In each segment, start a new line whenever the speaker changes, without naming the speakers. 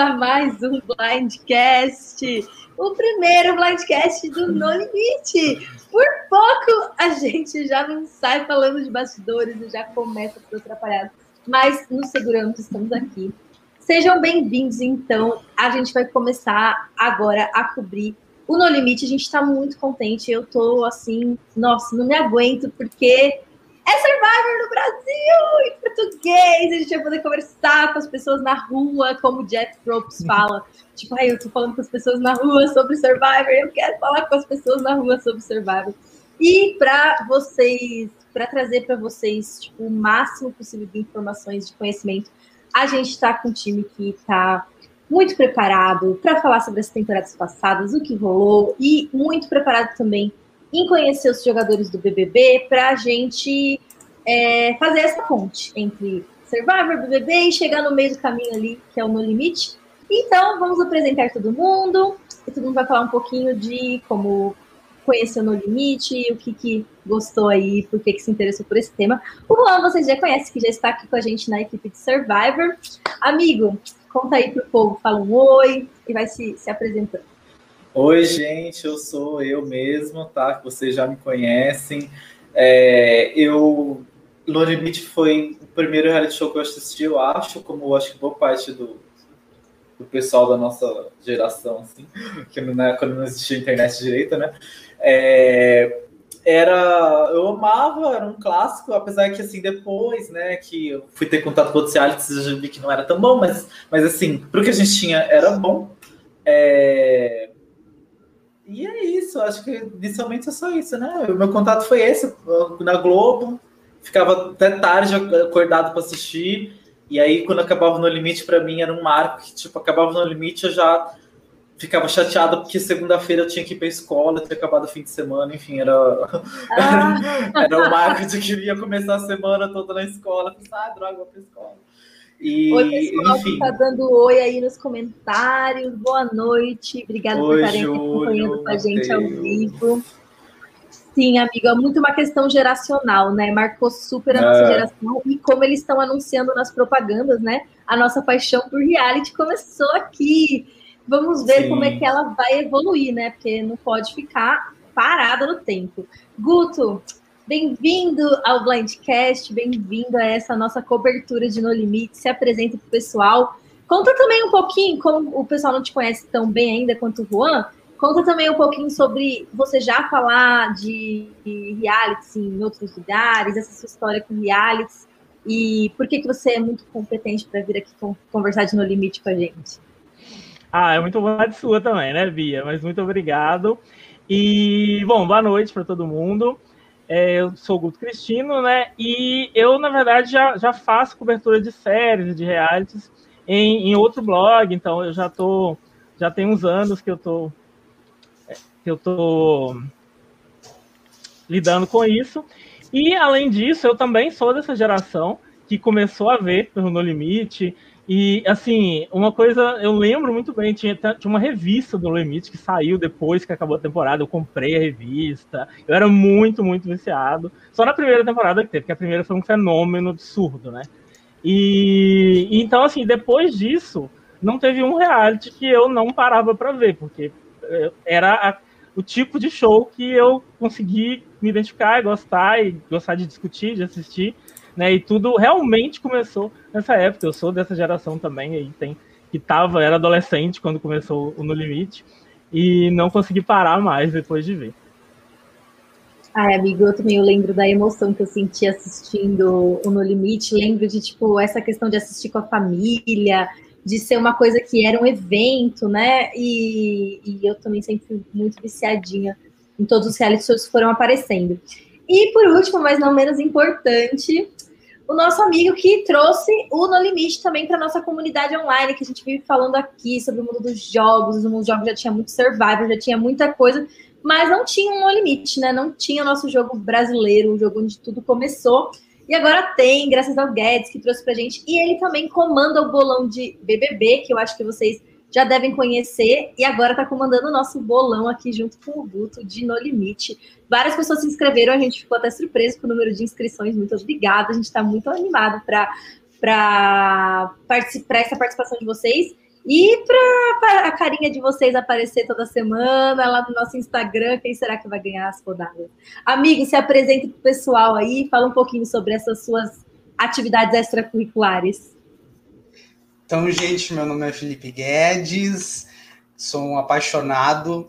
A mais um Blindcast, o primeiro Blindcast do No Limite. Por pouco a gente já não sai falando de bastidores e já começa tudo atrapalhado, mas nos seguramos, estamos aqui. Sejam bem-vindos, então. A gente vai começar agora a cobrir o No Limite. A gente está muito contente. Eu tô assim, nossa, não me aguento, porque é Survivor no Brasil, em português. A gente vai poder conversar com as pessoas na rua, como o Jeff Probst fala. tipo, aí eu tô falando com as pessoas na rua sobre Survivor, eu quero falar com as pessoas na rua sobre Survivor. E para vocês, para trazer para vocês tipo, o máximo possível de informações, de conhecimento, a gente está com um time que está muito preparado para falar sobre as temporadas passadas, o que rolou, e muito preparado também em conhecer os jogadores do BBB para a gente é, fazer essa ponte entre Survivor, BBB e chegar no meio do caminho ali, que é o No Limite. Então, vamos apresentar todo mundo, e todo mundo vai falar um pouquinho de como conheceu No Limite, o que, que gostou aí, por que, que se interessou por esse tema. O Juan, vocês já conhecem, que já está aqui com a gente na equipe de Survivor. Amigo, conta aí pro povo, fala um oi e vai se, se apresentando.
Oi, gente, eu sou eu mesmo, tá? Vocês já me conhecem. É, eu, No Limite foi o primeiro reality show que eu assisti, eu acho, como eu acho que boa parte do, do pessoal da nossa geração, assim, que não, né, quando não existia internet direita, né? É, era eu amava, era um clássico, apesar que assim depois, né, que eu fui ter contato com outros realities, eu vi que não era tão bom, mas, mas assim, pro que a gente tinha era bom. É, e é isso, acho que inicialmente é só isso, né? O meu contato foi esse, na Globo, ficava até tarde acordado para assistir, e aí quando acabava no limite, para mim era um marco que, tipo, acabava no limite, eu já ficava chateada porque segunda-feira eu tinha que ir para escola, tinha acabado o fim de semana, enfim, era, ah. era o marco de que ia começar a semana toda na escola, pensar, ah, droga, vou para escola.
E, oi, pessoal enfim. que tá dando oi aí nos comentários. Boa noite. Obrigada por estarem acompanhando com a gente ao vivo. Sim, amiga, é muito uma questão geracional, né? Marcou super a nossa é. geração e como eles estão anunciando nas propagandas, né? A nossa paixão por reality começou aqui. Vamos ver Sim. como é que ela vai evoluir, né? Porque não pode ficar parada no tempo. Guto, Bem-vindo ao Blindcast, bem-vindo a essa nossa cobertura de No Limite. Se apresenta para o pessoal. Conta também um pouquinho, como o pessoal não te conhece tão bem ainda quanto o Juan, conta também um pouquinho sobre você já falar de, reality em outros lugares, essa sua história com reality e por que, que você é muito competente para vir aqui conversar de No Limite com a gente.
Ah, é muito vontade sua também, né, Bia? Mas muito obrigado. E, bom, boa noite para todo mundo. É, eu sou o Guto Cristino, né? E eu, na verdade, já, já faço cobertura de séries, de realities em, em outro blog, então eu já tô. Já tem uns anos que eu tô. que eu tô lidando com isso. E além disso, eu também sou dessa geração que começou a ver pelo No Limite, e, assim, uma coisa, eu lembro muito bem, tinha, tinha uma revista do Limite que saiu depois que acabou a temporada, eu comprei a revista, eu era muito, muito viciado. Só na primeira temporada que teve, porque a primeira foi um fenômeno absurdo, né? E, então, assim, depois disso, não teve um reality que eu não parava para ver, porque eh, era a, o tipo de show que eu consegui me identificar, gostar e gostar de discutir, de assistir né? E tudo realmente começou nessa época. Eu sou dessa geração também, aí tem que tava, era adolescente quando começou o No Limite e não consegui parar mais depois de ver.
Ai, amigo, eu também lembro da emoção que eu senti assistindo o No Limite. Lembro de, tipo, essa questão de assistir com a família, de ser uma coisa que era um evento, né? E, e eu também sempre fui muito viciadinha em todos os reality shows que foram aparecendo. E por último, mas não menos importante, o nosso amigo que trouxe o No Limite também para nossa comunidade online, que a gente vive falando aqui sobre o mundo dos jogos. O mundo dos jogos já tinha muito Survivor, já tinha muita coisa, mas não tinha um No Limite, né? Não tinha o nosso jogo brasileiro, o jogo onde tudo começou. E agora tem, graças ao Guedes, que trouxe pra gente. E ele também comanda o bolão de BBB, que eu acho que vocês já devem conhecer, e agora está comandando o nosso bolão aqui junto com o Guto de No Limite. Várias pessoas se inscreveram, a gente ficou até surpreso com o número de inscrições. Muito obrigada, a gente está muito animado para para essa participação de vocês. E para a carinha de vocês aparecer toda semana lá no nosso Instagram, quem será que vai ganhar as rodadas? Amigo, se apresente para o pessoal aí, fala um pouquinho sobre essas suas atividades extracurriculares.
Então, gente, meu nome é Felipe Guedes, sou um apaixonado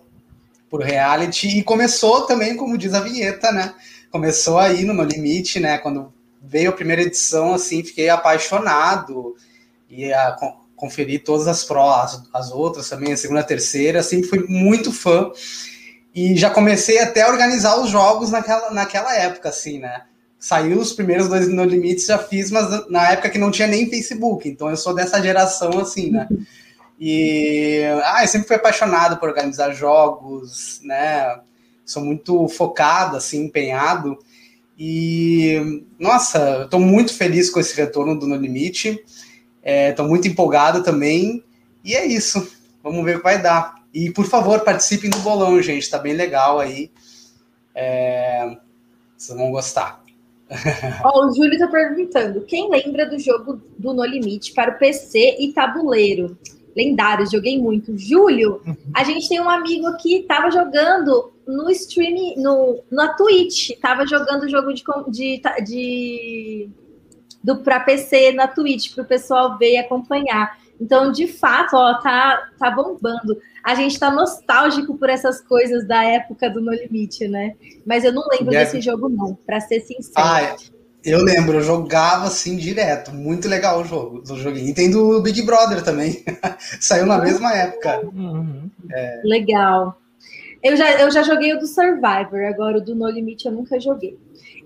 por reality e começou também, como diz a vinheta, né? Começou aí no No Limite, né? Quando veio a primeira edição, assim, fiquei apaixonado e a, conferi todas as provas, as outras também, a segunda, a terceira, sempre fui muito fã e já comecei até a organizar os jogos naquela, naquela época, assim, né? Saiu os primeiros dois No Limites, já fiz, mas na época que não tinha nem Facebook, então eu sou dessa geração, assim, né? E ah, eu sempre fui apaixonado por organizar jogos, né? Sou muito focado, assim, empenhado. E nossa, eu tô muito feliz com esse retorno do No Limite. Estou é, muito empolgado também. E é isso. Vamos ver o que vai dar. E, por favor, participem do bolão, gente. Está bem legal aí. É... Vocês vão gostar.
Ó, o Júlio está perguntando: quem lembra do jogo do No Limite para o PC e tabuleiro? Lendário, joguei muito. Júlio, uhum. a gente tem um amigo que estava jogando no stream, no, na Twitch, estava jogando o jogo de, de, de do para PC na Twitch para o pessoal ver e acompanhar. Então, de fato, ó, tá, tá bombando. A gente tá nostálgico por essas coisas da época do No Limite, né? Mas eu não lembro desse jogo, não, para ser sincero. Ah,
eu lembro, eu jogava assim direto. Muito legal o jogo, o joguinho. E tem do Big Brother também. Saiu na mesma época.
Uhum. É. Legal. Eu já, eu já joguei o do Survivor, agora o do No Limite eu nunca joguei.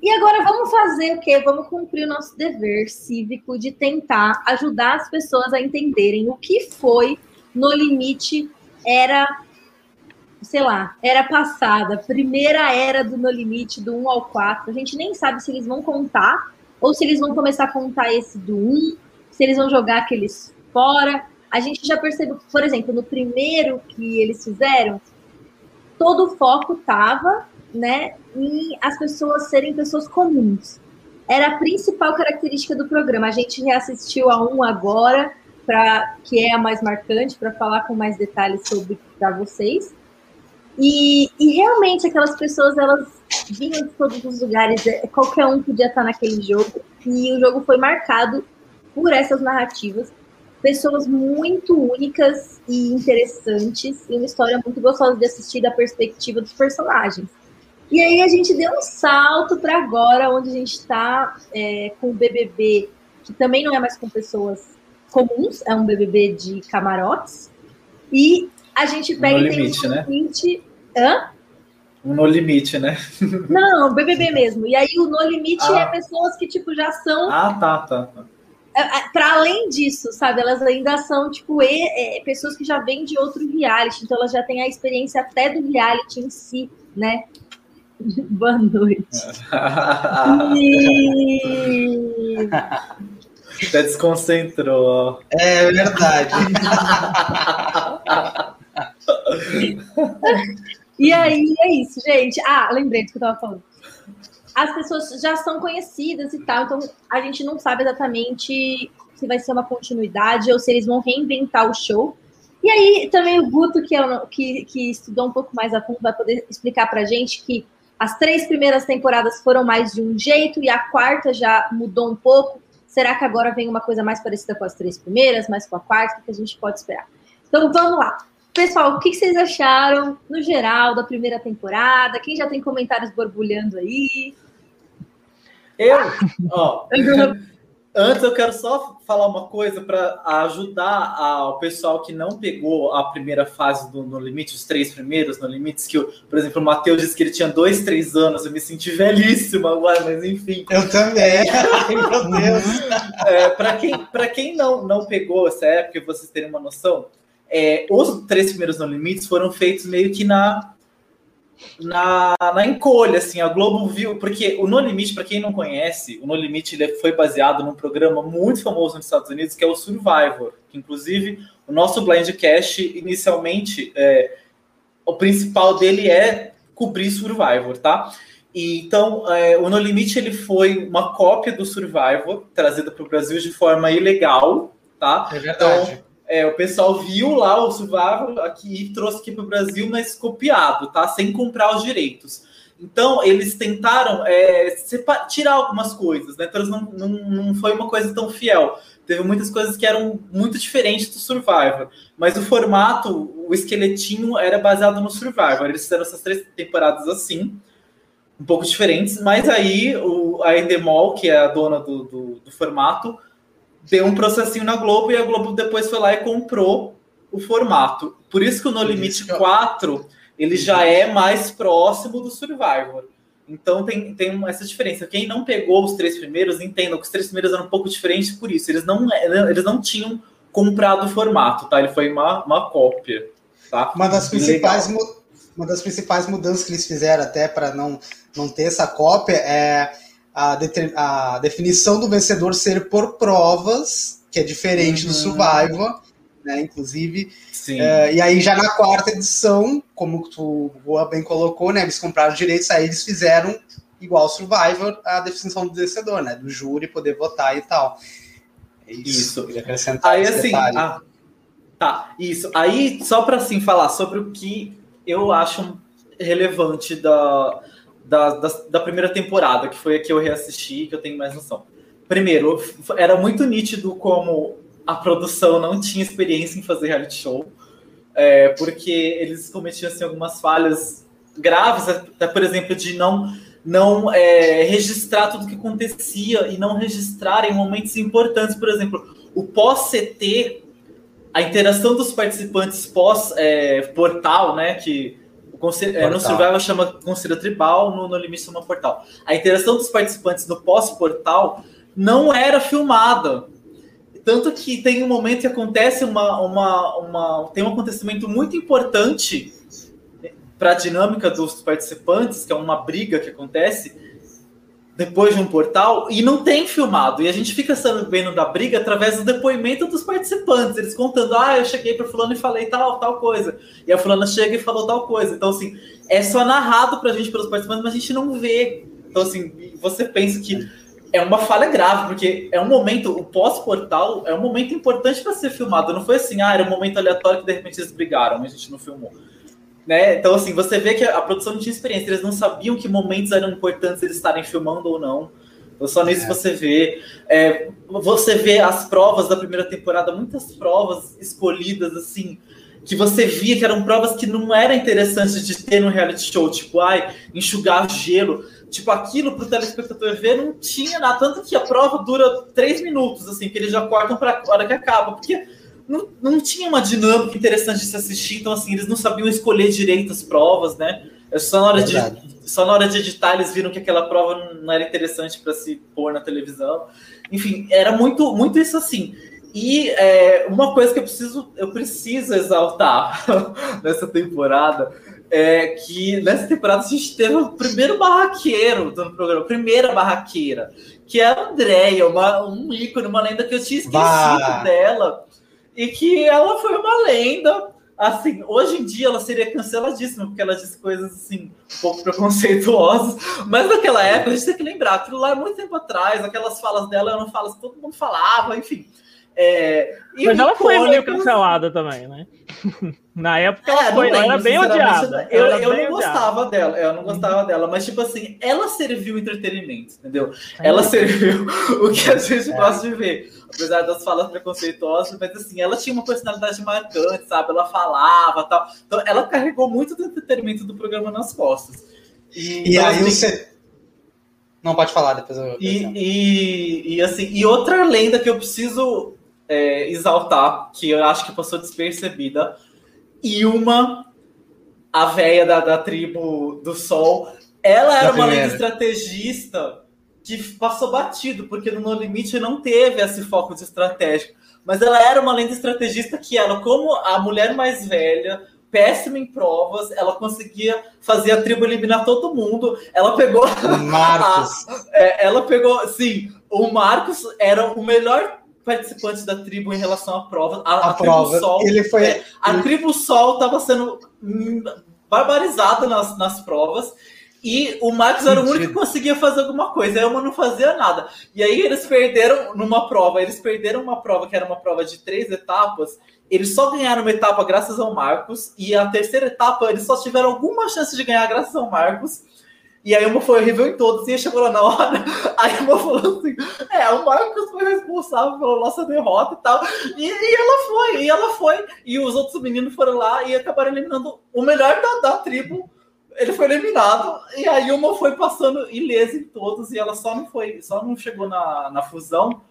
E agora vamos fazer o quê? Vamos cumprir o nosso dever cívico de tentar ajudar as pessoas a entenderem o que foi no limite era, sei lá, era passada, primeira era do No Limite, do 1 ao 4. A gente nem sabe se eles vão contar ou se eles vão começar a contar esse do 1, se eles vão jogar aqueles fora. A gente já percebeu, por exemplo, no primeiro que eles fizeram, todo o foco estava né, em as pessoas serem pessoas comuns. Era a principal característica do programa. A gente reassistiu a um agora, para que é a mais marcante, para falar com mais detalhes sobre para vocês. E, e, realmente aquelas pessoas elas vinham de todos os lugares, é, qualquer um podia estar naquele jogo, e o jogo foi marcado por essas narrativas, pessoas muito únicas e interessantes, e uma história muito gostosa de assistir da perspectiva dos personagens. E aí a gente deu um salto para agora, onde a gente está é, com o BBB, que também não é mais com pessoas comuns, é um BBB de camarotes. E a gente pega
no limite, um né?
limite. Hã?
No limite, né?
Não, BBB mesmo. E aí o no limite ah. é pessoas que tipo já são.
Ah, tá, tá. tá.
É, é, para além disso, sabe, elas ainda são tipo e, é, pessoas que já vêm de outro reality, então elas já têm a experiência até do reality em si, né? Boa noite.
e... Até desconcentrou.
É verdade.
e aí é isso, gente. Ah, lembrei do que eu tava falando. As pessoas já são conhecidas e tal, então a gente não sabe exatamente se vai ser uma continuidade ou se eles vão reinventar o show. E aí também o Guto, que, é, que, que estudou um pouco mais a fundo, vai poder explicar pra gente que as três primeiras temporadas foram mais de um jeito e a quarta já mudou um pouco. Será que agora vem uma coisa mais parecida com as três primeiras, mais com a quarta? O que a gente pode esperar? Então vamos lá. Pessoal, o que vocês acharam, no geral, da primeira temporada? Quem já tem comentários borbulhando aí?
Eu? Ó, Antes eu quero só falar uma coisa para ajudar ao pessoal que não pegou a primeira fase do No Limite, os três primeiros No Limites, que, por exemplo, o Matheus disse que ele tinha dois, três anos, eu me senti velhíssima agora, mas enfim.
Eu também, meu Deus.
É, para quem, pra quem não, não pegou essa época, vocês terem uma noção, é, os três primeiros No Limites foram feitos meio que na na, na encolha, assim, a Globo viu, porque o No Limite, para quem não conhece, o No Limite ele foi baseado num programa muito famoso nos Estados Unidos, que é o Survivor, que inclusive o nosso Blindcast, inicialmente, é, o principal dele é cobrir Survivor, tá? E, então, é, o No Limite ele foi uma cópia do Survivor, trazida para o Brasil de forma ilegal, tá?
É verdade.
Então, é, o pessoal viu lá o Survivor aqui e trouxe aqui para o Brasil, mas copiado, tá? Sem comprar os direitos. Então, eles tentaram é, tirar algumas coisas, né? Então, não, não, não foi uma coisa tão fiel. Teve muitas coisas que eram muito diferentes do Survivor. Mas o formato, o esqueletinho, era baseado no Survivor. Eles fizeram essas três temporadas assim, um pouco diferentes. Mas aí, o, a Endemol, que é a dona do, do, do formato, deu um processinho na Globo e a Globo depois foi lá e comprou o formato. Por isso que o No Limite 4 ele já é mais próximo do Survivor. Então tem, tem essa diferença. Quem não pegou os três primeiros, entenda que os três primeiros eram um pouco diferentes por isso. Eles não, eles não tinham comprado o formato, tá? Ele foi uma, uma cópia. Tá?
Uma das principais uma das principais mudanças que eles fizeram até para não, não ter essa cópia é a, a definição do vencedor ser por provas, que é diferente uhum. do Survivor, né? Inclusive. É, e aí, já na quarta edição, como tu Boa bem colocou, né? Eles compraram os direitos, aí eles fizeram, igual Survivor, a definição do vencedor, né? Do júri poder votar e tal.
É isso. isso. Aí, assim. Ah, tá, isso. Aí, só para assim falar sobre o que eu acho relevante da, da, da, da, primeira temporada, que foi a que eu reassisti, que eu tenho mais noção. Primeiro, era muito nítido como a produção não tinha experiência em fazer reality show, é, porque eles cometiam assim, algumas falhas graves, até, por exemplo, de não não é, registrar tudo o que acontecia e não registrar em momentos importantes, por exemplo, o pós-CT, a interação dos participantes pós-portal, é, né, que é, no Survival chama Conselho Tribal, no No Limite chama Portal. A interação dos participantes no pós-portal não era filmada. Tanto que tem um momento que acontece uma, uma, uma tem um acontecimento muito importante para a dinâmica dos participantes, que é uma briga que acontece depois de um portal, e não tem filmado. E a gente fica sabendo da briga através do depoimento dos participantes, eles contando, ah, eu cheguei para fulano e falei tal, tal coisa. E a fulana chega e falou tal coisa. Então, assim, é só narrado para a gente pelos participantes, mas a gente não vê. Então, assim, você pensa que é uma falha grave, porque é um momento, o pós-portal é um momento importante para ser filmado. Não foi assim, ah, era um momento aleatório que de repente eles brigaram a gente não filmou. Né? Então, assim, você vê que a produção não tinha experiência, eles não sabiam que momentos eram importantes eles estarem filmando ou não. Então, só nisso é. você vê. É, você vê as provas da primeira temporada, muitas provas escolhidas, assim, que você via que eram provas que não era interessante de ter no reality show, tipo, ai, enxugar gelo. Tipo, aquilo para o telespectador ver não tinha nada. Tanto que a prova dura três minutos, assim, que eles já cortam para a hora que acaba. Porque não, não tinha uma dinâmica interessante de se assistir. Então, assim, eles não sabiam escolher direito as provas, né? É só na hora de só na hora de editar eles viram que aquela prova não era interessante para se pôr na televisão. Enfim, era muito muito isso assim. E é, uma coisa que eu preciso eu preciso exaltar nessa temporada é, que nessa temporada a gente teve o primeiro barraqueiro do programa, primeira barraqueira, que é a Andréia, uma, um ícone, uma lenda que eu tinha esquecido bah. dela, e que ela foi uma lenda. Assim, hoje em dia ela seria canceladíssima, porque ela disse coisas assim, um pouco preconceituosas, mas naquela época a gente tem que lembrar, aquilo lá é muito tempo atrás, aquelas falas dela eram falas que todo mundo falava, enfim. É,
Mas ela foi meio cancelada também, né? Na época ela, é, foi, lembro, ela era bem odiada.
Eu, eu não gostava dela, eu não gostava uhum. dela, mas tipo assim, ela serviu entretenimento, entendeu? É. Ela serviu o que a gente é. gosta de ver. Apesar das falas preconceituosas, mas assim, ela tinha uma personalidade marcante, sabe? Ela falava tal. Então, ela carregou muito do entretenimento do programa nas costas.
E, e então, aí assim, você. Não pode falar depois eu.
E, e, e, assim, e outra lenda que eu preciso é, exaltar, que eu acho que passou despercebida. E uma, a véia da, da tribo do Sol, ela era uma lenda estrategista que passou batido, porque no No Limite não teve esse foco de estratégia. Mas ela era uma lenda estrategista que ela, como a mulher mais velha, péssima em provas, ela conseguia fazer a tribo eliminar todo mundo. Ela pegou.
Marcos.
A, é, ela pegou. Sim, o Marcos era o melhor participantes da tribo em relação à prova. A, a, a
prova. Tribo Sol, ele foi, é,
a tribo Sol estava sendo barbarizada nas, nas provas. E o Marcos era o único que conseguia fazer alguma coisa, a Elma não fazia nada. E aí eles perderam numa prova, eles perderam uma prova que era uma prova de três etapas. Eles só ganharam uma etapa graças ao Marcos, e a terceira etapa eles só tiveram alguma chance de ganhar graças ao Marcos. E a Elma foi horrível em todos, e chegou lá na hora, a Elma falou assim: é, o Marcos foi responsável pela nossa derrota e tal. E, e, ela foi, e ela foi. E os outros meninos foram lá e acabaram eliminando o melhor da, da tribo ele foi eliminado e a Yuma foi passando ilesa em todos e ela só não foi, só não chegou na, na fusão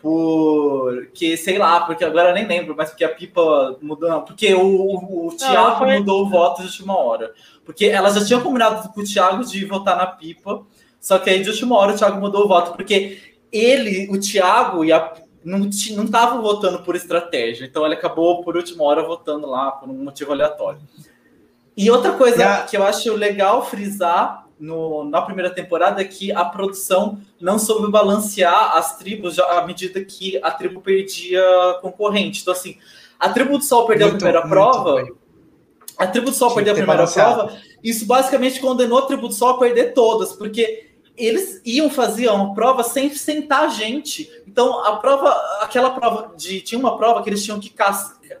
porque, sei lá, porque agora eu nem lembro, mas porque a Pipa mudou, não, porque o, o, o Thiago mudou o voto de última hora. Porque ela já tinha combinado com o Thiago de votar na Pipa, só que aí de última hora o Thiago mudou o voto, porque ele, o Thiago e a não estavam votando por estratégia, então ele acabou por última hora votando lá por um motivo aleatório. E outra coisa a... que eu acho legal frisar no, na primeira temporada é que a produção não soube balancear as tribos à medida que a tribo perdia concorrente. Então, assim, a tribo do Sol perdeu muito, a primeira prova. Bem. A tribo do Sol perdeu a primeira balanceado. prova. Isso basicamente condenou a tribo do Sol a perder todas, porque eles iam fazer uma prova sem sentar a gente. Então, a prova, aquela prova de. Tinha uma prova que eles tinham que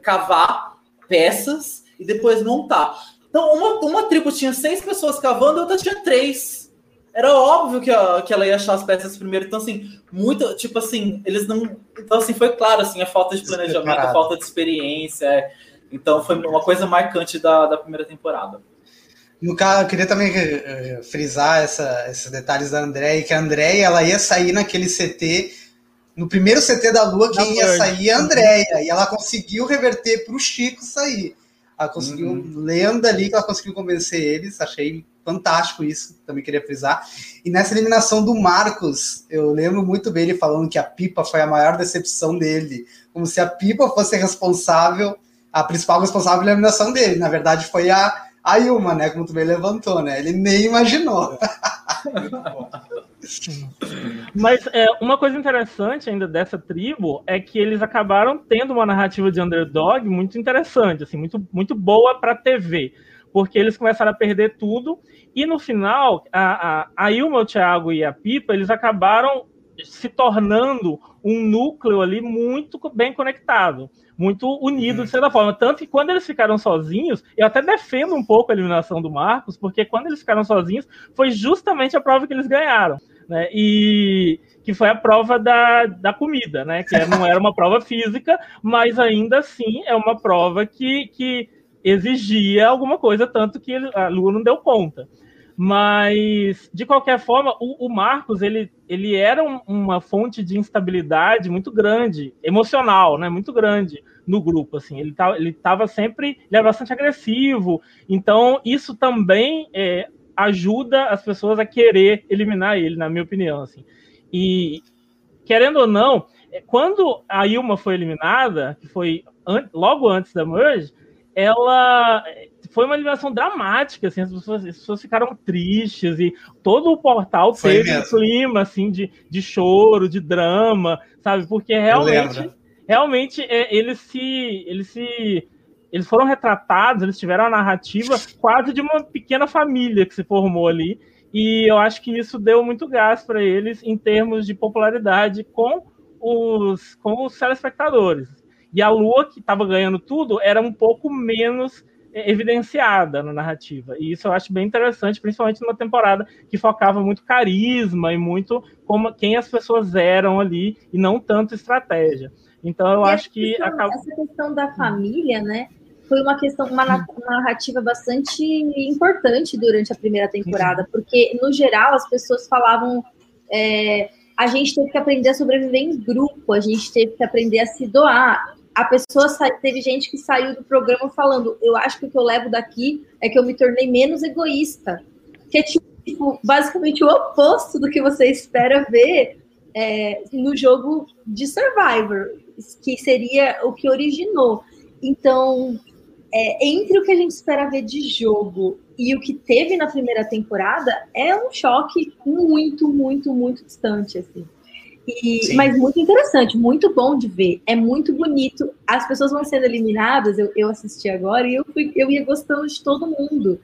cavar peças e depois montar. Então, uma, uma tribo tinha seis pessoas cavando, a outra tinha três. Era óbvio que, a, que ela ia achar as peças primeiro. Então, assim, muito, tipo assim, eles não. Então, assim, foi claro, assim, a falta de planejamento, a falta de experiência. É. Então, foi uma coisa marcante da, da primeira temporada.
No caso, eu queria também uh, frisar essa, esses detalhes da Andréia, que a Andréia ela ia sair naquele CT, no primeiro CT da Lua, quem ia sair é a Andréia, e ela conseguiu reverter para o Chico sair. Ela conseguiu, uhum. lenda ali que ela conseguiu convencer eles, achei fantástico isso, também queria frisar. E nessa eliminação do Marcos, eu lembro muito bem ele falando que a Pipa foi a maior decepção dele, como se a Pipa fosse responsável, a principal responsável pela eliminação dele. Na verdade, foi a, a Ilma, né? Como tu bem levantou, né? Ele nem imaginou.
Mas é, uma coisa interessante ainda dessa tribo é que eles acabaram tendo uma narrativa de underdog muito interessante, assim, muito, muito boa para TV, porque eles começaram a perder tudo e no final a, a, a Ilma, o Thiago e a Pipa eles acabaram se tornando um núcleo ali muito bem conectado, muito unido de certa forma. Tanto que quando eles ficaram sozinhos, eu até defendo um pouco a eliminação do Marcos, porque quando eles ficaram sozinhos, foi justamente a prova que eles ganharam. Né? E que foi a prova da, da comida, né? Que não era uma prova física, mas ainda assim é uma prova que, que exigia alguma coisa, tanto que a Lua não deu conta. Mas, de qualquer forma, o, o Marcos, ele, ele era um, uma fonte de instabilidade muito grande, emocional, né? Muito grande no grupo, assim. Ele estava ele tava sempre, ele era bastante agressivo. Então, isso também é, ajuda as pessoas a querer eliminar ele, na minha opinião, assim. E, querendo ou não, é, quando a Ilma foi eliminada, que foi an logo antes da Merge, ela foi uma eliminação dramática, assim, as pessoas, as pessoas ficaram tristes e todo o portal foi teve mesmo. um clima, assim, de, de choro, de drama, sabe? Porque realmente, realmente é, eles se, eles se, eles foram retratados, eles tiveram a narrativa quase de uma pequena família que se formou ali e eu acho que isso deu muito gás para eles em termos de popularidade com os, com os telespectadores. E a Lua, que estava ganhando tudo, era um pouco menos evidenciada na narrativa. E isso eu acho bem interessante, principalmente numa temporada que focava muito carisma e muito como quem as pessoas eram ali e não tanto estratégia. Então eu e acho que
questão, acaba... essa questão da família, né, foi uma questão uma narrativa bastante importante durante a primeira temporada, porque no geral as pessoas falavam é, a gente teve que aprender a sobreviver em grupo, a gente teve que aprender a se doar a pessoa teve gente que saiu do programa falando: eu acho que o que eu levo daqui é que eu me tornei menos egoísta, que é tipo basicamente o oposto do que você espera ver é, no jogo de Survivor, que seria o que originou. Então, é, entre o que a gente espera ver de jogo e o que teve na primeira temporada, é um choque muito, muito, muito distante, assim. E, mas muito interessante, muito bom de ver. É muito bonito. As pessoas vão sendo eliminadas, eu, eu assisti agora e eu, fui, eu ia gostando de todo mundo.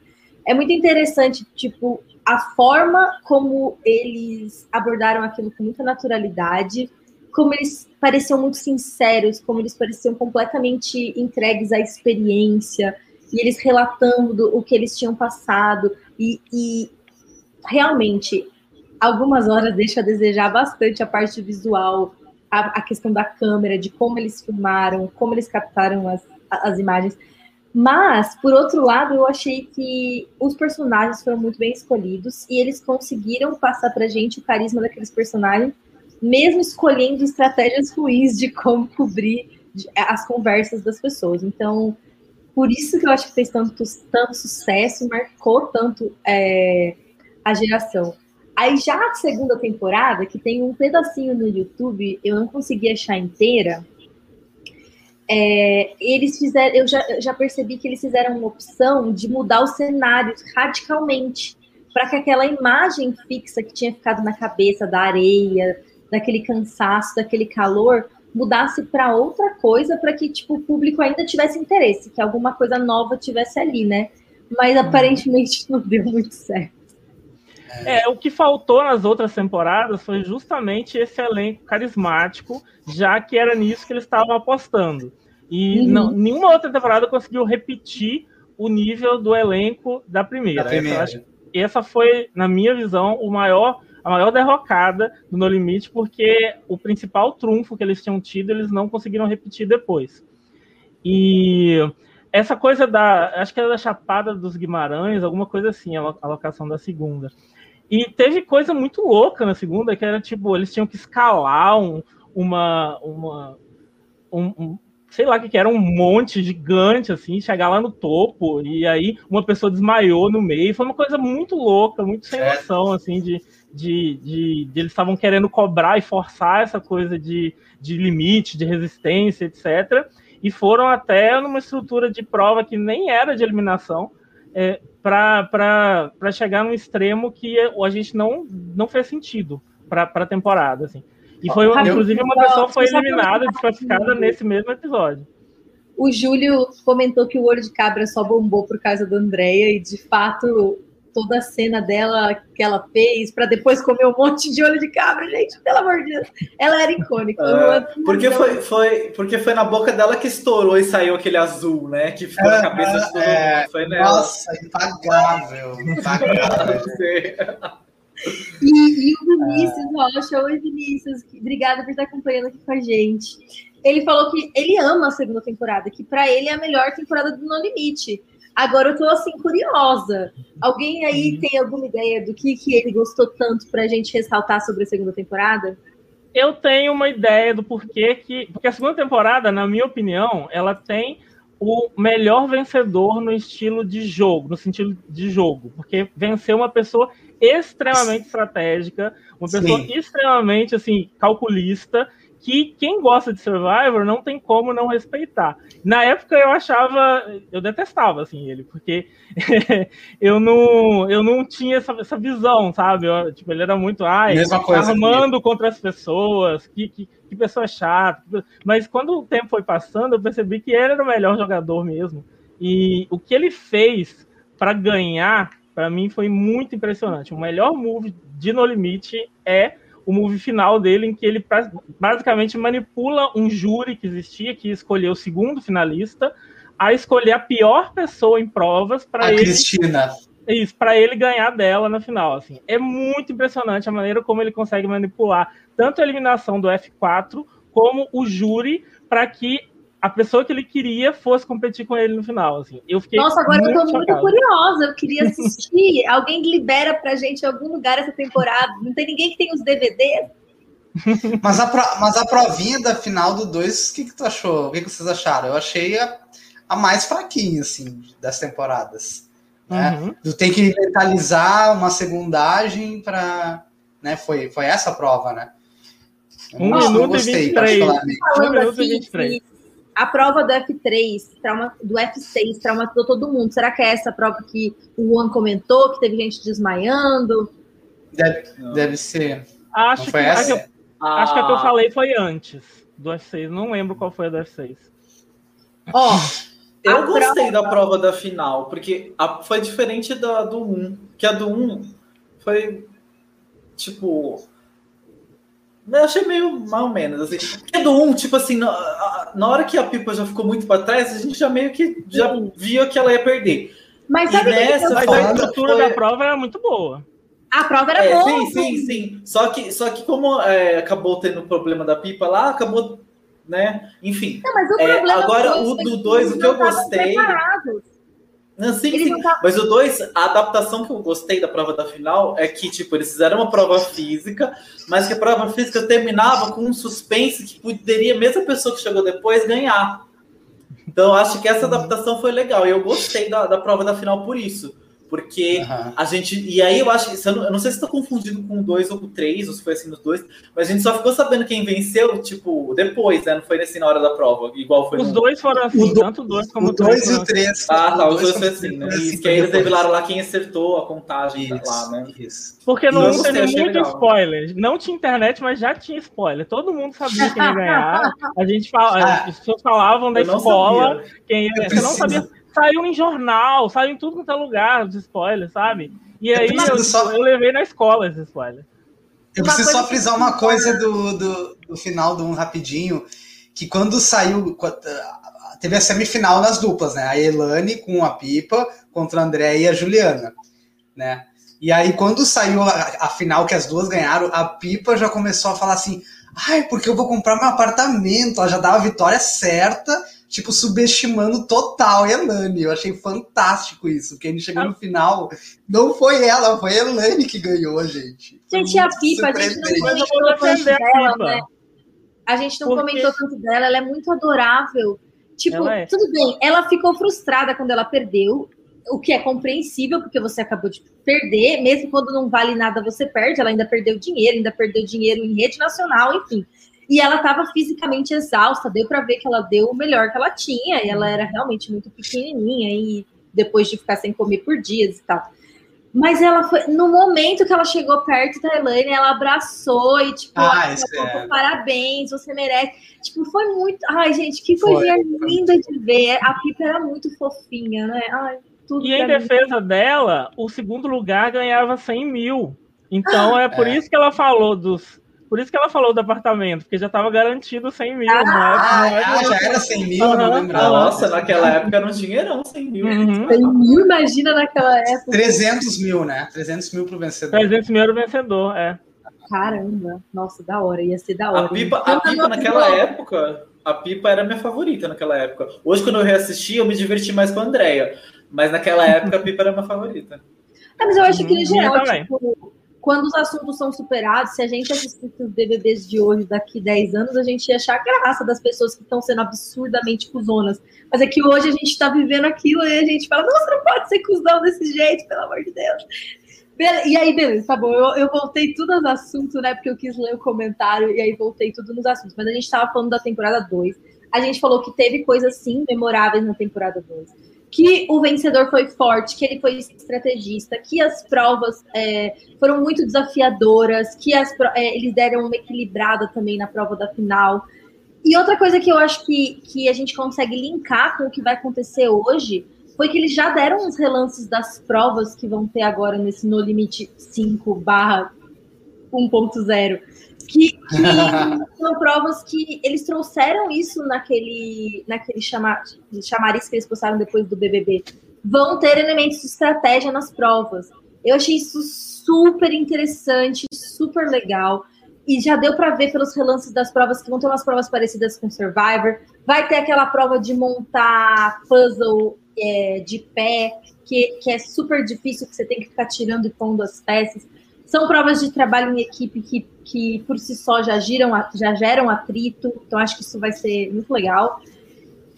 é muito interessante, tipo, a forma como eles abordaram aquilo com muita naturalidade, como eles pareciam muito sinceros, como eles pareciam completamente entregues à experiência, e eles relatando o que eles tinham passado, e, e realmente, algumas horas deixa a desejar bastante a parte visual, a, a, questão da câmera, de como eles filmaram, como eles captaram as, as imagens. Mas, por outro lado, eu achei que os personagens foram muito bem escolhidos e eles conseguiram passar pra gente o carisma daqueles personagens, mesmo escolhendo estratégias ruins de como cobrir as conversas das pessoas. Então, por isso que eu acho que fez tanto, tanto sucesso, marcou tanto é, a geração. Aí já a segunda temporada, que tem um pedacinho no YouTube, eu não consegui achar inteira, é, eles fizeram, eu já, já percebi que eles fizeram uma opção de mudar os cenários radicalmente para que aquela imagem fixa que tinha ficado na cabeça da areia, daquele cansaço, daquele calor, mudasse para outra coisa para que tipo o público ainda tivesse interesse, que alguma coisa nova tivesse ali, né? Mas uhum. aparentemente não deu muito certo.
É, o que faltou nas outras temporadas foi justamente esse elenco carismático, já que era nisso que eles estavam apostando. E uhum. não, nenhuma outra temporada conseguiu repetir o nível do elenco da primeira. Da primeira. Essa, essa, foi, na minha visão, o maior, a maior derrocada do No Limite, porque o principal trunfo que eles tinham tido, eles não conseguiram repetir depois. E essa coisa da. Acho que era da Chapada dos Guimarães, alguma coisa assim, a locação da segunda. E teve coisa muito louca na segunda, que era tipo, eles tinham que escalar um, uma. uma um, um, sei lá o que, que era, um monte gigante, assim, chegar lá no topo, e aí uma pessoa desmaiou no meio. Foi uma coisa muito louca, muito sem é. noção, assim, de, de, de, de eles estavam querendo cobrar e forçar essa coisa de, de limite, de resistência, etc. E foram até numa estrutura de prova que nem era de eliminação, é, para chegar num extremo que a gente não, não fez sentido para a temporada. Assim. E foi, inclusive, uma pessoa foi eliminada, desclassificada nesse mesmo episódio.
O Júlio comentou que o olho de cabra só bombou por causa da Andrea, e de fato toda a cena dela que ela fez para depois comer um monte de olho de cabra, gente, pelo amor de Deus. Ela era icônica.
É, porque, foi, foi, porque foi na boca dela que estourou e saiu aquele azul, né? Que ficou é, na cabeça de todo é, mundo. Foi nela.
Nossa, impagável. impagável.
e, e, o Vinícius Rocha, oi Vinícius, obrigada por estar acompanhando aqui com a gente. Ele falou que ele ama a segunda temporada, que para ele é a melhor temporada do No Limite. Agora eu tô assim curiosa. Alguém aí tem alguma ideia do que, que ele gostou tanto pra gente ressaltar sobre a segunda temporada?
Eu tenho uma ideia do porquê que. Porque a segunda temporada, na minha opinião, ela tem o melhor vencedor no estilo de jogo, no sentido de jogo, porque venceu uma pessoa extremamente estratégica, uma pessoa Sim. extremamente assim calculista que quem gosta de Survivor não tem como não respeitar. Na época eu achava, eu detestava assim ele, porque eu não eu não tinha essa, essa visão, sabe? Eu, tipo, ele era muito ai, Mesma coisa armando contra as pessoas, que, que, que pessoa chata. Mas quando o tempo foi passando, eu percebi que ele era o melhor jogador mesmo. E o que ele fez para ganhar, para mim foi muito impressionante. O melhor move de No Limite é o move final dele, em que ele basicamente manipula um júri que existia, que escolheu o segundo finalista, a escolher a pior pessoa em provas para ele.
Cristina.
Isso, para ele ganhar dela na final. Assim. É muito impressionante a maneira como ele consegue manipular tanto a eliminação do F4 como o júri para que a pessoa que ele queria fosse competir com ele no final. Assim. Eu fiquei
Nossa, agora eu tô muito curiosa. Eu queria assistir. Alguém libera pra gente em algum lugar essa temporada. Não tem ninguém que tem os DVDs?
mas, a pro, mas a provinha da final do 2, o que, que tu achou? O que, que vocês acharam? Eu achei a, a mais fraquinha, assim, das temporadas. Né? Uhum. Tu tem que mentalizar uma segundagem para. Né? Foi, foi essa a prova, né?
um minuto gostei, e 23. Um minuto e 23
a prova do F3, trauma, do F6, traumatizou todo mundo. Será que é essa prova que o Juan comentou, que teve gente desmaiando?
Deve, deve ser.
Acho que, essa? A que, eu, ah. acho que a que eu falei foi antes do F6. Não lembro qual foi a do F6.
Ó,
Eu a gostei prova... da prova da final, porque a, foi diferente da do 1. Que a do 1 foi tipo. Eu achei meio mal menos. Assim. Porque do 1, tipo assim, na, na hora que a Pipa já ficou muito para trás, a gente já meio que já viu que ela ia perder.
Mas sabe e nessa, que a estrutura foi... da prova era muito boa.
A prova era é, boa.
Sim, sim, sim. Só que, só que como é, acabou tendo o problema da pipa lá, acabou, né? Enfim. Não, é, agora o do 2, o que eu gostei. Não, sim, sim. Mas o 2, a adaptação que eu gostei da prova da final é que, tipo, eles fizeram uma prova física, mas que a prova física terminava com um suspense que poderia, mesmo a pessoa que chegou depois, ganhar. Então, acho que essa adaptação foi legal. E eu gostei da, da prova da final por isso. Porque uhum. a gente. E aí eu acho que. Eu não sei se estou confundindo com o 2 ou com o 3, ou se foi assim nos dois, mas a gente só ficou sabendo quem venceu, tipo, depois, né? Não foi assim na hora da prova, igual foi.
Os no... dois foram assim, tanto o 2 como o 3.
e o 3.
Ah, tá, os dois foi assim, né? Assim, que aí eles revelaram lá quem acertou a contagem isso, lá, né?
Isso. Porque não teve muito legal. spoiler. Não tinha internet, mas já tinha spoiler. Todo mundo sabia quem ia ganhar. A gente fala, ah, as pessoas falavam da escola, quem ia. Você não sabia saiu em jornal, saiu em tudo quanto é lugar, os spoilers, sabe? E aí eu, só... eu, levei na escola esses spoilers.
Eu preciso só frisar uma coisa do, do, do final do um rapidinho, que quando saiu, teve a semifinal nas duplas, né? A Elane com a Pipa contra a André e a Juliana, né? E aí quando saiu a, a final que as duas ganharam, a Pipa já começou a falar assim, ai, porque eu vou comprar meu apartamento, ela já dava a vitória certa, tipo, subestimando total a Elane. Eu achei fantástico isso, porque a gente chegou no final, não foi ela, foi a Elane que ganhou, gente.
Gente, a Pipa, a gente não comentou tanto dela, né? A gente não porque... comentou tanto dela, ela é muito adorável. Tipo, é. tudo bem, ela ficou frustrada quando ela perdeu, o que é compreensível, porque você acabou de perder, mesmo quando não vale nada, você perde. Ela ainda perdeu dinheiro, ainda perdeu dinheiro em rede nacional, enfim. E ela estava fisicamente exausta, deu para ver que ela deu o melhor que ela tinha, e ela era realmente muito pequenininha, e depois de ficar sem comer por dias e tal. Mas ela foi, no momento que ela chegou perto da Elaine, ela abraçou e, tipo, ah, é. parabéns, você merece. Tipo, foi muito. Ai, gente, que coisinha linda de ver. A Pipa era muito fofinha, né? Ai,
tudo e em defesa mim. dela, o segundo lugar ganhava 100 mil. Então ah, é por é. isso que ela falou dos por isso que ela falou do apartamento, porque já estava garantido 100 mil.
Ah, não é, ah, já era 100 mil, uhum. não lembrava.
Nossa, naquela época era um dinheirão, 100 mil.
Uhum. 100 mil, imagina naquela época.
300 mil, né? 300 mil pro vencedor.
300 mil era o vencedor, é.
Caramba, nossa, da hora, ia ser da hora.
A pipa, a pipa naquela época, a pipa era minha favorita naquela época. Hoje, quando eu reassisti, eu me diverti mais com a Andrea. Mas naquela época, a pipa era minha favorita.
Ah, mas eu acho que, em geral, tipo, quando os assuntos são superados, se a gente assistir os BBBs de hoje, daqui 10 anos, a gente ia achar graça das pessoas que estão sendo absurdamente cuzonas. Mas é que hoje a gente está vivendo aquilo e a gente fala, nossa, não pode ser cuzão desse jeito, pelo amor de Deus. E aí, beleza, tá bom. Eu, eu voltei tudo aos assuntos, né? Porque eu quis ler o comentário e aí voltei tudo nos assuntos. Mas a gente estava falando da temporada 2. A gente falou que teve coisas, sim, memoráveis na temporada 2 que o vencedor foi forte, que ele foi estrategista, que as provas é, foram muito desafiadoras, que as, é, eles deram uma equilibrada também na prova da final. E outra coisa que eu acho que, que a gente consegue linkar com o que vai acontecer hoje foi que eles já deram uns relances das provas que vão ter agora nesse No Limite 5 barra 1.0 que, que são provas que eles trouxeram isso naquele, naquele chama, chamariz que eles postaram depois do BBB. Vão ter elementos de estratégia nas provas. Eu achei isso super interessante, super legal. E já deu para ver pelos relances das provas que vão ter umas provas parecidas com Survivor. Vai ter aquela prova de montar puzzle é, de pé, que, que é super difícil, que você tem que ficar tirando e pondo as peças. São provas de trabalho em equipe que, que por si só já, giram, já geram atrito, então acho que isso vai ser muito legal.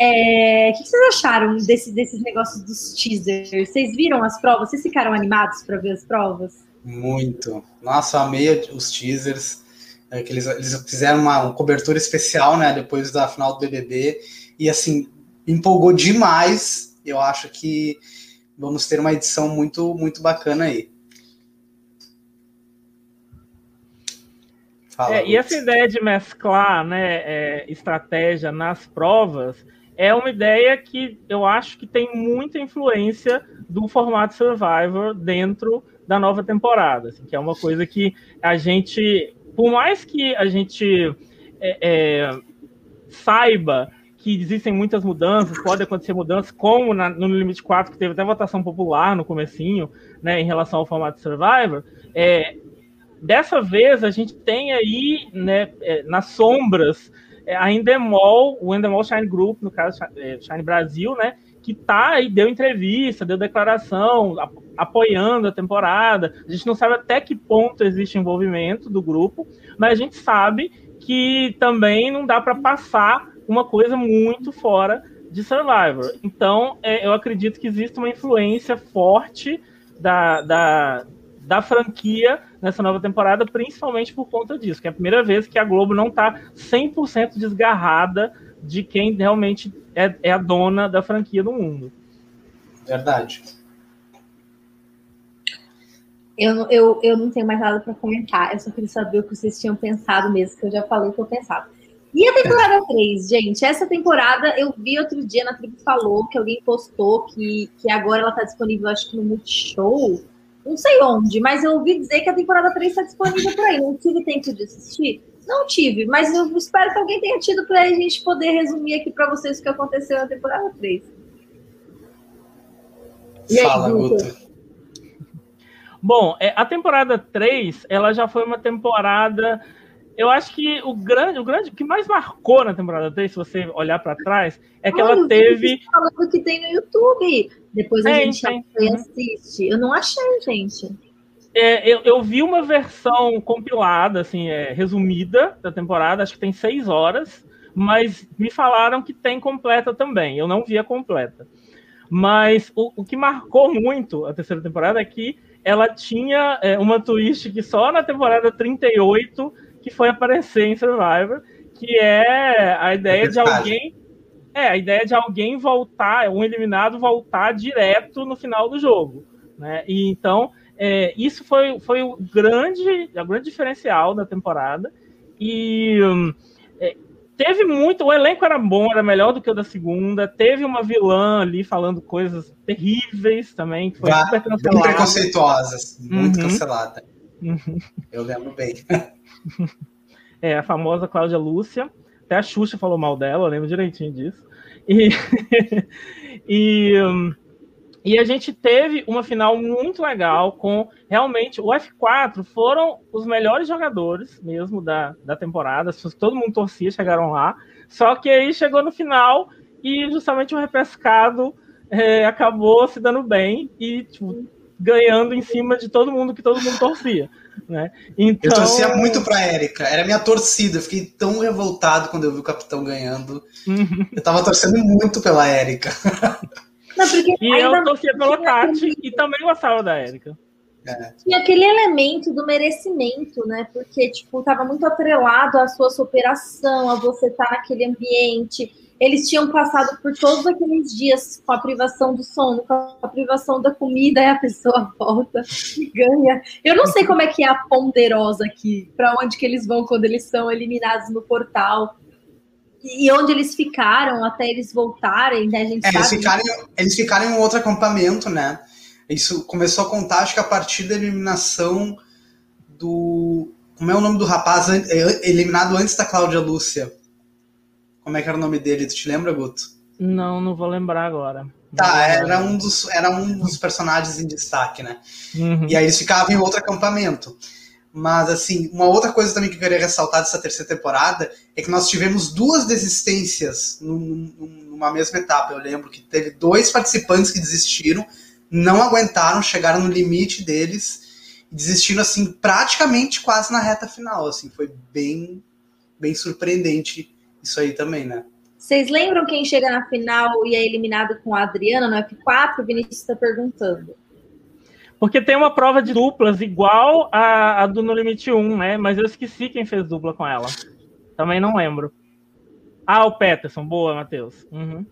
É, o que vocês acharam desse, desses negócios dos teasers? Vocês viram as provas? Vocês ficaram animados para ver as provas?
Muito. Nossa, amei os teasers. É, eles, eles fizeram uma, uma, cobertura especial, né, depois da final do BBB. E, assim, empolgou demais. Eu acho que vamos ter uma edição muito, muito bacana aí.
Fala, é, e essa ideia de mesclar né, é, estratégia nas provas é uma ideia que eu acho que tem muita influência do formato Survivor dentro da nova temporada, assim, que é uma coisa que a gente, por mais que a gente é, é, saiba que existem muitas mudanças, pode acontecer mudanças, como na, no Limite 4, que teve até votação popular no comecinho, né, em relação ao formato Survivor, é, dessa vez a gente tem aí, né, é, nas sombras, é, a Endemol, o Endemol Shine Group, no caso, é, Shine Brasil, né, que tá aí, deu entrevista, deu declaração, apoiando a temporada. A gente não sabe até que ponto existe envolvimento do grupo, mas a gente sabe que também não dá para passar uma coisa muito fora de Survivor. Então, é, eu acredito que existe uma influência forte da, da, da franquia nessa nova temporada, principalmente por conta disso, que é a primeira vez que a Globo não está 100% desgarrada de quem realmente é, é, a dona da franquia do mundo.
Verdade.
Eu, eu, eu não tenho mais nada para comentar, eu só queria saber o que vocês tinham pensado mesmo, que eu já falei o que eu pensava. E a temporada 3, gente? Essa temporada eu vi outro dia na tribo falou que alguém postou que, que agora ela está disponível, acho que no Multishow não sei onde, mas eu ouvi dizer que a temporada 3 está disponível por aí. Não tive tempo de assistir? Não tive, mas eu espero que alguém tenha tido para a gente poder resumir aqui para vocês o que aconteceu na temporada 3.
E Fala, aí, Guto.
Bom, é, a temporada 3, ela já foi uma temporada eu acho que o grande, o grande, o que mais marcou na temporada 3, se você olhar para trás, é que Olha, ela teve.
falando que tem no YouTube. Depois a gente tem. Assiste. Eu não achei, gente.
É, eu, eu, vi uma versão compilada, assim, é, resumida da temporada, acho que tem seis horas, mas me falaram que tem completa também. Eu não vi a completa. Mas o, o que marcou muito a terceira temporada é que ela tinha é, uma twist que só na temporada 38 que foi aparecer em Survivor, que é a ideia é de alguém. É, a ideia de alguém voltar, um eliminado voltar direto no final do jogo. Né? E então, é, isso foi, foi o grande, o grande diferencial da temporada. E hum, é, teve muito. O elenco era bom, era melhor do que o da segunda. Teve uma vilã ali falando coisas terríveis também, que foi
super cancelada. Muito preconceituosas, muito uhum. cancelada. Uhum. Eu lembro bem.
é, a famosa Cláudia Lúcia. Até a Xuxa falou mal dela, eu lembro direitinho disso. E, e, e, a gente teve uma final muito legal com realmente o F4 foram os melhores jogadores mesmo da, da temporada. Todo mundo torcia, chegaram lá. Só que aí chegou no final e justamente o repescado é, acabou se dando bem e tipo, ganhando em cima de todo mundo que todo mundo torcia. Né?
Então... Eu torcia muito pra Erika, era minha torcida. Eu fiquei tão revoltado quando eu vi o capitão ganhando. Uhum. Eu tava torcendo muito pela Erika.
E eu torcia pela Tati e também gostava da Erika.
É. E aquele elemento do merecimento, né? Porque, tipo, tava muito atrelado à sua superação, a você estar tá naquele ambiente eles tinham passado por todos aqueles dias com a privação do sono, com a privação da comida, e a pessoa volta e ganha. Eu não sei como é que é a ponderosa aqui, para onde que eles vão quando eles são eliminados no portal. E onde eles ficaram até eles voltarem, né? A gente
é, eles, ficaram, eles ficaram em um outro acampamento, né? Isso começou a contar, acho que a partir da eliminação do. Como é o nome do rapaz é, eliminado antes da Cláudia Lúcia? Como é que era o nome dele? Tu te lembra, Guto?
Não, não vou lembrar agora.
Tá, era um, dos, era um dos personagens em destaque, né? Uhum. E aí eles ficavam em outro acampamento. Mas, assim, uma outra coisa também que eu queria ressaltar dessa terceira temporada é que nós tivemos duas desistências num, numa mesma etapa. Eu lembro que teve dois participantes que desistiram, não aguentaram, chegaram no limite deles e desistiram, assim, praticamente quase na reta final. Assim, foi bem, bem surpreendente isso aí também, né?
Vocês lembram quem chega na final e é eliminado com a Adriana no F4? O Vinícius está perguntando.
Porque tem uma prova de duplas igual a, a, do No Limite 1, né? Mas eu esqueci quem fez dupla com ela. Também não lembro. Ah, o Peterson. Boa, Matheus. Uhum.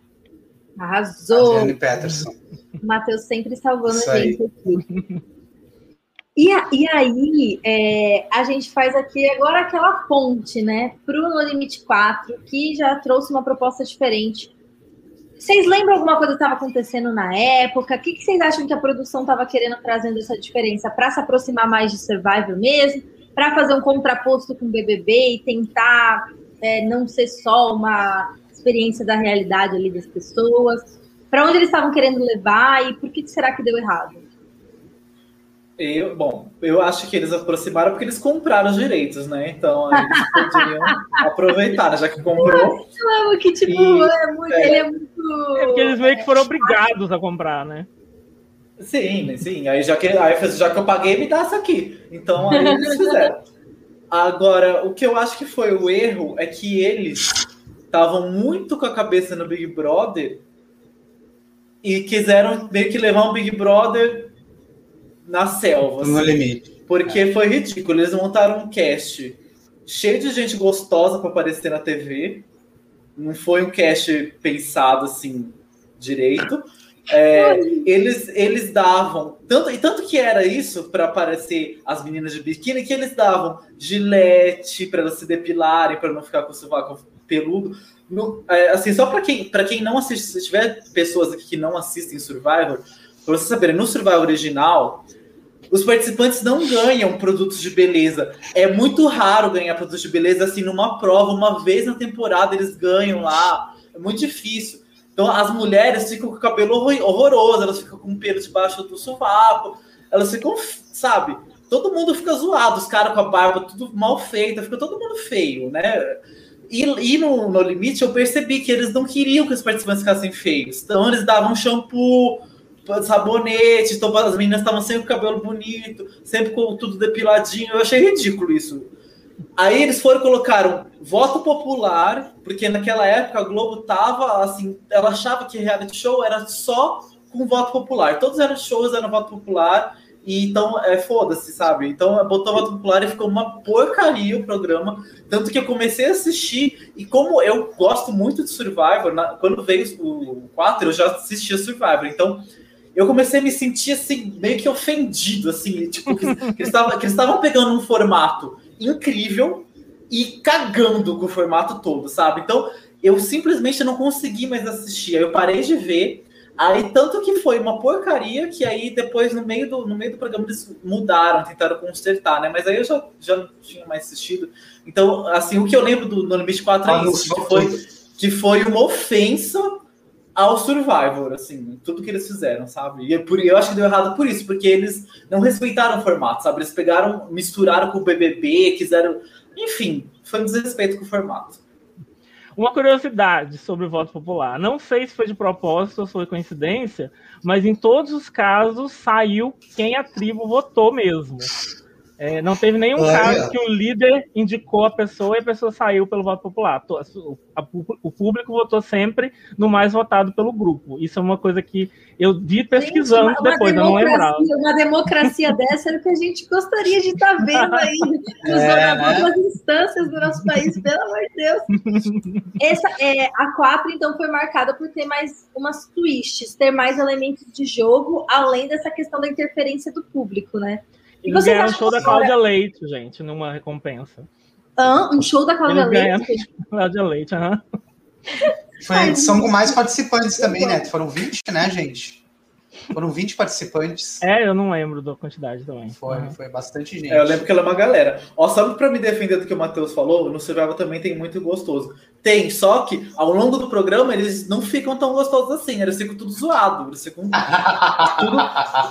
Arrasou.
Adriane Peterson.
Matheus sempre salvando Isso a gente aí. aqui. E, e aí, é, a gente faz aqui agora aquela ponte, né, para o No Limite 4, que já trouxe uma proposta diferente. Vocês lembram alguma coisa que estava acontecendo na época? O que, que vocês acham que a produção estava querendo trazendo essa diferença? Para se aproximar mais de Survivor mesmo? Para fazer um contraposto com o BBB e tentar é, não ser só uma experiência da realidade ali das pessoas? Para onde eles estavam querendo levar e por que será que deu errado?
Eu, bom, eu acho que eles aproximaram porque eles compraram os direitos, né? Então eles poderiam aproveitar, já que comprou.
Eu amo que, tipo, e, é muito, é, ele é muito.
É porque eles meio que foram obrigados a comprar, né?
Sim, sim. Aí já que, aí, já que eu paguei, me dá isso aqui. Então aí eles fizeram. Agora, o que eu acho que foi o erro é que eles estavam muito com a cabeça no Big Brother e quiseram meio que levar um Big Brother na selva.
No assim, limite.
Porque é. foi ridículo. Eles montaram um cast cheio de gente gostosa para aparecer na TV. Não foi um cast pensado assim direito. É, eles, eles davam tanto e tanto que era isso para aparecer as meninas de biquíni que eles davam gilete para elas se depilarem para não ficar com o sovaco peludo no, é, assim só para quem para quem não assiste se tiver pessoas aqui que não assistem Survivor para vocês saberem no Survivor original os participantes não ganham produtos de beleza. É muito raro ganhar produtos de beleza assim numa prova, uma vez na temporada eles ganham lá. É muito difícil. Então as mulheres ficam com o cabelo horroroso, elas ficam com o pelo debaixo do sovaco, elas ficam, sabe? Todo mundo fica zoado, os caras com a barba tudo mal feita, fica todo mundo feio, né? E, e no, no limite eu percebi que eles não queriam que os participantes ficassem feios. Então eles davam shampoo, sabonete, então as meninas estavam sempre com o cabelo bonito, sempre com tudo depiladinho. Eu achei ridículo isso. Aí eles foram colocaram voto popular, porque naquela época a Globo tava assim, ela achava que reality show era só com voto popular. Todos eram shows eram voto popular. E então, é foda-se, sabe? Então, botou voto popular e ficou uma porcaria o programa. Tanto que eu comecei a assistir, e como eu gosto muito de Survivor, na, quando veio o 4, eu já assistia Survivor. Então, eu comecei a me sentir assim, meio que ofendido, assim, tipo, que, que eles estavam pegando um formato incrível e cagando com o formato todo, sabe? Então, eu simplesmente não consegui mais assistir. Aí eu parei de ver. Aí, tanto que foi uma porcaria que aí depois, no meio do, no meio do programa, eles mudaram, tentaram consertar, né? Mas aí eu já, já não tinha mais assistido. Então, assim, o que eu lembro do No Limite 4 é isso, que foi, que foi uma ofensa ao Survivor, assim, tudo que eles fizeram, sabe? E é por, eu acho que deu errado por isso, porque eles não respeitaram o formato, sabe? Eles pegaram, misturaram com o BBB, quiseram. Enfim, foi um desrespeito com o formato.
Uma curiosidade sobre o voto popular. Não sei se foi de propósito ou foi coincidência, mas em todos os casos saiu quem a tribo votou mesmo. É, não teve nenhum Olha. caso que o líder indicou a pessoa e a pessoa saiu pelo voto popular. O público votou sempre no mais votado pelo grupo. Isso é uma coisa que eu vi pesquisando gente, depois, eu não lembrava.
Uma democracia dessa era o que a gente gostaria de estar tá vendo aí nos é, né? instâncias do nosso país, pelo amor de Deus. Essa, é, a 4, então, foi marcada por ter mais umas twists, ter mais elementos de jogo, além dessa questão da interferência do público, né?
E você ganharam um show da Cláudia Leite, gente, numa recompensa.
Ah, um show da Cláudia Leite?
Cláudia Leite, aham.
Foi a edição com mais participantes também, né? Foram 20, né, gente? Foram 20 participantes.
É, eu não lembro da quantidade também.
Foi, uhum. foi bastante gente.
É, eu lembro que ela é uma galera. Ó, sabe pra me defender do que o Matheus falou? No Survival também tem muito gostoso. Tem, só que ao longo do programa eles não ficam tão gostosos assim. Eles ficam tudo zoado. Eles ficam tudo.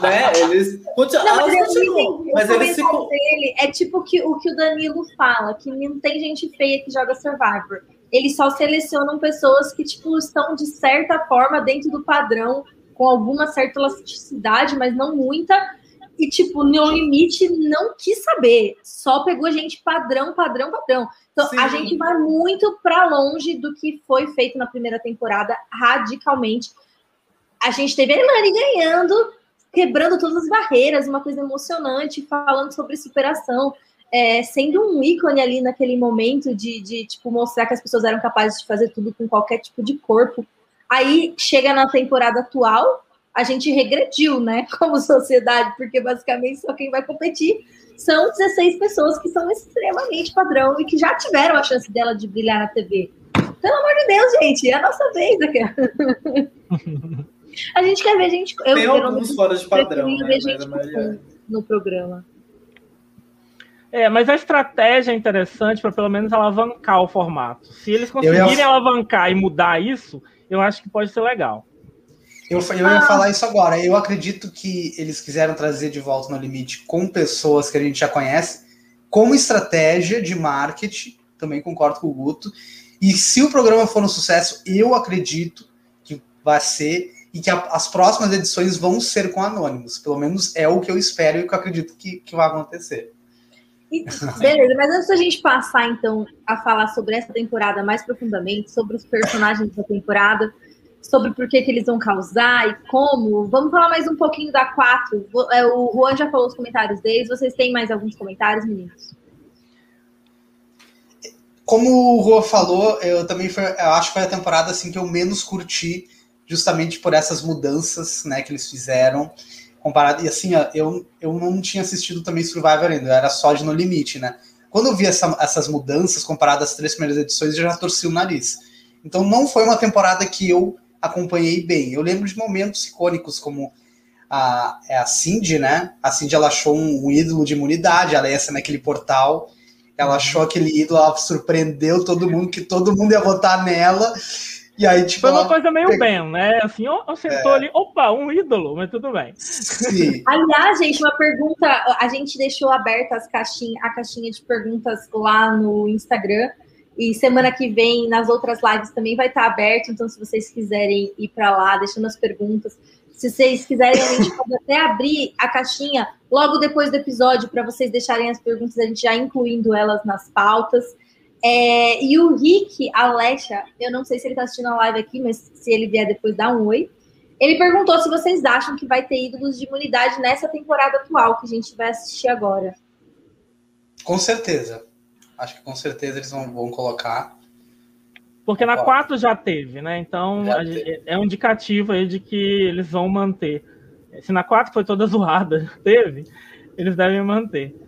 né? Eles. Continu... Não,
mas, continuam, mas eles ficam. Dele é tipo que, o que o Danilo fala: que não tem gente feia que joga Survivor eles só selecionam pessoas que tipo estão de certa forma dentro do padrão com alguma certa elasticidade, mas não muita. E, tipo, No Limite não quis saber, só pegou gente padrão, padrão, padrão. Então, Sim. a gente vai muito para longe do que foi feito na primeira temporada, radicalmente. A gente teve a Elane ganhando, quebrando todas as barreiras, uma coisa emocionante, falando sobre superação, é, sendo um ícone ali naquele momento de, de, tipo, mostrar que as pessoas eram capazes de fazer tudo com qualquer tipo de corpo. Aí chega na temporada atual, a gente regrediu, né, como sociedade, porque basicamente só quem vai competir são 16 pessoas que são extremamente padrão e que já tiveram a chance dela de brilhar na TV. Pelo amor de Deus, gente, é a nossa vez aqui. a gente quer ver gente.
Eu, Tem alguns fora de padrão, né?
Gente no, no programa.
É, mas a estratégia é interessante para pelo menos alavancar o formato. Se eles conseguirem ia... alavancar e mudar isso, eu acho que pode ser legal.
Eu, eu ia falar isso agora. Eu acredito que eles quiseram trazer de volta no limite com pessoas que a gente já conhece, como estratégia de marketing. Também concordo com o Guto. E se o programa for um sucesso, eu acredito que vai ser e que a, as próximas edições vão ser com anônimos. Pelo menos é o que eu espero e o que eu acredito que, que vai acontecer.
Beleza, mas antes da gente passar, então, a falar sobre essa temporada mais profundamente, sobre os personagens da temporada, sobre por que, que eles vão causar e como, vamos falar mais um pouquinho da 4. É, o Juan já falou os comentários deles, vocês têm mais alguns comentários, meninos?
Como o Juan falou, eu também foi, eu acho que foi a temporada assim que eu menos curti, justamente por essas mudanças né, que eles fizeram comparado. E assim, ó, eu, eu não tinha assistido também Survivor ainda, era só de No Limite, né? Quando eu vi essa, essas mudanças comparadas às três primeiras edições, eu já torci o nariz. Então não foi uma temporada que eu acompanhei bem. Eu lembro de momentos icônicos como a, é a Cindy, né? A Cindy ela achou um, um ídolo de imunidade, ela ia ser naquele portal, ela achou aquele ídolo, ela surpreendeu todo mundo, que todo mundo ia votar nela. E aí, tipo,
Foi uma coisa meio pegou... bem, né? Assim, sentou é. ali, opa, um ídolo, mas tudo bem.
Sim. Aliás, gente, uma pergunta, a gente deixou aberta as caixinha, a caixinha de perguntas lá no Instagram. E semana que vem, nas outras lives também vai estar aberto. Então, se vocês quiserem ir para lá, deixando as perguntas. Se vocês quiserem, a gente pode até abrir a caixinha logo depois do episódio para vocês deixarem as perguntas, a gente já incluindo elas nas pautas. É, e o Rick Alexa, eu não sei se ele está assistindo a live aqui, mas se ele vier depois, dá um oi. Ele perguntou se vocês acham que vai ter ídolos de imunidade nessa temporada atual que a gente vai assistir agora.
Com certeza. Acho que com certeza eles vão, vão colocar.
Porque na 4 já teve, né? Então teve. é um indicativo aí de que eles vão manter. Se na 4 foi toda zoada, teve, eles devem manter.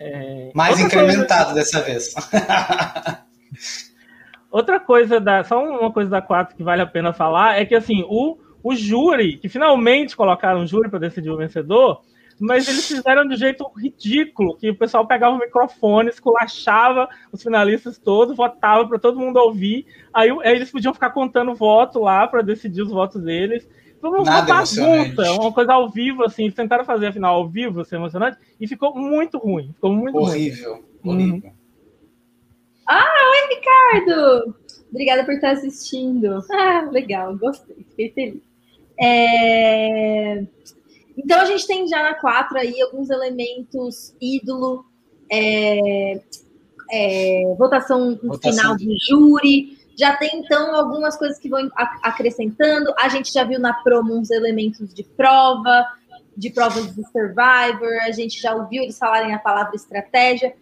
É... Mais incrementado coisa... dessa vez.
Outra coisa da. Só uma coisa da 4 que vale a pena falar é que assim, o, o júri, que finalmente colocaram o júri para decidir o vencedor, mas eles fizeram de um jeito ridículo, que o pessoal pegava o microfone, esculachava os finalistas todos, votava para todo mundo ouvir, aí, aí, eles podiam ficar contando voto lá para decidir os votos deles. Foi uma Nada bagunça, uma coisa ao vivo, assim. Tentaram fazer a final ao vivo, ser emocionante, e ficou muito ruim. Ficou muito
horrível, ruim. horrível. Uhum.
Ah, oi, Ricardo! Obrigada por estar assistindo. Ah, legal, gostei, fiquei feliz. É... Então a gente tem já na 4 aí alguns elementos ídolo, é... É... votação, votação final de júri, já tem, então, algumas coisas que vão acrescentando. A gente já viu na promo uns elementos de prova, de provas de Survivor. A gente já ouviu eles falarem a palavra estratégia.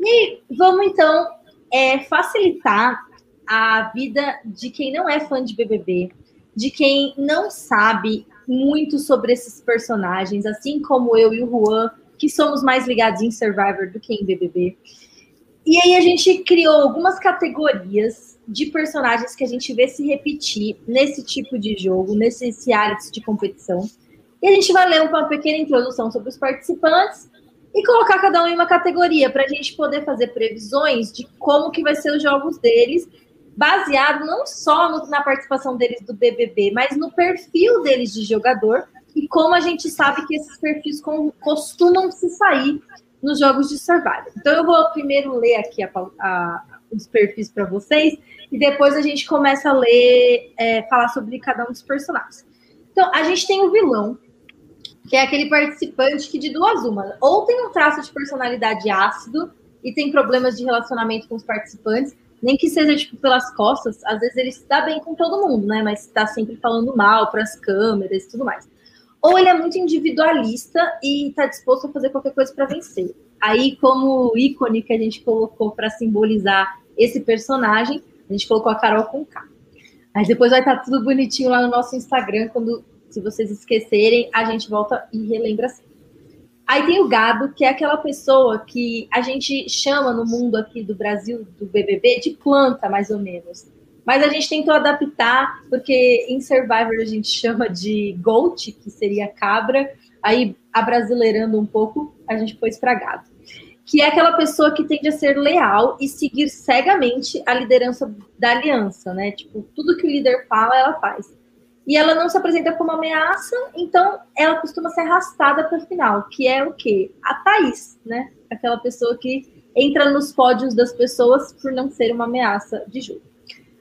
E vamos, então, é, facilitar a vida de quem não é fã de BBB, de quem não sabe muito sobre esses personagens, assim como eu e o Juan, que somos mais ligados em Survivor do que em BBB. E aí a gente criou algumas categorias de personagens que a gente vê se repetir nesse tipo de jogo, nesses realities de competição. E a gente vai ler uma pequena introdução sobre os participantes e colocar cada um em uma categoria para a gente poder fazer previsões de como que vai ser os jogos deles, baseado não só no, na participação deles do BBB, mas no perfil deles de jogador e como a gente sabe que esses perfis com, costumam se sair nos jogos de Survival. Então eu vou primeiro ler aqui a, a, os perfis para vocês e depois a gente começa a ler, é, falar sobre cada um dos personagens. Então, a gente tem o vilão, que é aquele participante que de duas uma, ou tem um traço de personalidade ácido e tem problemas de relacionamento com os participantes, nem que seja tipo pelas costas, às vezes ele se dá bem com todo mundo, né? Mas está sempre falando mal para as câmeras e tudo mais. Ou ele é muito individualista e está disposto a fazer qualquer coisa para vencer. Aí, como ícone que a gente colocou para simbolizar esse personagem, a gente colocou a Carol com K. Mas depois vai estar tudo bonitinho lá no nosso Instagram, quando, se vocês esquecerem, a gente volta e relembra assim. Aí tem o gado, que é aquela pessoa que a gente chama no mundo aqui do Brasil, do BBB, de planta, mais ou menos. Mas a gente tentou adaptar, porque em Survivor a gente chama de goat, que seria cabra, aí abrasileirando um pouco, a gente pôs para gado. Que é aquela pessoa que tende a ser leal e seguir cegamente a liderança da aliança, né? Tipo, tudo que o líder fala, ela faz. E ela não se apresenta como ameaça, então ela costuma ser arrastada para o final, que é o quê? A Thaís, né? Aquela pessoa que entra nos pódios das pessoas por não ser uma ameaça de jogo.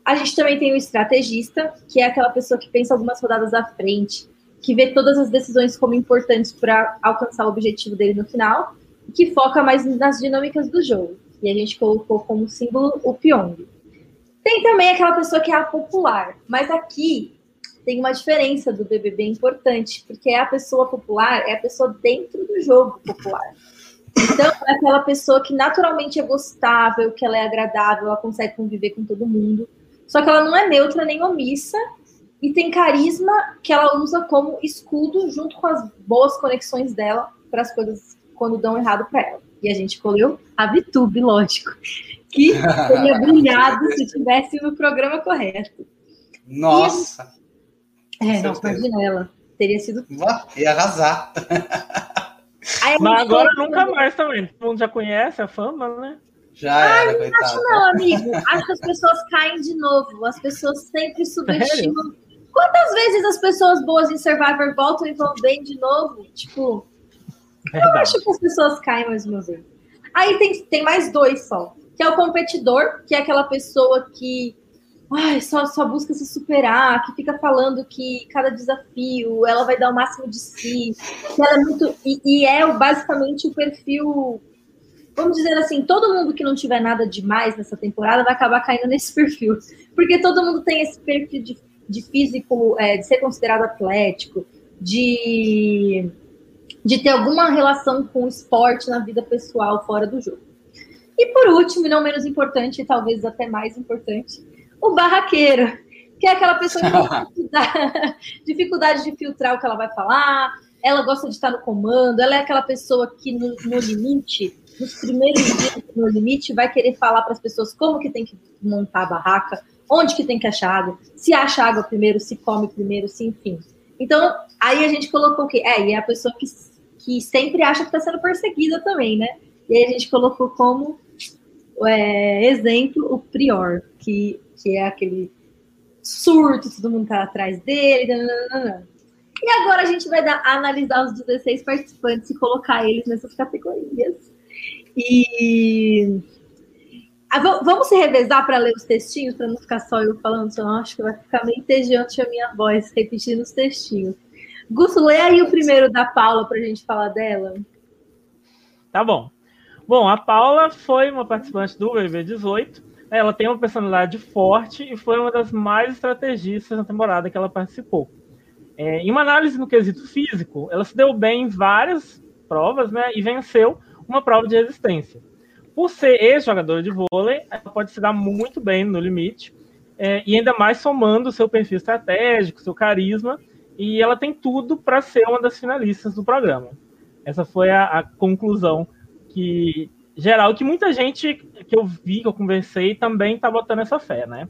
A gente também tem o estrategista, que é aquela pessoa que pensa algumas rodadas à frente, que vê todas as decisões como importantes para alcançar o objetivo dele no final, que foca mais nas dinâmicas do jogo. E a gente colocou como símbolo o Pyong. Tem também aquela pessoa que é a popular, mas aqui tem uma diferença do BBB importante, porque é a pessoa popular, é a pessoa dentro do jogo popular. Então, é aquela pessoa que naturalmente é gostável, que ela é agradável, ela consegue conviver com todo mundo. Só que ela não é neutra nem omissa e tem carisma que ela usa como escudo junto com as boas conexões dela para as coisas quando dão errado para ela. E a gente escolheu a Vitube, lógico, que teria brilhado se tivesse no programa correto.
Nossa!
E, é, não, imagina ela. Teria sido.
Ia arrasar.
Mas agora nunca mais também. Todo mundo já conhece a fama, né?
Já era, não acho
não, amigo. Acho que as pessoas caem de novo. As pessoas sempre subestimam. Sério? Quantas vezes as pessoas boas em Survivor voltam e vão bem de novo? Tipo, Verdade. eu acho que as pessoas caem mais uma vez. Aí tem, tem mais dois só. Que é o competidor, que é aquela pessoa que ai, só, só busca se superar, que fica falando que cada desafio ela vai dar o máximo de si, que ela é muito. E, e é basicamente o perfil. Vamos dizer assim, todo mundo que não tiver nada demais nessa temporada vai acabar caindo nesse perfil. Porque todo mundo tem esse perfil de, de físico, é, de ser considerado atlético, de, de ter alguma relação com o esporte na vida pessoal fora do jogo. E por último, e não menos importante, talvez até mais importante, o barraqueiro, que é aquela pessoa que tem dificuldade, dificuldade de filtrar o que ela vai falar, ela gosta de estar no comando, ela é aquela pessoa que no, no limite, nos primeiros dias no limite, vai querer falar para as pessoas como que tem que montar a barraca, onde que tem que achar água, se acha água primeiro, se come primeiro, se enfim. Então, aí a gente colocou o quê? É, e é a pessoa que, que sempre acha que está sendo perseguida também, né? E aí a gente colocou como é, exemplo o Prior, que que é aquele surto, todo mundo tá atrás dele. Nananana. E agora a gente vai dar, analisar os 16 participantes e colocar eles nessas categorias. E vamos se revezar para ler os textinhos, para não ficar só eu falando, senão acho que vai ficar meio entediante a minha voz repetindo os textinhos. Gusto, lê aí o primeiro da Paula para a gente falar dela.
Tá bom. Bom, a Paula foi uma participante do BB 18 ela tem uma personalidade forte e foi uma das mais estrategistas na temporada que ela participou. É, em uma análise no quesito físico, ela se deu bem em várias provas né, e venceu uma prova de resistência. Por ser ex-jogadora de vôlei, ela pode se dar muito bem no limite, é, e ainda mais somando o seu perfil estratégico, seu carisma, e ela tem tudo para ser uma das finalistas do programa. Essa foi a, a conclusão que geral, que muita gente que eu vi, que eu conversei, também tá botando essa fé, né?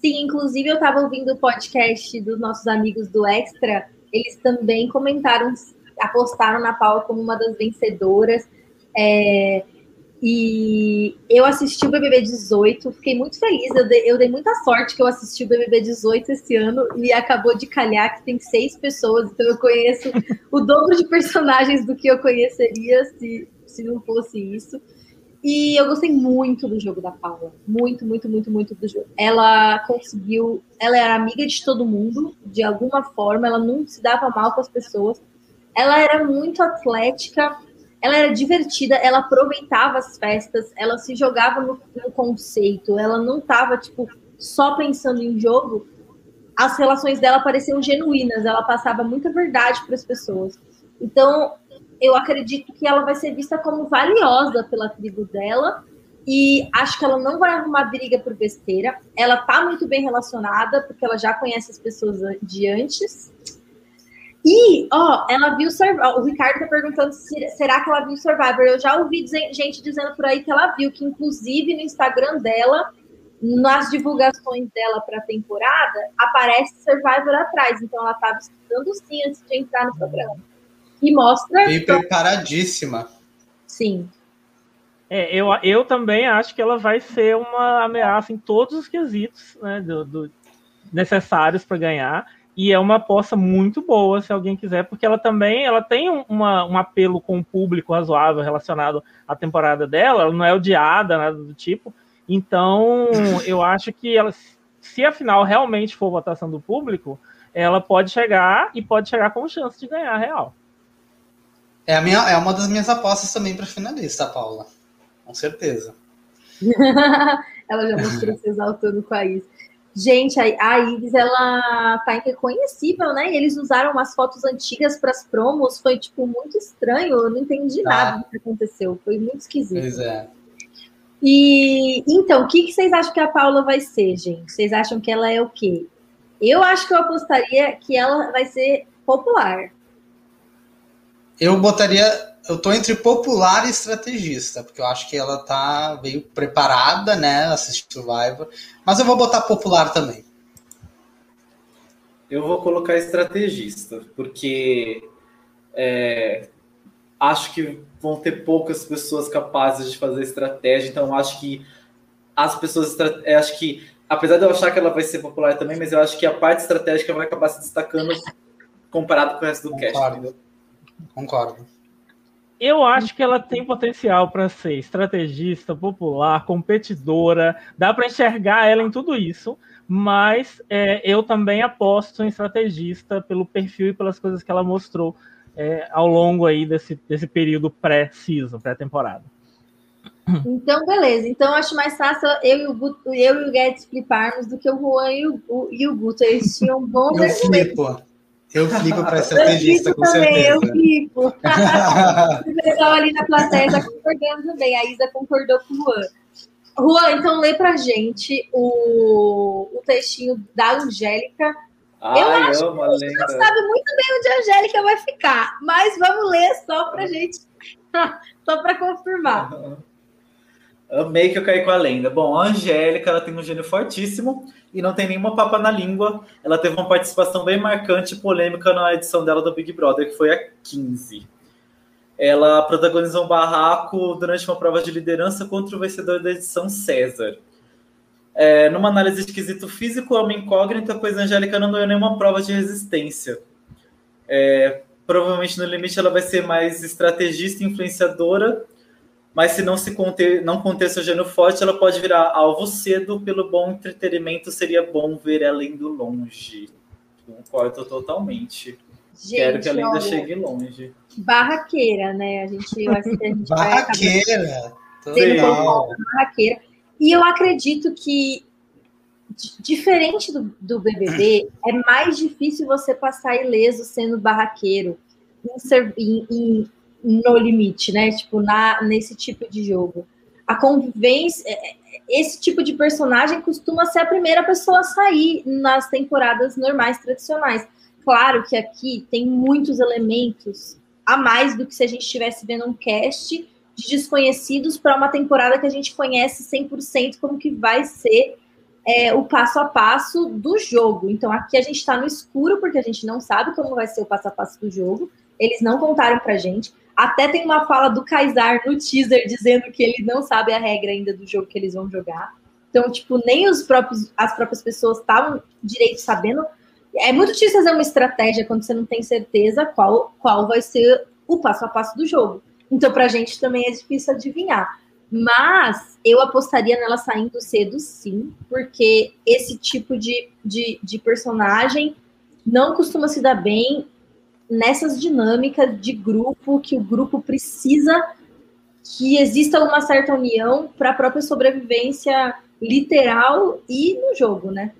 Sim, inclusive eu estava ouvindo o podcast dos nossos amigos do Extra, eles também comentaram, apostaram na Paula como uma das vencedoras. É, e eu assisti o BBB 18, fiquei muito feliz. Eu dei, eu dei, muita sorte que eu assisti o BBB 18 esse ano e acabou de calhar que tem seis pessoas, então eu conheço o dobro de personagens do que eu conheceria se, se não fosse isso. E eu gostei muito do jogo da Paula. Muito, muito, muito, muito do jogo. Ela conseguiu. Ela era amiga de todo mundo, de alguma forma. Ela não se dava mal com as pessoas. Ela era muito atlética. Ela era divertida. Ela aproveitava as festas. Ela se jogava no, no conceito. Ela não tava, tipo, só pensando em jogo. As relações dela pareciam genuínas. Ela passava muita verdade para as pessoas. Então, eu acredito que ela vai ser vista como valiosa pela tribo dela e acho que ela não vai arrumar briga por besteira. Ela tá muito bem relacionada, porque ela já conhece as pessoas de antes. E, ó, ela viu Survivor. O Ricardo tá perguntando se será que ela viu Survivor. Eu já ouvi gente dizendo por aí que ela viu, que inclusive no Instagram dela nas divulgações dela para a temporada, aparece Survivor atrás. Então ela estava estudando sim antes de entrar no programa. E mostra.
Bem preparadíssima.
Sim.
É, eu, eu também acho que ela vai ser uma ameaça em todos os quesitos né, do, do necessários para ganhar. E é uma aposta muito boa, se alguém quiser, porque ela também ela tem uma, um apelo com o público razoável relacionado à temporada dela. Ela não é odiada, nada do tipo. Então, eu acho que ela, se a final realmente for votação do público, ela pode chegar e pode chegar com chance de ganhar real.
É, a minha, é uma das minhas apostas também para finalista, Paula. Com certeza.
ela já mostrou se exaltando com a. Gente, a Iris, ela tá irreconhecível, né? E eles usaram umas fotos antigas para as promos. Foi, tipo, muito estranho. Eu não entendi tá. nada do que aconteceu. Foi muito esquisito.
Pois é.
E então, o que, que vocês acham que a Paula vai ser, gente? Vocês acham que ela é o quê? Eu acho que eu apostaria que ela vai ser popular.
Eu botaria. Eu tô entre popular e estrategista, porque eu acho que ela tá meio preparada, né? Assistir Survivor. Mas eu vou botar popular também.
Eu vou colocar estrategista, porque é, acho que vão ter poucas pessoas capazes de fazer estratégia, então acho que as pessoas. É, acho que, apesar de eu achar que ela vai ser popular também, mas eu acho que a parte estratégica vai acabar se destacando comparado com o resto do
Concordo. cast. Concordo.
Eu acho que ela tem potencial para ser estrategista, popular, competidora. Dá para enxergar ela em tudo isso, mas é, eu também aposto em estrategista pelo perfil e pelas coisas que ela mostrou é, ao longo aí desse, desse período pré-season, pré-temporada.
Então, beleza. Então, acho mais fácil eu e o, Guto, eu e o Guedes fliparmos do que o Juan e o, o, e o Guto. Eles tinham bons
eu flipo. Eu flipo para estrategista, com também, certeza.
Eu flipo. o pessoal ali na plateia está concordando também. A Isa concordou com o Juan. Juan, então lê pra gente o, o textinho da Angélica
Ai, eu
acho que a gente não sabe muito bem onde a Angélica vai ficar, mas vamos ler só pra gente, só para confirmar.
Amei que eu caí com a lenda. Bom, a Angélica ela tem um gênio fortíssimo e não tem nenhuma papa na língua. Ela teve uma participação bem marcante e polêmica na edição dela do Big Brother, que foi a 15. Ela protagonizou um barraco durante uma prova de liderança contra o vencedor da edição César. É, numa análise de quesito físico, é uma incógnita, pois a Angélica não ganhou nenhuma prova de resistência. É, provavelmente no limite ela vai ser mais estrategista e influenciadora, mas se não se conter, não conter seu gênio forte, ela pode virar alvo cedo. Pelo bom entretenimento, seria bom ver ela indo longe. Concordo totalmente. Gente, Quero que ela ainda olha, chegue longe.
Barraqueira, né? A gente, a gente
barraqueira.
Vai barraqueira. E eu acredito que, diferente do, do BBB, é mais difícil você passar ileso sendo barraqueiro em, em, no limite, né? Tipo, na, nesse tipo de jogo. A convivência, é, é, esse tipo de personagem costuma ser a primeira pessoa a sair nas temporadas normais, tradicionais. Claro que aqui tem muitos elementos a mais do que se a gente estivesse vendo um cast de desconhecidos para uma temporada que a gente conhece 100% como que vai ser é, o passo a passo do jogo. Então aqui a gente está no escuro porque a gente não sabe como vai ser o passo a passo do jogo. Eles não contaram para gente. Até tem uma fala do Kaysar no teaser dizendo que ele não sabe a regra ainda do jogo que eles vão jogar. Então, tipo, nem os próprios, as próprias pessoas estavam direito sabendo. É muito difícil fazer uma estratégia quando você não tem certeza qual, qual vai ser o passo a passo do jogo. Então, para a gente também é difícil adivinhar. Mas eu apostaria nela saindo cedo, sim, porque esse tipo de, de, de personagem não costuma se dar bem nessas dinâmicas de grupo, que o grupo precisa que exista uma certa união para a própria sobrevivência literal e no jogo, né?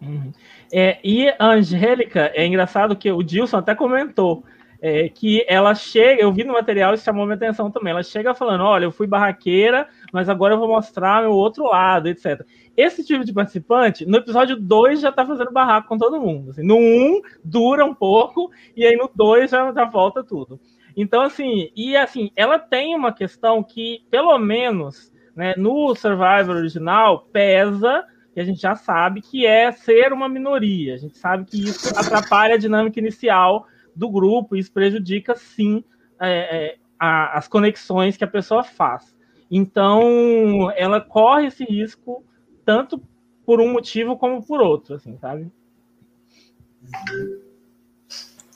Uhum. É, e a Angélica, é engraçado que o Dilson até comentou é, que ela chega, eu vi no material, isso chamou minha atenção também. Ela chega falando: olha, eu fui barraqueira, mas agora eu vou mostrar meu outro lado, etc. Esse tipo de participante, no episódio 2 já tá fazendo barraco com todo mundo. Assim, no 1 um, dura um pouco, e aí no 2 já, já volta tudo. Então, assim, e assim, ela tem uma questão que, pelo menos Né? No Survivor original, pesa, e a gente já sabe que é ser uma minoria. A gente sabe que isso atrapalha a dinâmica inicial do grupo, e isso prejudica, sim, é, é, a, as conexões que a pessoa faz. Então, ela corre esse risco tanto por um motivo como por outro, assim, sabe?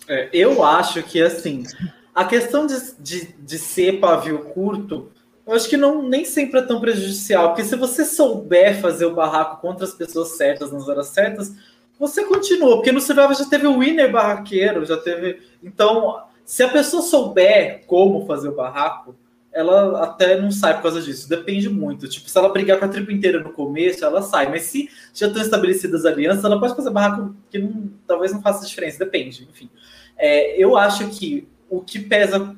É, eu acho que, assim, a questão de, de, de ser pavio curto, eu acho que não, nem sempre é tão prejudicial, porque se você souber fazer o barraco contra as pessoas certas nas horas certas, você continua, porque no Survival já teve o winner barraqueiro, já teve. Então, se a pessoa souber como fazer o barraco, ela até não sai por causa disso. Depende muito. Tipo, se ela brigar com a tribo inteira no começo, ela sai. Mas se já estão estabelecidas alianças, ela pode fazer barraco que não, talvez não faça diferença. Depende, enfim. É, eu acho que o que pesa.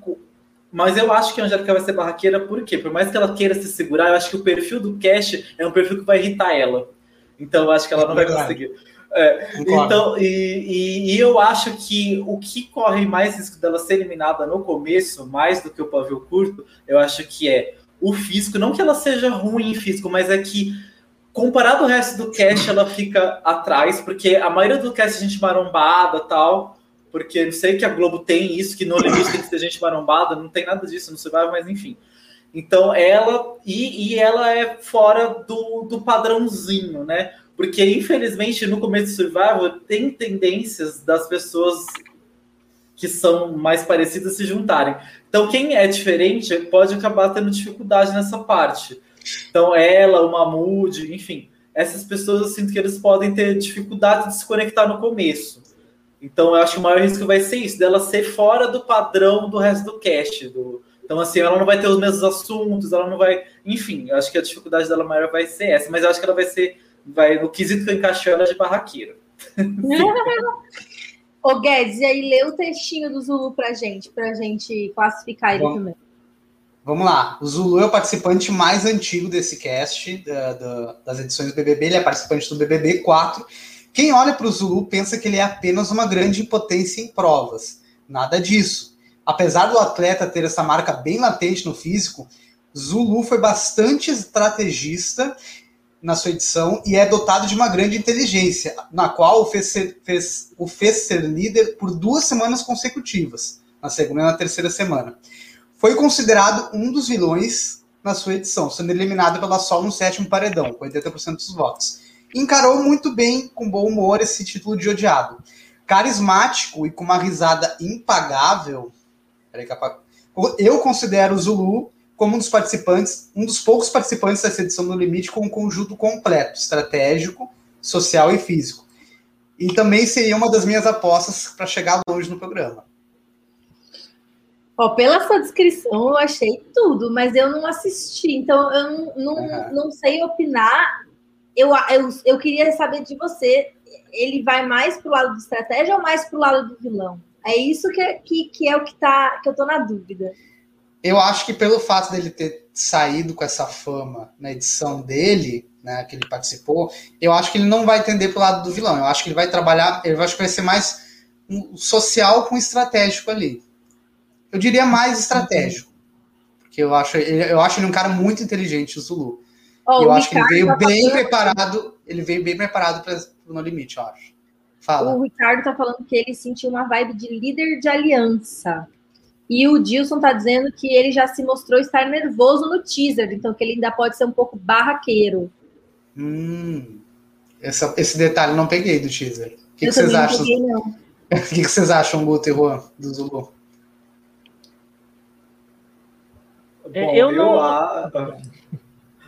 Mas eu acho que a Angélica vai ser barraqueira, por quê? Por mais que ela queira se segurar, eu acho que o perfil do Cash é um perfil que vai irritar ela. Então eu acho que ela não vai conseguir. É, então, e, e, e, eu acho que o que corre mais risco dela ser eliminada no começo, mais do que o pavio curto, eu acho que é o físico. Não que ela seja ruim em físico, mas é que, comparado ao resto do cast, ela fica atrás, porque a maioria do cast é gente marombada tal. Porque não sei que a Globo tem isso, que no limite tem que ter gente marombada, não tem nada disso no Survivor, mas enfim. Então ela e, e ela é fora do, do padrãozinho, né? Porque, infelizmente, no começo do Survival, tem tendências das pessoas que são mais parecidas se juntarem. Então, quem é diferente pode acabar tendo dificuldade nessa parte. Então, ela, o Mahmoud, enfim, essas pessoas eu sinto que eles podem ter dificuldade de se conectar no começo. Então, eu acho que o maior risco vai ser isso, dela ser fora do padrão do resto do cast. Do... Então, assim, ela não vai ter os mesmos assuntos, ela não vai. Enfim, eu acho que a dificuldade dela maior vai ser essa, mas eu acho que ela vai ser vai no quesito que encaixei ela de barraqueiro.
Ô Guedes, e aí lê o textinho do Zulu pra gente, pra gente classificar ele Bom, também.
Vamos lá. O Zulu é o participante mais antigo desse cast, da, da, das edições do BBB. Ele é participante do BBB 4. Quem olha para o Zulu pensa que ele é apenas uma grande impotência em provas. Nada disso. Apesar do atleta ter essa marca bem latente no físico, Zulu foi bastante estrategista na sua edição e é dotado de uma grande inteligência, na qual o fez ser, fez, o fez ser líder por duas semanas consecutivas, na segunda e na terceira semana. Foi considerado um dos vilões na sua edição, sendo eliminado pela Sol no sétimo paredão, com 80% dos votos. Encarou muito bem, com bom humor, esse título de odiado. Carismático e com uma risada impagável. Eu considero o Zulu como um dos participantes, um dos poucos participantes dessa edição do Limite com um conjunto completo, estratégico, social e físico. E também seria uma das minhas apostas para chegar longe no programa.
Ó, pela sua descrição, eu achei tudo, mas eu não assisti, então eu não, não, uhum. não sei opinar. Eu, eu, eu queria saber de você, ele vai mais pro lado de estratégia ou mais pro lado do vilão? É isso que, que, que é o que, tá, que eu tô na dúvida
eu acho que pelo fato dele ter saído com essa fama na edição dele, né, que ele participou, eu acho que ele não vai tender pro lado do vilão. Eu acho que ele vai trabalhar, eu acho que vai ser mais um social com estratégico ali. Eu diria mais estratégico. Porque eu acho, eu acho ele um cara muito inteligente, o Zulu. Oh, eu acho que ele veio tá bem falando... preparado, ele veio bem preparado para o No Limite, eu acho. Fala.
O Ricardo tá falando que ele sentiu uma vibe de líder de aliança. E o Dilson tá dizendo que ele já se mostrou estar nervoso no teaser, então que ele ainda pode ser um pouco barraqueiro.
Hum, essa, esse detalhe não peguei do teaser. O que, que vocês acham? Peguei, o que, que vocês acham, Guto e Juan, do Zulu?
É, Bom, eu, eu não. Ah,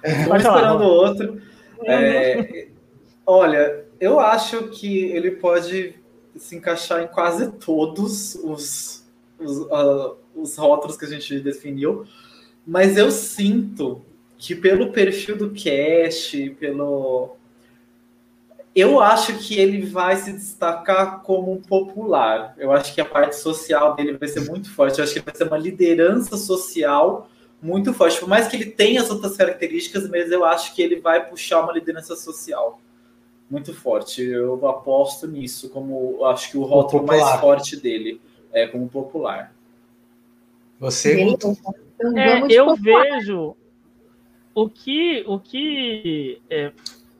Estou esperando outro. É, olha, eu acho que ele pode se encaixar em quase todos os os, uh, os rótulos que a gente definiu, mas eu sinto que pelo perfil do cast, pelo. Eu acho que ele vai se destacar como um popular. Eu acho que a parte social dele vai ser muito forte. Eu acho que ele vai ser uma liderança social muito forte. Por mais que ele tenha as outras características, mas eu acho que ele vai puxar uma liderança social muito forte. Eu aposto nisso, como acho que o rótulo mais forte dele é, como popular.
Você?
Então, é, eu vejo. o que, o que é,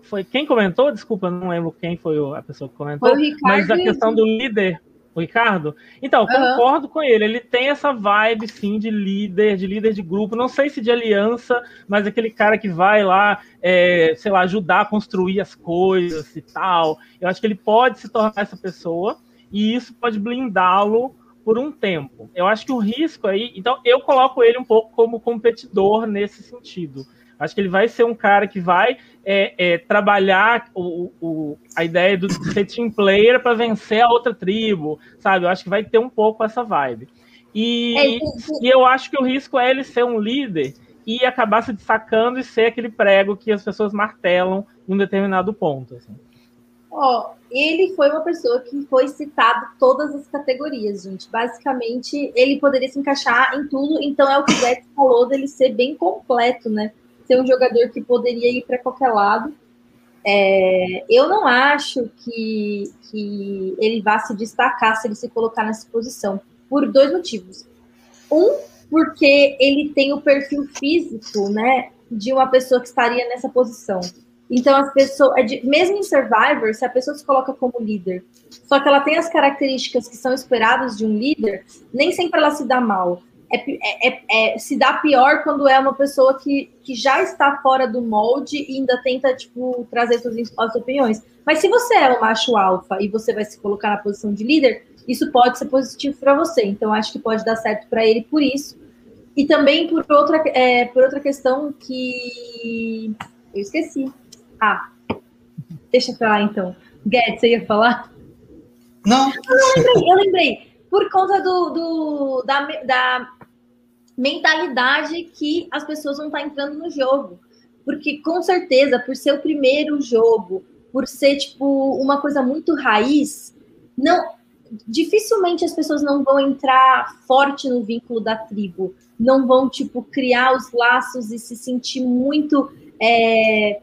foi quem comentou? Desculpa, não lembro quem foi a pessoa que comentou. mas a questão do líder, o Ricardo. Então, concordo com ele. Ele tem essa vibe, sim, de líder, de líder de grupo. Não sei se de aliança, mas aquele cara que vai lá, é, sei lá, ajudar a construir as coisas e tal. Eu acho que ele pode se tornar essa pessoa e isso pode blindá-lo por um tempo. Eu acho que o risco aí. Então, eu coloco ele um pouco como competidor nesse sentido. Acho que ele vai ser um cara que vai é, é, trabalhar o, o, a ideia do ser team player para vencer a outra tribo, sabe? Eu acho que vai ter um pouco essa vibe. E, é, e eu acho que o risco é ele ser um líder e acabar se destacando e ser aquele prego que as pessoas martelam em um determinado ponto. Assim.
Ó, ele foi uma pessoa que foi citado todas as categorias, gente. Basicamente, ele poderia se encaixar em tudo, então é o que o Beto falou dele ser bem completo, né? Ser um jogador que poderia ir para qualquer lado. É, eu não acho que, que ele vá se destacar se ele se colocar nessa posição, por dois motivos. Um, porque ele tem o perfil físico, né, de uma pessoa que estaria nessa posição. Então, as pessoas, é mesmo em Survivor, se a pessoa se coloca como líder, só que ela tem as características que são esperadas de um líder, nem sempre ela se dá mal. É, é, é, é, se dá pior quando é uma pessoa que, que já está fora do molde e ainda tenta, tipo, trazer suas, suas opiniões. Mas se você é um macho alfa e você vai se colocar na posição de líder, isso pode ser positivo para você. Então, acho que pode dar certo para ele por isso. E também por outra, é, por outra questão que eu esqueci. Ah, deixa pra lá então. Guedes, você ia falar?
Não.
Eu lembrei, eu lembrei. Por conta do, do da, da mentalidade que as pessoas vão estar entrando no jogo. Porque, com certeza, por ser o primeiro jogo, por ser, tipo, uma coisa muito raiz, não dificilmente as pessoas não vão entrar forte no vínculo da tribo. Não vão, tipo, criar os laços e se sentir muito... É,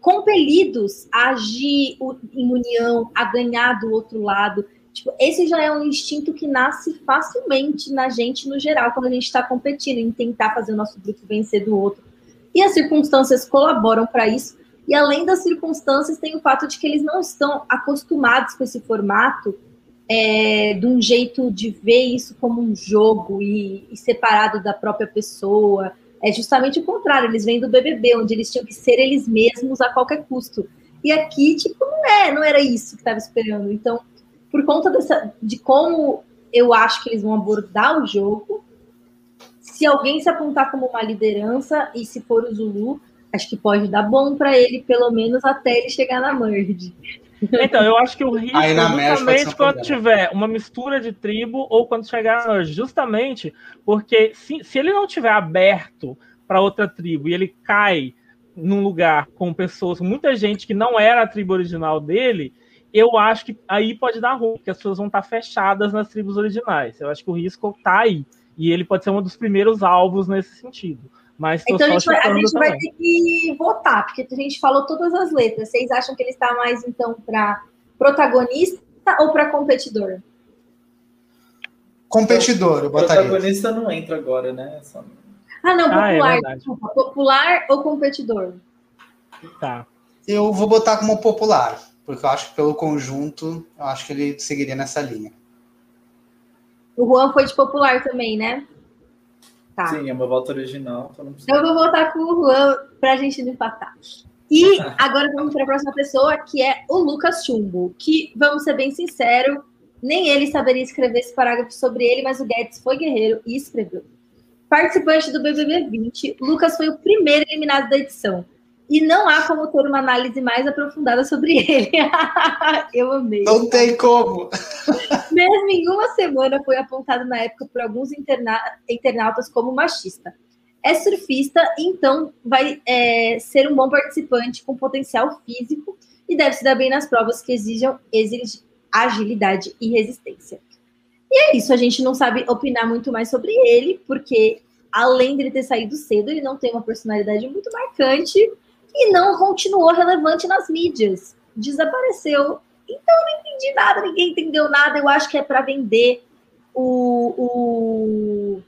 compelidos a agir em união, a ganhar do outro lado. Tipo, esse já é um instinto que nasce facilmente na gente no geral, quando a gente está competindo, em tentar fazer o nosso grupo vencer do outro. E as circunstâncias colaboram para isso. E além das circunstâncias, tem o fato de que eles não estão acostumados com esse formato, é, de um jeito de ver isso como um jogo e, e separado da própria pessoa é justamente o contrário, eles vêm do BBB, onde eles tinham que ser eles mesmos a qualquer custo. E aqui, tipo, não é, não era isso que estava esperando. Então, por conta dessa, de como eu acho que eles vão abordar o jogo, se alguém se apontar como uma liderança, e se for o Zulu, acho que pode dar bom para ele, pelo menos até ele chegar na merge.
Então, eu acho que o risco é justamente quando tiver uma mistura de tribo ou quando chegar justamente porque se, se ele não tiver aberto para outra tribo e ele cai num lugar com pessoas, muita gente que não era a tribo original dele, eu acho que aí pode dar ruim, porque as pessoas vão estar fechadas nas tribos originais. Eu acho que o risco está aí. E ele pode ser um dos primeiros alvos nesse sentido. Mas
então a gente, vai, a gente vai, ter que votar, porque a gente falou todas as letras. Vocês acham que ele está mais, então, para protagonista ou para competidor?
Competidor, eu
botaria. Protagonista não entra agora, né? Só...
Ah, não, popular. Ah, é popular ou competidor?
Tá.
Eu vou botar como popular, porque eu acho que pelo conjunto, eu acho que ele seguiria nessa linha.
O Juan foi de popular também, né?
Tá. Sim, é uma volta original.
Então, então eu vou voltar com o Juan para a gente não empatar. E agora vamos para a próxima pessoa, que é o Lucas Chumbo, que, vamos ser bem sinceros, nem ele saberia escrever esse parágrafo sobre ele, mas o Guedes foi guerreiro e escreveu. Participante do BBB 20, Lucas foi o primeiro eliminado da edição. E não há como ter uma análise mais aprofundada sobre ele. Eu amei.
Não tem como.
Mesmo em uma semana foi apontado na época por alguns interna internautas como machista. É surfista, então vai é, ser um bom participante com potencial físico e deve se dar bem nas provas que exijam agilidade e resistência. E é isso, a gente não sabe opinar muito mais sobre ele, porque além dele ter saído cedo, ele não tem uma personalidade muito marcante e não continuou relevante nas mídias. Desapareceu. Então eu não entendi nada, ninguém entendeu nada. Eu acho que é para vender o, o,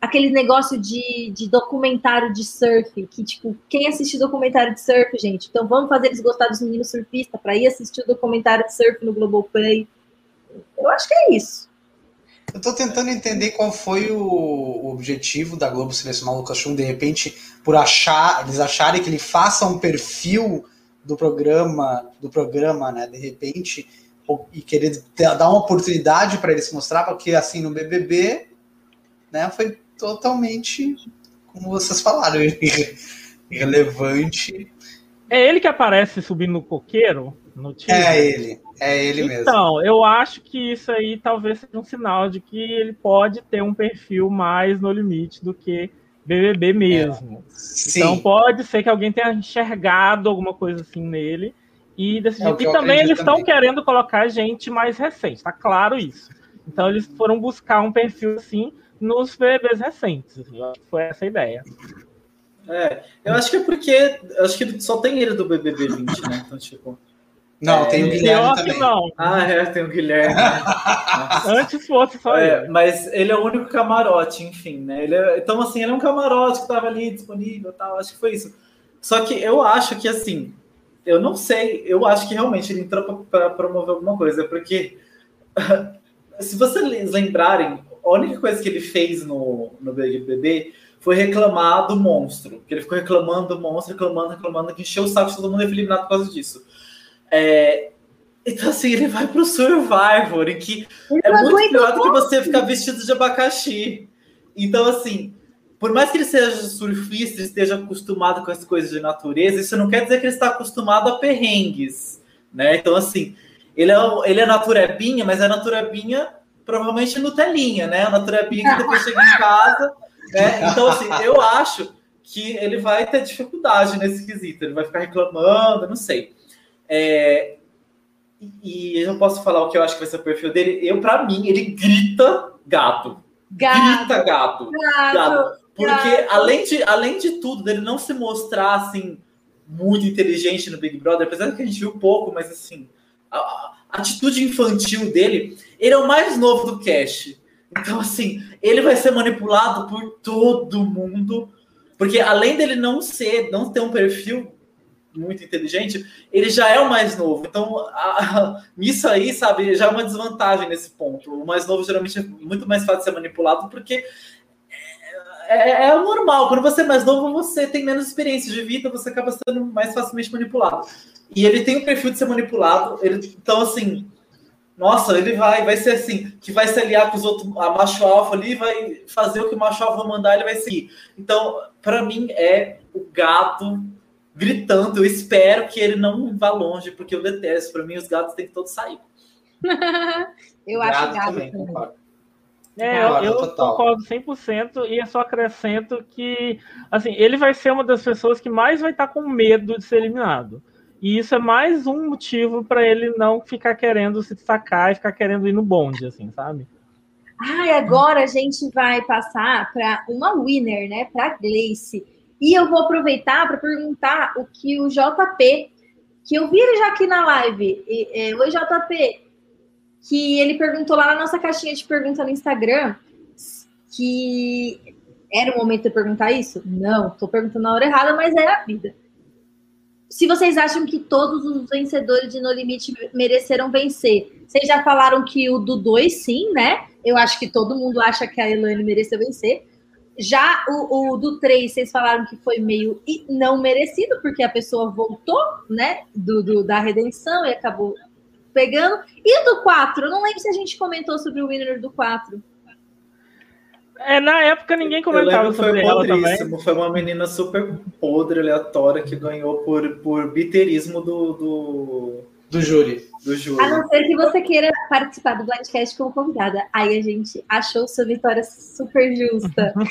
aquele negócio de, de documentário de surf, que, tipo, quem assiste documentário de surf, gente? Então vamos fazer eles gostar dos meninos surfistas para ir assistir o documentário de surf no Globoplay. Eu acho que é isso.
Eu tô tentando entender qual foi o, objetivo da Globo selecionar o Lucas Chum, de repente, por achar, eles acharem que ele faça um perfil do programa, do programa, né, de repente, e querer dar uma oportunidade para ele se mostrar, porque assim no BBB, né, foi totalmente, como vocês falaram, irrelevante.
É ele que aparece subindo no coqueiro? No time?
É ele, é ele mesmo.
Então, eu acho que isso aí talvez seja um sinal de que ele pode ter um perfil mais no limite do que BBB mesmo. É. Então pode ser que alguém tenha enxergado alguma coisa assim nele e decidido. É e também eles estão querendo colocar gente mais recente, tá claro isso. Então eles foram buscar um perfil assim nos BBBs recentes. Foi essa a ideia.
É, eu acho que é porque acho que só tem ele do BBB 20, né? Então, tipo.
Não, é, tem o Guilherme também. Não.
Ah, é, tem o Guilherme.
Antes fosse só
é, ele. Mas ele é o único camarote, enfim, né? Ele é, então, assim, ele é um camarote que estava ali disponível tal, acho que foi isso. Só que eu acho que, assim, eu não sei, eu acho que realmente ele entrou para promover alguma coisa, porque se vocês lembrarem, a única coisa que ele fez no, no BBB foi reclamar do monstro. Que ele ficou reclamando do monstro, reclamando, reclamando, que encheu o saco de todo mundo e foi eliminado por causa disso. É, então, assim, ele vai pro Survivor, em que é muito pior do que você ficar vestido de abacaxi. Então, assim, por mais que ele seja surfista e esteja acostumado com as coisas de natureza, isso não quer dizer que ele está acostumado a perrengues, né? Então, assim, ele é, ele é naturebinha, mas é naturebinha provavelmente Nutelinha, né? A naturebinha que depois chega em casa né? Então, assim, eu acho que ele vai ter dificuldade nesse quesito, ele vai ficar reclamando, não sei. É, e eu posso falar o que eu acho que vai ser o perfil dele. Eu, para mim, ele grita gato.
Gato.
Grita gato. Gato. gato. Porque gato. Além, de, além de tudo, dele não se mostrar assim muito inteligente no Big Brother, apesar de que a gente viu pouco, mas assim, a, a atitude infantil dele, ele é o mais novo do cast. Então, assim, ele vai ser manipulado por todo mundo, porque além dele não ser, não ter um perfil muito inteligente, ele já é o mais novo. Então, a, a, isso aí, sabe, já é uma desvantagem nesse ponto. O mais novo geralmente é muito mais fácil de ser manipulado, porque é, é, é normal. Quando você é mais novo, você tem menos experiência de vida, você acaba sendo mais facilmente manipulado. E ele tem o perfil de ser manipulado. Ele, então, assim, nossa, ele vai, vai ser assim, que vai se aliar com os outros, a macho alfa ali, vai fazer o que o macho alfa mandar, ele vai seguir. Então, para mim, é o gato gritando. Eu espero que ele não vá longe, porque eu detesto. Para mim, os gatos têm que todos sair.
eu acho gato, gato também. também.
É, eu, eu concordo 100% e eu só acrescento que, assim, ele vai ser uma das pessoas que mais vai estar com medo de ser eliminado. E isso é mais um motivo para ele não ficar querendo se destacar e ficar querendo ir no bonde, assim, sabe?
Ah, e agora a gente vai passar para uma winner, né? Para Gleice. E eu vou aproveitar para perguntar o que o JP, que eu vi ele já aqui na live. E, é, Oi, JP. Que ele perguntou lá na nossa caixinha de pergunta no Instagram que era o momento de perguntar isso? Não, estou perguntando na hora errada, mas é a vida se vocês acham que todos os vencedores de No Limite mereceram vencer. Vocês já falaram que o do 2, sim, né? Eu acho que todo mundo acha que a Elaine mereceu vencer. Já o, o do 3, vocês falaram que foi meio não merecido, porque a pessoa voltou, né? Do, do, da redenção e acabou pegando. E o do 4? Eu não lembro se a gente comentou sobre o winner do 4.
É, na época ninguém comentava sobre ela também.
Foi uma menina super podre, aleatória, que ganhou por, por biterismo do, do,
do júri.
Do júri.
A não ser que você queira participar do Blindcast como convidada. Aí a gente achou sua vitória super justa.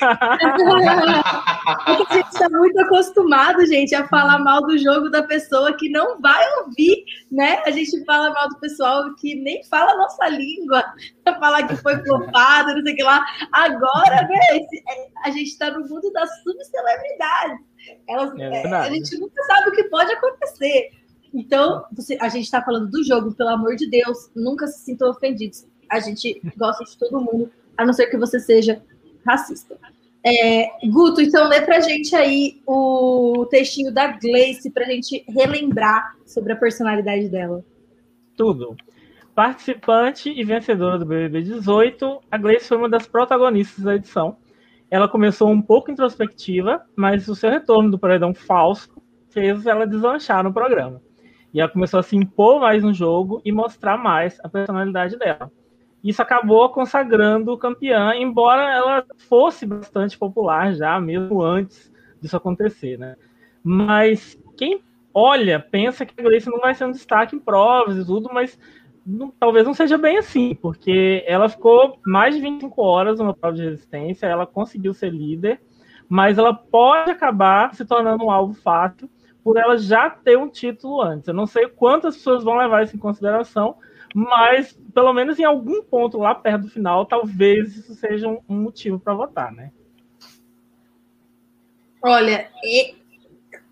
Porque a gente está muito acostumado, gente, a falar mal do jogo da pessoa que não vai ouvir, né? A gente fala mal do pessoal que nem fala a nossa língua, falar que foi flopado, não sei o que lá. Agora, velho, a gente está no mundo das subcelebridades. Elas, é a gente nunca sabe o que pode acontecer. Então, você, a gente está falando do jogo, pelo amor de Deus, nunca se sintam ofendidos. A gente gosta de todo mundo, a não ser que você seja racista. É, Guto, então lê pra gente aí o textinho da Gleice pra gente relembrar sobre a personalidade dela.
Tudo. Participante e vencedora do BBB 18, a Gleice foi uma das protagonistas da edição. Ela começou um pouco introspectiva, mas o seu retorno do paredão falso fez ela deslanchar no programa. E ela começou a se impor mais no jogo e mostrar mais a personalidade dela. Isso acabou consagrando campeã, embora ela fosse bastante popular já, mesmo antes disso acontecer, né? Mas quem olha, pensa que a Grace não vai ser um destaque em provas e tudo, mas não, talvez não seja bem assim, porque ela ficou mais de 25 horas numa prova de resistência, ela conseguiu ser líder, mas ela pode acabar se tornando um alvo fácil por ela já ter um título antes. Eu não sei quantas pessoas vão levar isso em consideração, mas pelo menos em algum ponto lá perto do final, talvez isso seja um, motivo para votar, né?
Olha, e,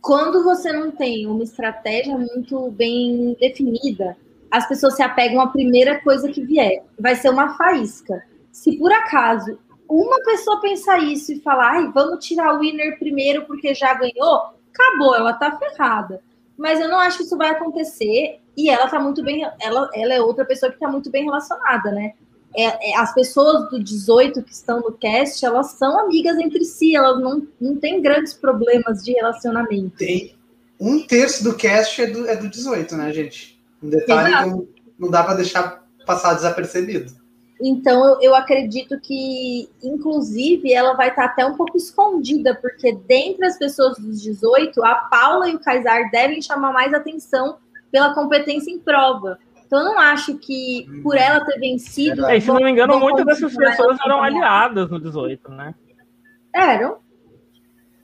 quando você não tem uma estratégia muito bem definida, as pessoas se apegam à primeira coisa que vier. Vai ser uma faísca. Se por acaso uma pessoa pensar isso e falar, vamos tirar o winner primeiro porque já ganhou, acabou, ela tá ferrada. Mas eu não acho que isso vai acontecer. E ela tá muito bem. Ela, ela é outra pessoa que tá muito bem relacionada, né? É, é, as pessoas do 18 que estão no cast, elas são amigas entre si, elas não, não têm grandes problemas de relacionamento.
Tem um terço do cast é do, é do 18, né, gente? Um detalhe que não, não dá para deixar passar desapercebido.
Então, eu, eu, acredito que, inclusive, ela vai estar até um pouco escondida, porque dentre as pessoas dos 18, a Paula e o Kaysar devem chamar mais atenção pela competência em prova. Então, eu não acho que, por ela ter vencido.
É, se não me engano, muitas dessas pessoas eram aliadas no 18, né?
Eram.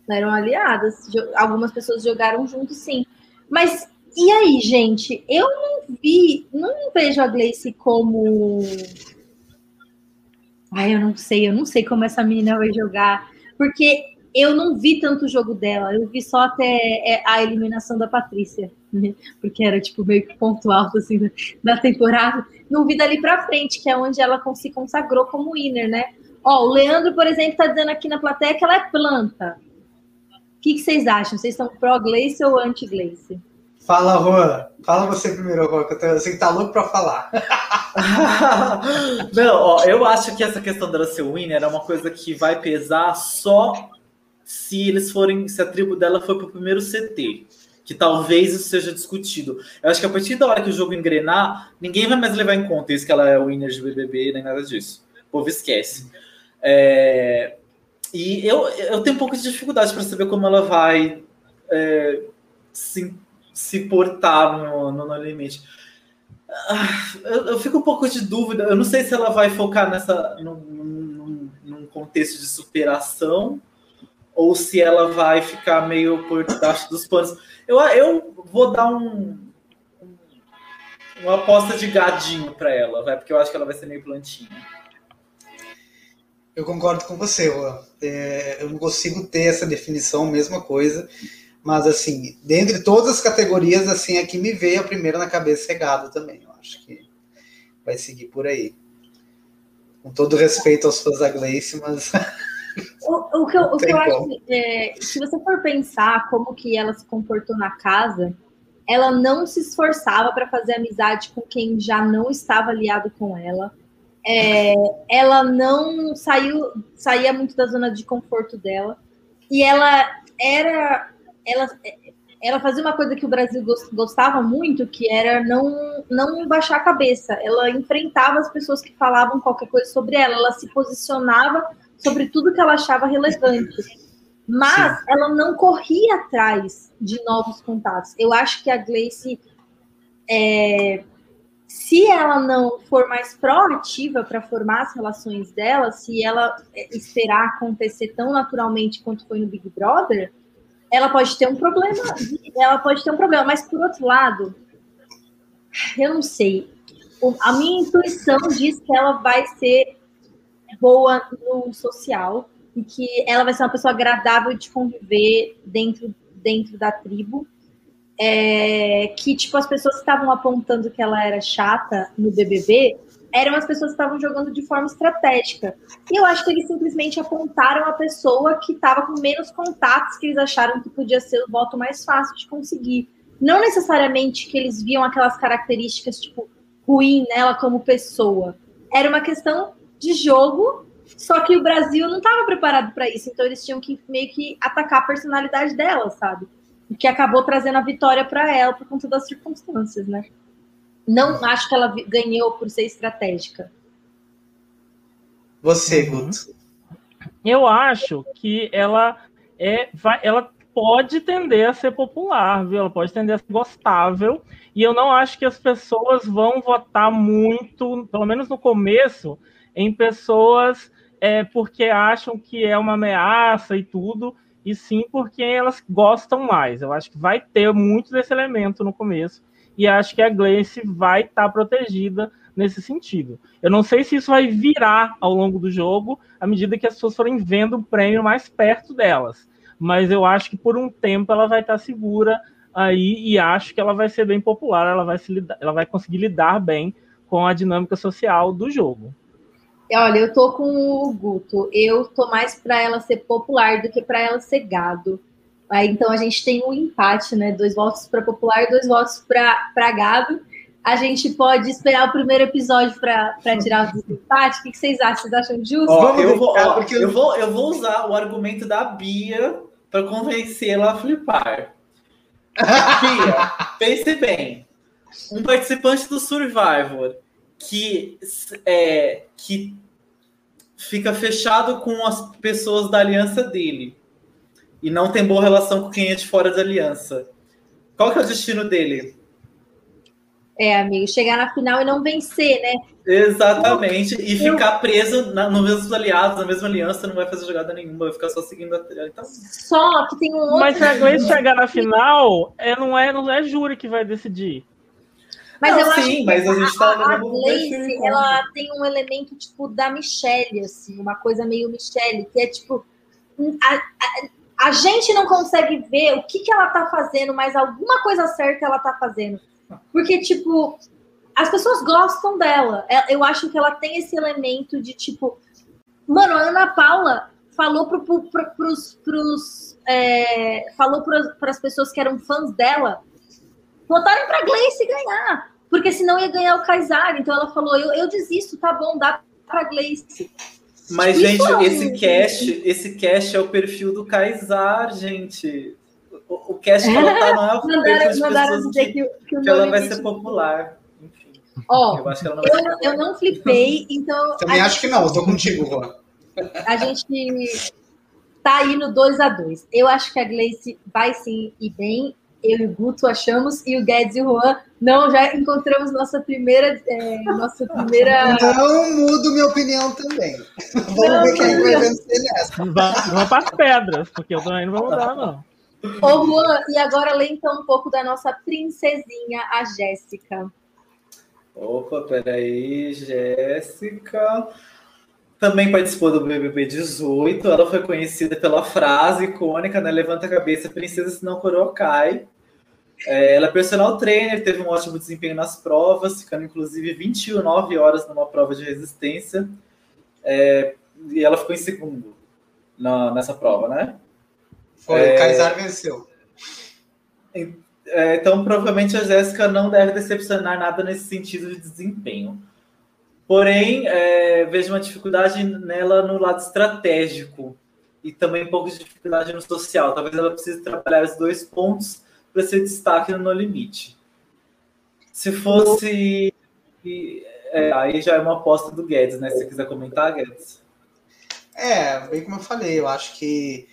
Eram aliadas. Algumas pessoas jogaram junto, sim. Mas e aí, gente? Eu não vi, não vejo a Gleice como Ai, eu não sei, eu não sei como essa menina vai jogar, porque eu não vi tanto o jogo dela, eu vi só até é, a eliminação da Patrícia, né? porque era tipo meio que ponto alto assim da temporada. Não vi dali para frente, que é onde ela se consagrou como winner, né? Ó, o Leandro, por exemplo, tá dizendo aqui na plateia que ela é planta. O que, que vocês acham? Vocês estão pró-Gleice ou anti-Gleice?
Fala, Juan. Fala você primeiro, Juan, que eu sei que tá louco pra falar.
Não, ó, eu acho que essa questão dela ser winner é uma coisa que vai pesar só se eles forem, se a tribo dela for pro primeiro CT. Que talvez isso seja discutido. Eu acho que a partir da hora que o jogo engrenar, ninguém vai mais levar em conta isso que ela é winner de BBB, nem nada disso. O povo esquece. É... E eu, eu tenho um pouco de dificuldade para saber como ela vai é, se se portar no, no, no limite. Ah, eu, fico um pouco de dúvida. Eu não sei se ela vai focar nessa num, num, num, contexto de superação ou se ela vai ficar meio por debaixo dos panos. Eu, eu vou dar um, uma aposta de gadinho para ela, vai, porque eu acho que ela vai ser meio plantinha.
Eu concordo com você, é, eu não consigo ter essa definição, mesma coisa. Mas, assim, dentre todas as categorias, assim, aqui me veio a primeira na cabeça regado também. Eu acho que vai seguir por aí. Com todo respeito aos fãs da Gleice, mas.
O, o que eu, o que eu acho é, se você for pensar como que ela se comportou na casa, ela não se esforçava para fazer amizade com quem já não estava aliado com ela. É, ela não saiu, saía muito da zona de conforto dela. E ela era ela, ela fazia uma coisa que o Brasil gostava muito, que era não, não baixar a cabeça. Ela enfrentava as pessoas que falavam qualquer coisa sobre ela, ela se posicionava sobre tudo que ela achava relevante. Mas Sim. ela não corria atrás de novos contatos. Eu acho que a Gleice, é, se ela não for mais proativa para formar as relações dela, se ela é, esperar acontecer tão naturalmente quanto foi no Big Brother, ela pode ter um problema, ela pode ter um problema, mas por outro lado, eu não sei. A minha intuição diz que ela vai ser boa no social e que ela vai ser uma pessoa agradável de conviver dentro, dentro da tribo. É, que, tipo, as pessoas estavam apontando que ela era chata no BBB, eram as pessoas que estavam jogando de forma estratégica. E eu acho que eles simplesmente apontaram a pessoa que estava com menos contatos, que eles acharam que podia ser o voto mais fácil de conseguir. Não necessariamente que eles viam aquelas características, tipo, ruim nela como pessoa. Era uma questão de jogo, só que o Brasil não estava preparado para isso, então eles tinham que meio que atacar a personalidade dela, sabe? O que acabou trazendo a vitória para ela por conta das circunstâncias, né? Não acho que ela ganhou por ser estratégica.
Você, uhum. Guto.
Eu acho que ela é, vai, ela pode tender a ser popular, viu? Ela pode tender a ser gostável. E eu não acho que as pessoas vão votar muito, pelo menos no começo, em pessoas é, porque acham que é uma ameaça e tudo, e sim porque elas gostam mais. Eu acho que vai ter muito desse elemento no começo e acho que a Gleice vai estar tá protegida nesse sentido. Eu não sei se isso vai virar ao longo do jogo, à medida que as pessoas forem vendo o prêmio mais perto delas. Mas eu acho que por um tempo ela vai estar tá segura aí e acho que ela vai ser bem popular, ela vai, se ela vai conseguir lidar bem com a dinâmica social do jogo.
Olha, eu tô com o Guto. Eu tô mais para ela ser popular do que para ela ser gado. Aí, então a gente tem um empate, né? Dois votos para popular, dois votos para gado. A gente pode esperar o primeiro episódio para tirar o empate. O que, que vocês acham? Vocês acham justo?
Ó, eu, vou, ó, porque... eu, vou, eu vou usar o argumento da Bia para convencê-la a flipar. Bia, pense bem. Um participante do Survivor que, é, que fica fechado com as pessoas da aliança dele e não tem boa relação com quem é de fora da aliança. Qual que é o destino dele?
É, amigo, chegar na final e não vencer, né?
Exatamente. E eu... ficar preso na, nos mesmos aliados, na mesma aliança, não vai fazer jogada nenhuma, vai ficar só seguindo a trilha. Então...
Só que tem um outro.
Mas se a Gleice chegar na final, é, não, é, não é júri que vai decidir.
Mas não, eu sim, acho mas que a, gente tá a, a Gleice, ela tem um elemento tipo da Michelle, assim, uma coisa meio Michelle, que é tipo. A, a, a gente não consegue ver o que, que ela tá fazendo, mas alguma coisa certa ela tá fazendo. Porque, tipo, as pessoas gostam dela. É, eu acho que ela tem esse elemento de, tipo, mano, a Ana Paula falou pro, pro, pro, pros, pros é, falou para as pessoas que eram fãs dela votarem pra Gleice ganhar, porque senão ia ganhar o Kaysar. Então ela falou, eu, eu desisto, tá bom, dá pra Gleice.
Mas, gente, esse cast, esse cast é o perfil do Kaysar, gente. O, o cast que ela tá não é o
perfil de pessoas
que, que, que, que ela vai ser popular. Enfim.
Ó, eu, acho que ela não eu, não, eu não flipei, então.
Também acho que não, eu tô contigo, Juan.
A gente tá aí no 2 a 2 Eu acho que a Gleice vai sim ir bem eu e o Guto achamos, e o Guedes e o Juan, não, já encontramos nossa primeira. É, nossa primeira...
Não mudo minha opinião também. Vamos não, ver quem vai vencer nessa.
Vamos para as pedras, porque eu também não vou mudar, não.
Ô, Juan, e agora lê então um pouco da nossa princesinha, a Jéssica.
Opa, peraí, Jéssica. Também participou do BBB 18. Ela foi conhecida pela frase icônica, né? Levanta a cabeça, princesa, senão coroa cai. É, ela é personal trainer, teve um ótimo desempenho nas provas, ficando inclusive 29 horas numa prova de resistência. É, e ela ficou em segundo na, nessa prova, né?
Foi, é, o Kaysar venceu.
É, então, provavelmente a Jéssica não deve decepcionar nada nesse sentido de desempenho. Porém, é, vejo uma dificuldade nela no lado estratégico e também um pouco de dificuldade no social. Talvez ela precise trabalhar os dois pontos para ser destaque no Limite. Se fosse. É, aí já é uma aposta do Guedes, né? Se você quiser comentar, Guedes.
É, bem como eu falei, eu acho que,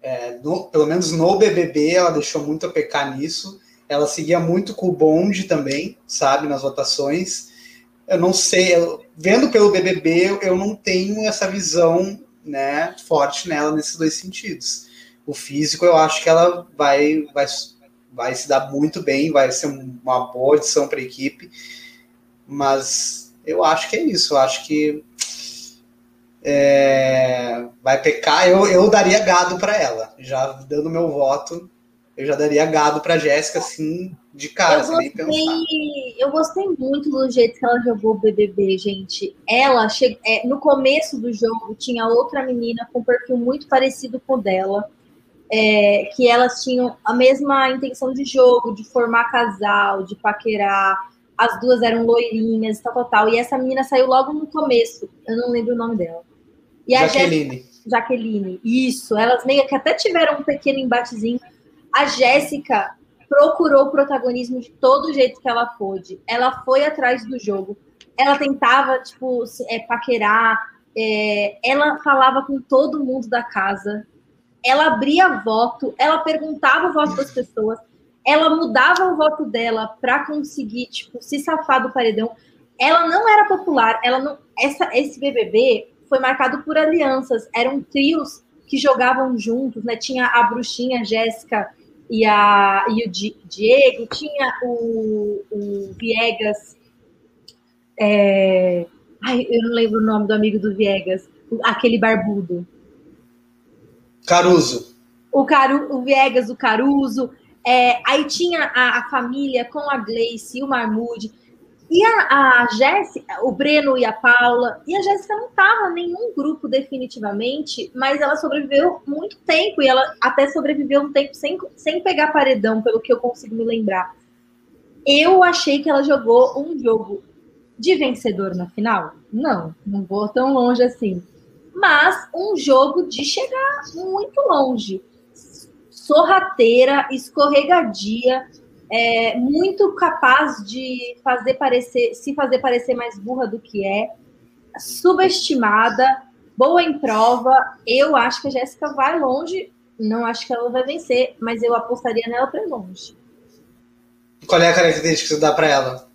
é, no, pelo menos no BBB, ela deixou muito a pecar nisso. Ela seguia muito com o bonde também, sabe, nas votações eu não sei, eu, vendo pelo BBB, eu não tenho essa visão né, forte nela nesses dois sentidos. O físico, eu acho que ela vai, vai, vai se dar muito bem, vai ser uma boa adição para a equipe, mas eu acho que é isso, eu acho que é, vai pecar. Eu, eu daria gado para ela, já dando meu voto, eu já daria gado para Jéssica, assim, de cara,
eu gostei, eu gostei muito do jeito que ela jogou o BBB, gente. Ela, che... É, no começo do jogo, tinha outra menina com um perfil muito parecido com o dela. É, que elas tinham a mesma intenção de jogo, de formar casal, de paquerar. As duas eram loirinhas, tal, tal, tal. E essa menina saiu logo no começo. Eu não lembro o nome dela.
E Jaqueline.
Jéssica, Jaqueline, isso. Elas meio que até tiveram um pequeno embatezinho. A Jéssica procurou o protagonismo de todo jeito que ela pôde. Ela foi atrás do jogo. Ela tentava, tipo, é, paquerar. É, ela falava com todo mundo da casa. Ela abria voto. Ela perguntava o voto das pessoas. Ela mudava o voto dela para conseguir, tipo, se safar do paredão. Ela não era popular. Ela não. Essa, esse BBB foi marcado por alianças. Eram trios que jogavam juntos, né? Tinha a bruxinha Jéssica e, a, e o Diego, tinha o, o Viegas. É, ai, eu não lembro o nome do amigo do Viegas, aquele barbudo.
Caruso.
O, Caru, o Viegas, o Caruso. É, aí tinha a, a, família com a Gleice o Marmude. E a, a Jéssica, o Breno e a Paula, e a Jéssica não estava em nenhum grupo definitivamente, mas ela sobreviveu muito tempo, e ela até sobreviveu um tempo sem, sem pegar paredão, pelo que eu consigo me lembrar. Eu achei que ela jogou um jogo de vencedor na final? Não, não vou tão longe assim. Mas um jogo de chegar muito longe. Sorrateira, escorregadia, é, muito capaz de fazer parecer, se fazer parecer mais burra do que é, subestimada, boa em prova. Eu acho que a Jéssica vai longe. Não acho que ela vai vencer, mas eu apostaria nela para longe.
Qual é a característica que você dá para ela?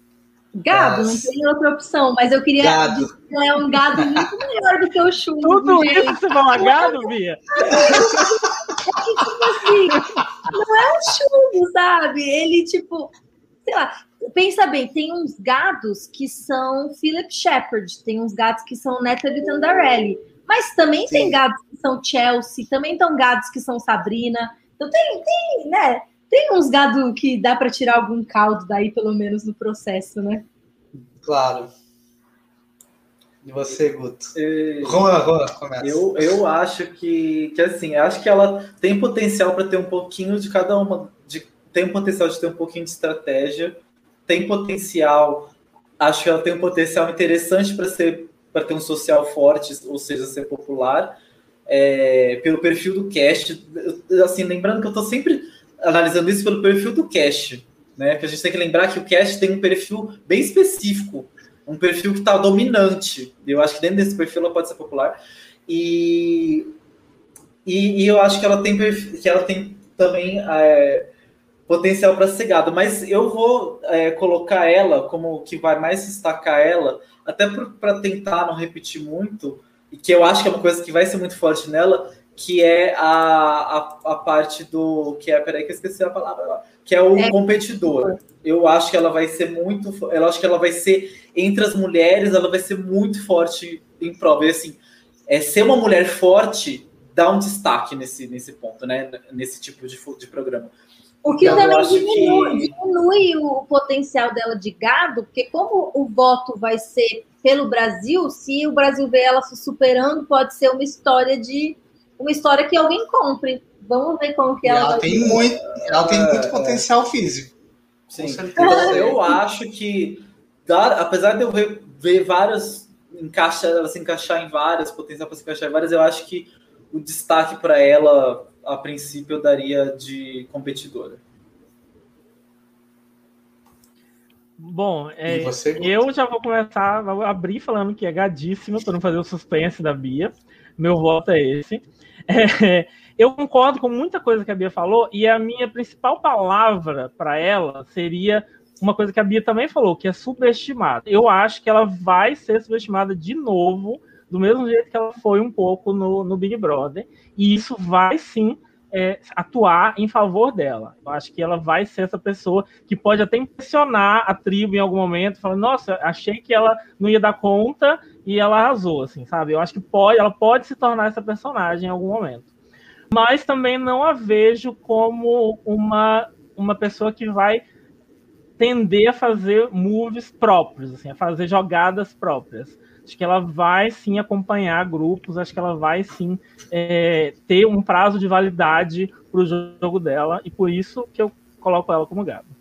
Gado, Nossa. não tem outra opção, mas eu queria. Gado. Ela é um gado muito melhor do que o chumbo.
Tudo gente. isso você fala gado, Bia?
tipo assim, não é um chumbo, sabe? Ele, tipo, sei lá, pensa bem, tem uns gados que são Philip Shepard, tem uns gados que são Natalie Tandarelli, mas também Sim. tem gados que são Chelsea, também tem gados que são Sabrina. Então tem, tem, né? Tem uns gados que dá para tirar algum caldo daí, pelo menos no processo, né?
Claro. E você, Guto? É... Juan, Juan, começa.
Eu, eu acho que, que assim, acho que ela tem potencial para ter um pouquinho de cada uma, de, tem um potencial de ter um pouquinho de estratégia, tem potencial, acho que ela tem um potencial interessante para ser para ter um social forte, ou seja, ser popular, é, pelo perfil do cast. Assim, lembrando que eu estou sempre analisando isso pelo perfil do cast, né? Que a gente tem que lembrar que o cast tem um perfil bem específico um perfil que está dominante. Eu acho que dentro desse perfil ela pode ser popular. E, e, e eu acho que ela tem, que ela tem também é, potencial para ser gado. Mas eu vou é, colocar ela como que vai mais destacar ela, até para tentar não repetir muito, e que eu acho que é uma coisa que vai ser muito forte nela, que é a, a, a parte do. que é. Peraí, que eu esqueci a palavra que é o é. competidor. Eu acho que ela vai ser muito. Eu acho que ela vai ser, entre as mulheres, ela vai ser muito forte em prova. E assim, é, ser uma mulher forte dá um destaque nesse, nesse ponto, né? Nesse tipo de, de programa.
O que então, também diminui, que... diminui, o potencial dela de gado, porque como o voto vai ser pelo Brasil, se o Brasil vê ela se superando, pode ser uma história de uma história que alguém compre. Vamos ver como que ela.
Ela tem muito, ela tem muito é, potencial físico.
Sim. Então, eu acho que, apesar de eu ver, ver várias encaixar, ela se encaixar em várias, potencial para se encaixar em várias, eu acho que o destaque para ela, a princípio, eu daria de competidora.
Bom, é, eu já vou começar, vou abrir falando que é gadíssima para não fazer o suspense da Bia. Meu voto é esse. É, eu concordo com muita coisa que a Bia falou, e a minha principal palavra para ela seria uma coisa que a Bia também falou, que é subestimada. Eu acho que ela vai ser subestimada de novo, do mesmo jeito que ela foi um pouco no, no Big Brother, e isso vai sim é, atuar em favor dela. Eu acho que ela vai ser essa pessoa que pode até impressionar a tribo em algum momento, falando, nossa, achei que ela não ia dar conta e ela arrasou, assim, sabe? Eu acho que pode, ela pode se tornar essa personagem em algum momento. Mas também não a vejo como uma, uma pessoa que vai tender a fazer moves próprios, assim, a fazer jogadas próprias. Acho que ela vai sim acompanhar grupos, acho que ela vai sim é, ter um prazo de validade para o jogo dela, e por isso que eu coloco ela como gado.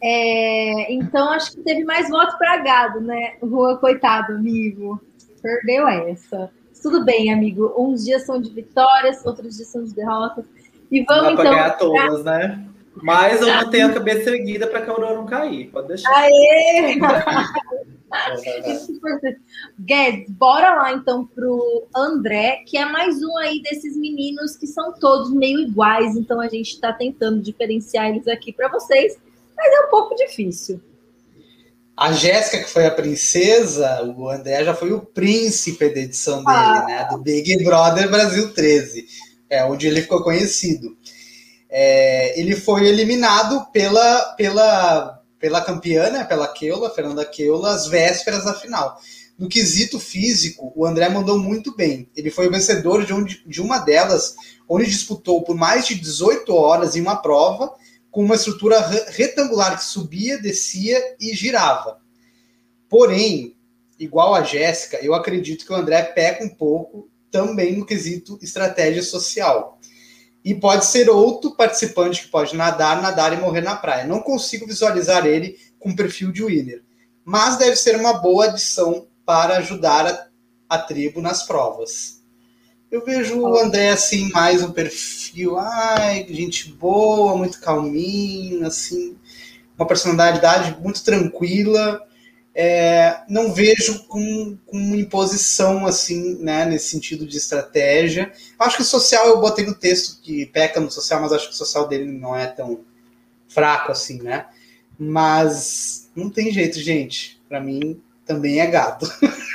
É, então acho que teve mais voto para gado, né? Rua, coitado, amigo. Perdeu essa. Tudo bem, amigo. Uns dias são de vitórias, outros dias são de derrotas. E vamos então.
ganhar todas, né? Mas eu mantenho a cabeça erguida para que a Aurora não cair. Pode deixar.
Aê! Guedes, bora lá então pro André, que é mais um aí desses meninos que são todos meio iguais, então a gente está tentando diferenciar eles aqui para vocês, mas é um pouco difícil.
A Jéssica, que foi a princesa, o André já foi o príncipe da edição dele,
Ah.
né? Do Big Brother Brasil 13, é onde ele ficou conhecido. É, ele foi eliminado pela, pela, pela campeã, né? Pela Keula, Fernanda Keula, às vésperas da final. No quesito físico, o André mandou muito bem. Ele foi o vencedor de, um, de uma delas, onde disputou por mais de 18 horas em uma prova, com uma estrutura re- retangular que subia, descia e girava. Porém, igual a Jéssica, eu acredito que o André peca um pouco também no quesito estratégia social. E pode ser outro participante que pode nadar, nadar e morrer na praia. Não consigo visualizar ele com perfil de winner. Mas deve ser uma boa adição para ajudar a, a tribo nas provas. Eu vejo o André assim, mais um perfil, ai, gente boa, muito calminho, assim, uma personalidade muito tranquila. É, não vejo com, com imposição, assim, né, nesse sentido de estratégia. Acho que o social, eu botei no texto que peca no social, mas acho que o social dele não é tão fraco assim, né? Mas não tem jeito, gente. Para mim, também é gado.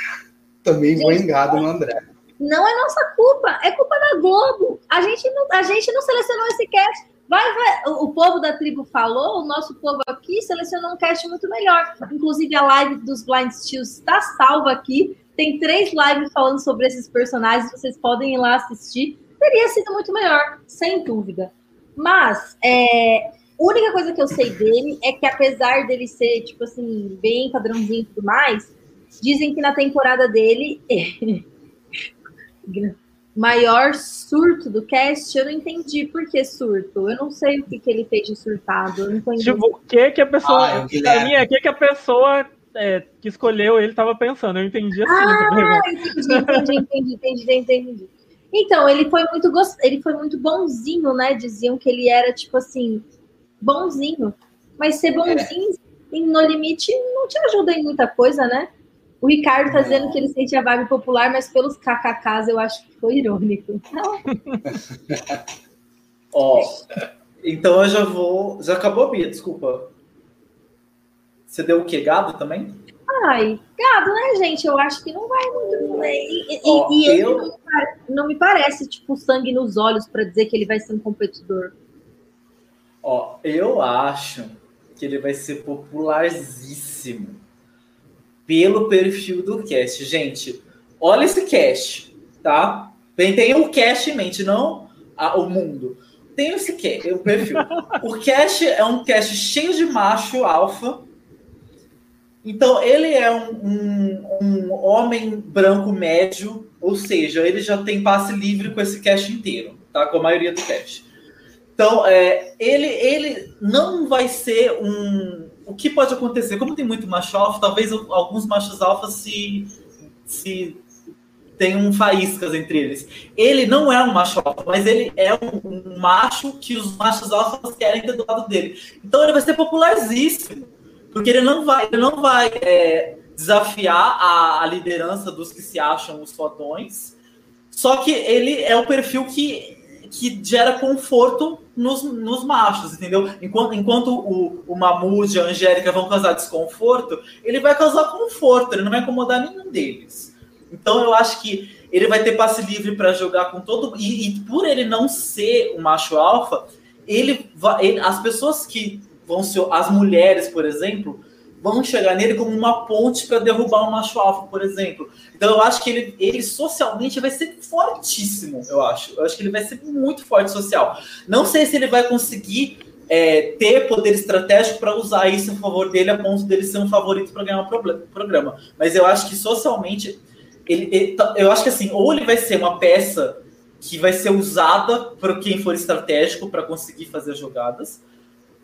também vou em gado no André.
Não é nossa culpa, é culpa da Globo. A gente não, a gente não selecionou esse cast. Vai, vai, o povo da tribo falou, o nosso povo aqui selecionou um cast muito melhor. Inclusive, a live dos Blind Steals está salva aqui. Tem três lives falando sobre esses personagens, vocês podem ir lá assistir. Teria sido muito melhor, sem dúvida. Mas, é, a única coisa que eu sei dele é que, apesar dele ser, tipo assim, bem padrãozinho e tudo mais, dizem que na temporada dele. maior surto do cast, eu não entendi por que surto. Eu não sei o que, que ele fez de surtado. Eu não conheço.
Tipo, o que que a pessoa.
Ah,
pra mim, é o que que a pessoa é, que escolheu ele estava pensando. Eu entendi assim.
Ah,
pergunta.
entendi, entendi, entendi, entendi, entendi, entendi. Então, ele foi muito gost... ele foi muito bonzinho, né? Diziam que ele era, tipo assim, bonzinho. Mas ser bonzinho em No Limite não te ajuda em muita coisa, né? O Ricardo tá dizendo que ele sente a vibe popular, mas pelos kkks eu acho que foi irônico. Não,
Ó, então eu já vou. Já acabou, Bia? Desculpa. Você deu o quê? Gado também?
Ai, gado, né, gente? Eu acho que não vai muito. E, e,
Ó,
e ele
eu-
não, me pare- não me parece, tipo, sangue nos olhos para dizer que ele vai ser um competidor.
Ó, eu acho que ele vai ser popularzíssimo pelo perfil do cast. Gente, olha esse cast, tá? Tem, o cast em mente, não a- o mundo. Tem esse cast, o perfil. o cast é um cast cheio de macho alfa. Então, ele é um, um, um homem branco médio, ou seja, ele já tem passe livre com esse cast inteiro, tá? Com a maioria do cast. Então, é, ele, ele não vai ser um. O que pode acontecer? Como tem muito macho alfa, talvez alguns machos alfa se, se tenham faíscas entre eles. Ele não é um macho alfa, mas ele é um, macho que os machos alfas querem ter do lado dele. Então ele vai ser popularzíssimo, porque ele não vai, ele não vai é, desafiar a, a liderança dos que se acham os fodões. Só que ele é o perfil que que gera conforto nos, nos machos, entendeu? Enquanto, enquanto o, o Mamute e a Angélica vão causar desconforto, ele vai causar conforto, ele não vai incomodar nenhum deles. Então eu acho que ele vai ter passe livre para jogar com todo. E, e, por ele não ser um macho alfa, ele, ele as pessoas que vão ser. As mulheres, por exemplo, vão chegar nele como uma ponte para derrubar um macho alfa, por exemplo. Então eu acho que ele, ele socialmente vai ser fortíssimo, eu acho. Eu acho que ele vai ser muito forte social. Não sei se ele vai conseguir é, ter poder estratégico para usar isso a favor dele a ponto dele ser um favorito para ganhar um programa. Mas eu acho que socialmente, ele, ele, tá, eu acho que assim, ou ele vai ser uma peça que vai ser usada por quem for estratégico para conseguir fazer jogadas,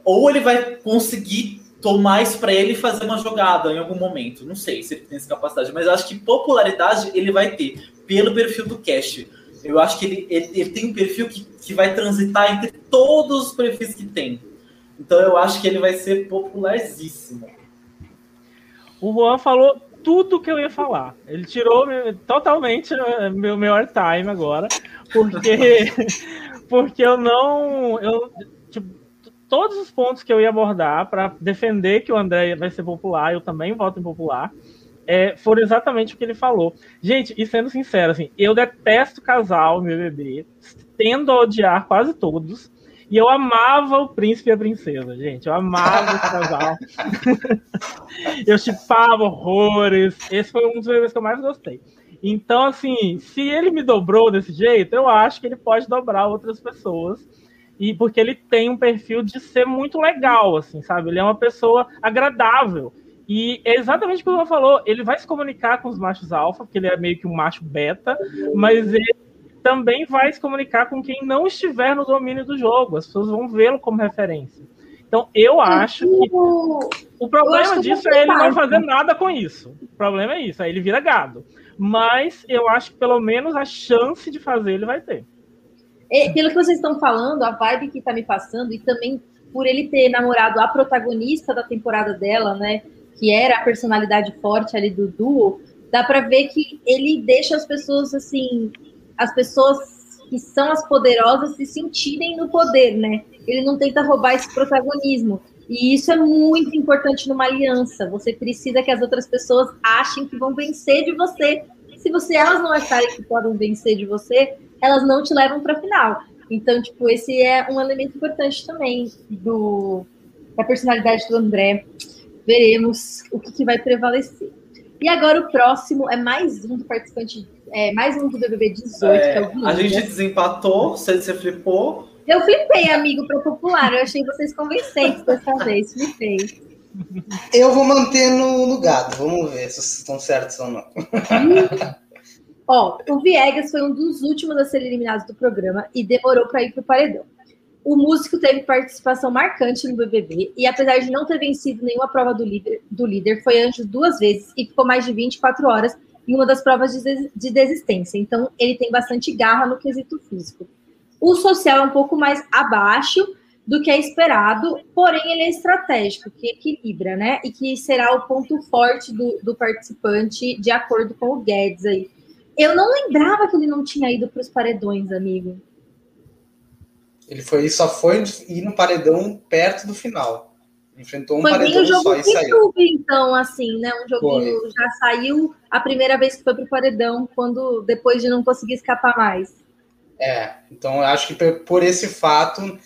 ou ele vai conseguir tomar isso para ele fazer uma jogada em algum momento. Não sei se ele tem essa capacidade, mas eu acho que popularidade ele vai ter pelo perfil do Cash. Eu acho que ele, ele, ele, tem um perfil que, que vai transitar entre todos os perfis que tem. Então eu acho que ele vai ser popularíssimo.
O Juan falou tudo que eu ia falar. Ele tirou totalmente meu, meu airtime agora, porque, porque eu não. Eu, todos os pontos que eu ia abordar para defender que o André vai ser popular, eu também voto em popular é, foram exatamente o que ele falou. Gente, e sendo sincero, assim, eu detesto casal meu bebê, tendo a odiar quase todos. E eu amava o príncipe e a princesa, gente. Eu amava esse casal. eu chipava horrores. Esse foi um dos bebês que eu mais gostei. Então, assim, se ele me dobrou desse jeito, eu acho que ele pode dobrar outras pessoas. E porque ele tem um perfil de ser muito legal, assim, sabe? Ele é uma pessoa agradável. E é exatamente o que o Luan falou, ele vai se comunicar com os machos alfa, porque ele é meio que um macho beta, mas ele também vai se comunicar com quem não estiver no domínio do jogo. As pessoas vão vê-lo como referência. Então, eu acho que o problema disso é ele não fazer nada com isso. O problema é isso, aí ele vira gado. Mas eu acho que pelo menos a chance de fazer ele vai ter.
É, pelo que vocês estão falando, a vibe que tá me passando, e também por ele ter namorado a protagonista da temporada dela, né? que era a personalidade forte ali do duo, dá para ver que ele deixa as pessoas assim, as pessoas que são as poderosas se sentirem no poder, né? Ele não tenta roubar esse protagonismo. E isso é muito importante numa aliança. Você precisa que as outras pessoas achem que vão vencer de você. Se você elas não acharem que podem vencer de você, elas não te levam para final. Então, tipo, esse é um elemento importante também do da personalidade do André veremos o que, que, vai prevalecer. E agora o próximo é mais um do participante, é, mais um do BBB 18, é, que é o.
A gente desempatou, você, você flipou.
Eu flipei, amigo, para popular. Eu achei vocês convincentes dessa vez, flipei.
Eu vou manter no, no gado, vamos ver se estão certos ou não.
Ó, o Viegas foi um dos últimos a ser eliminados do programa e demorou para ir pro paredão. O músico teve participação marcante no BBB e, apesar de não ter vencido nenhuma prova do líder, do líder foi antes duas vezes e ficou mais de 24 horas em uma das provas de, de desistência. Então, ele tem bastante garra no quesito físico. O social é um pouco mais abaixo do que é esperado, porém ele é estratégico, que equilibra, né? E que será o ponto forte do, do participante, de acordo com o Guedes aí. Eu não lembrava que ele não tinha ido para os paredões, amigo.
Ele foi, só foi ir no paredão perto do final. Enfrentou um
foi
paredão
um jogo só e saiu. então, assim, né? Um joguinho foi. já saiu a primeira vez que foi pro paredão, quando depois de não conseguir escapar mais.
É, então eu acho que por esse fato,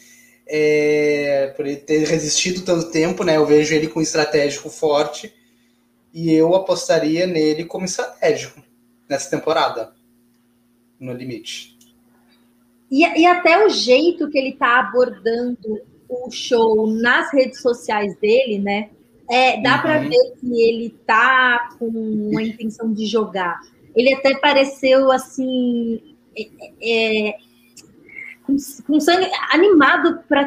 é, por ele ter resistido tanto tempo, né? Eu vejo ele com estratégico forte e eu apostaria nele como estratégico nessa temporada, no limite.
E, e até o jeito que ele está abordando o show nas redes sociais dele, né? É, dá uhum. para ver que ele tá com uma intenção de jogar. Ele até pareceu assim. É, é, com, com, sangue animado para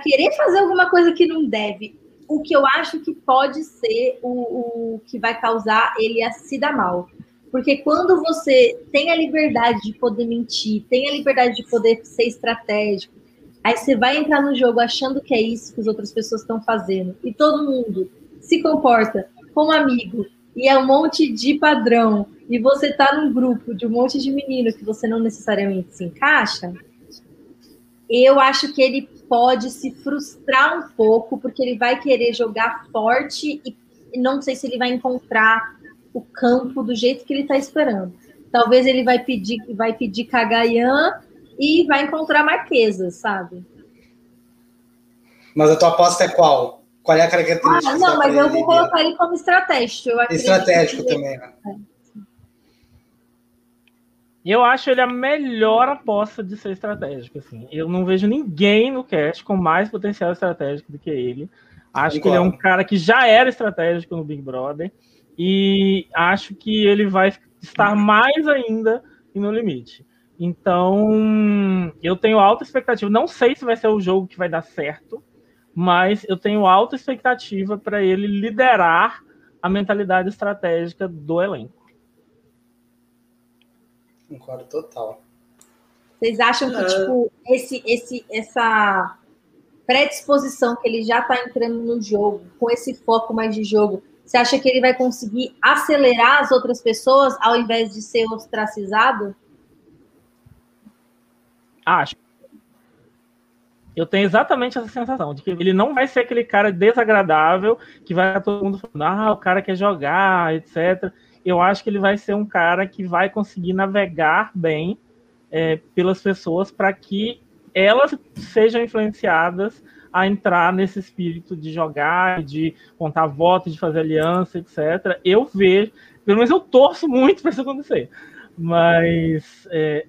querer fazer alguma coisa que não deve. O que eu acho que pode ser o, o que vai causar ele a se dar mal. Porque quando você tem a liberdade de poder mentir, tem a liberdade de poder ser estratégico, aí você vai entrar no jogo achando que é isso que as outras pessoas estão fazendo, e todo mundo se comporta como amigo, e é um monte de padrão, e você tá num grupo de um monte de menino que você não necessariamente se encaixa, eu acho que ele pode se frustrar um pouco, porque ele vai querer jogar forte e não sei se ele vai encontrar o campo do jeito que ele está esperando. Talvez ele vai pedir, vai pedir Cagaian e vai encontrar Marquesa, sabe?
Mas a tua aposta é qual? Qual é a característica?
Ah, não, mas eu vou colocar ele como estratégico.
estratégico também, né?
Eu acho ele a melhor aposta de ser estratégico. Assim. Eu não vejo ninguém no cast com mais potencial estratégico do que ele. Acho Concordo. que ele é um cara que já era estratégico no Big Brother. E acho que ele vai estar mais ainda no limite. Então, eu tenho alta expectativa. Não sei se vai ser o jogo que vai dar certo, mas eu tenho alta expectativa para ele liderar a mentalidade estratégica do elenco.
Concordo total.
Vocês acham que, é. tipo, esse, esse, essa predisposição que ele já está entrando no jogo, com esse foco mais de jogo, você acha que ele vai conseguir acelerar as outras pessoas ao invés de ser ostracizado?
Acho. Eu tenho exatamente essa sensação de que ele não vai ser aquele cara desagradável que vai todo mundo falando, ah, o cara quer jogar, etc eu acho que ele vai ser um cara que vai conseguir navegar bem é, pelas pessoas para que elas sejam influenciadas a entrar nesse espírito de jogar, de contar votos, de fazer aliança, etc. Eu vejo, pelo menos eu torço muito para isso acontecer. Mas é,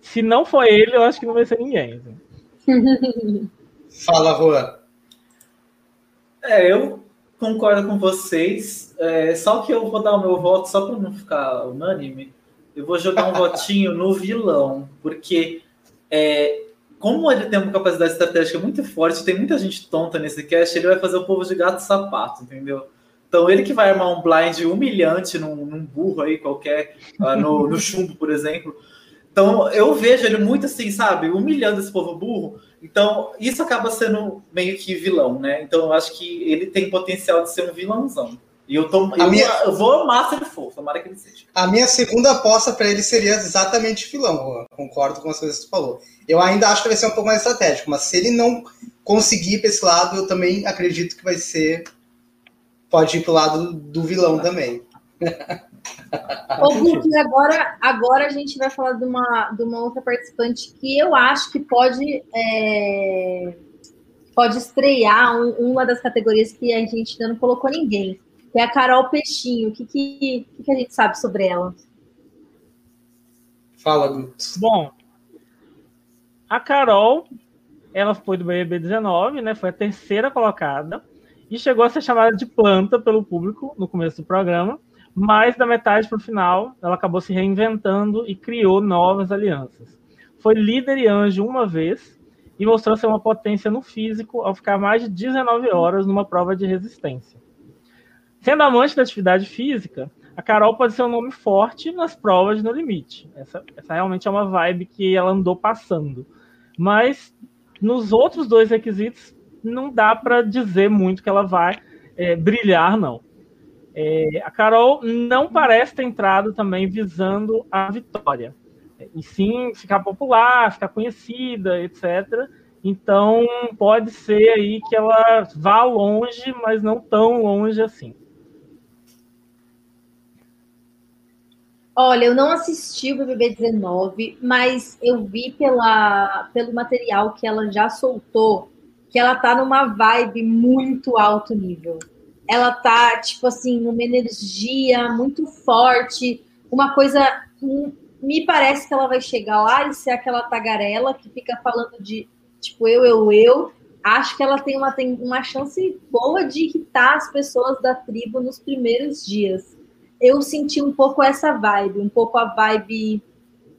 se não for ele, eu acho que não vai ser ninguém.
Assim. Fala, Juan.
É, eu concordo com vocês. É, só que eu vou dar o meu voto, só para não ficar unânime, eu vou jogar um votinho no vilão, porque é, como ele tem uma capacidade estratégica muito forte, tem muita gente tonta nesse cast, ele vai fazer o povo de gato sapato, entendeu? Então ele que vai armar um blind humilhante num, num burro aí qualquer, uh, no, no chumbo, por exemplo. Então eu vejo ele muito assim, sabe, humilhando esse povo burro. Então, isso acaba sendo meio que vilão, né? Então, eu acho que ele tem potencial de ser um vilãozão. E eu, tô, eu, minha... eu vou amar se ele for, tomara que ele seja.
A minha segunda aposta para ele seria exatamente vilão, concordo com as coisas que você falou. Eu ainda acho que vai ser um pouco mais estratégico, mas se ele não conseguir para esse lado, eu também acredito que vai ser. Pode ir pro lado do vilão também.
Ô, Hulk, agora, agora a gente vai falar de uma, de uma outra participante que eu acho que pode, é, pode estrear um, uma das categorias que a gente ainda não colocou ninguém, que é a Carol Peixinho. O que, que, que a gente sabe sobre ela?
Fala, Guto.
Bom, a Carol, ela foi do BBB 19, né? Foi a terceira colocada e chegou a ser chamada de planta pelo público no começo do programa mas da metade para o final, ela acabou se reinventando e criou novas alianças. Foi líder e anjo uma vez e mostrou ser uma potência no físico ao ficar mais de 19 horas numa prova de resistência. Sendo amante da atividade física, a Carol pode ser um nome forte nas provas no limite. Essa, essa realmente é uma vibe que ela andou passando. Mas nos outros dois requisitos, não dá para dizer muito que ela vai é, brilhar, não. É, a Carol não parece ter entrado também visando a vitória, e sim ficar popular, ficar conhecida, etc. Então pode ser aí que ela vá longe, mas não tão longe assim.
Olha, eu não assisti o BBB 19, mas eu vi pela, pelo material que ela já soltou que ela tá numa vibe muito alto nível ela tá, tipo assim, numa energia muito forte, uma coisa. Me parece que ela vai chegar lá e ser aquela tagarela que fica falando de, tipo, eu, eu, eu. Acho que ela tem uma, tem uma chance boa de irritar as pessoas da tribo nos primeiros dias. Eu senti um pouco essa vibe, um pouco a vibe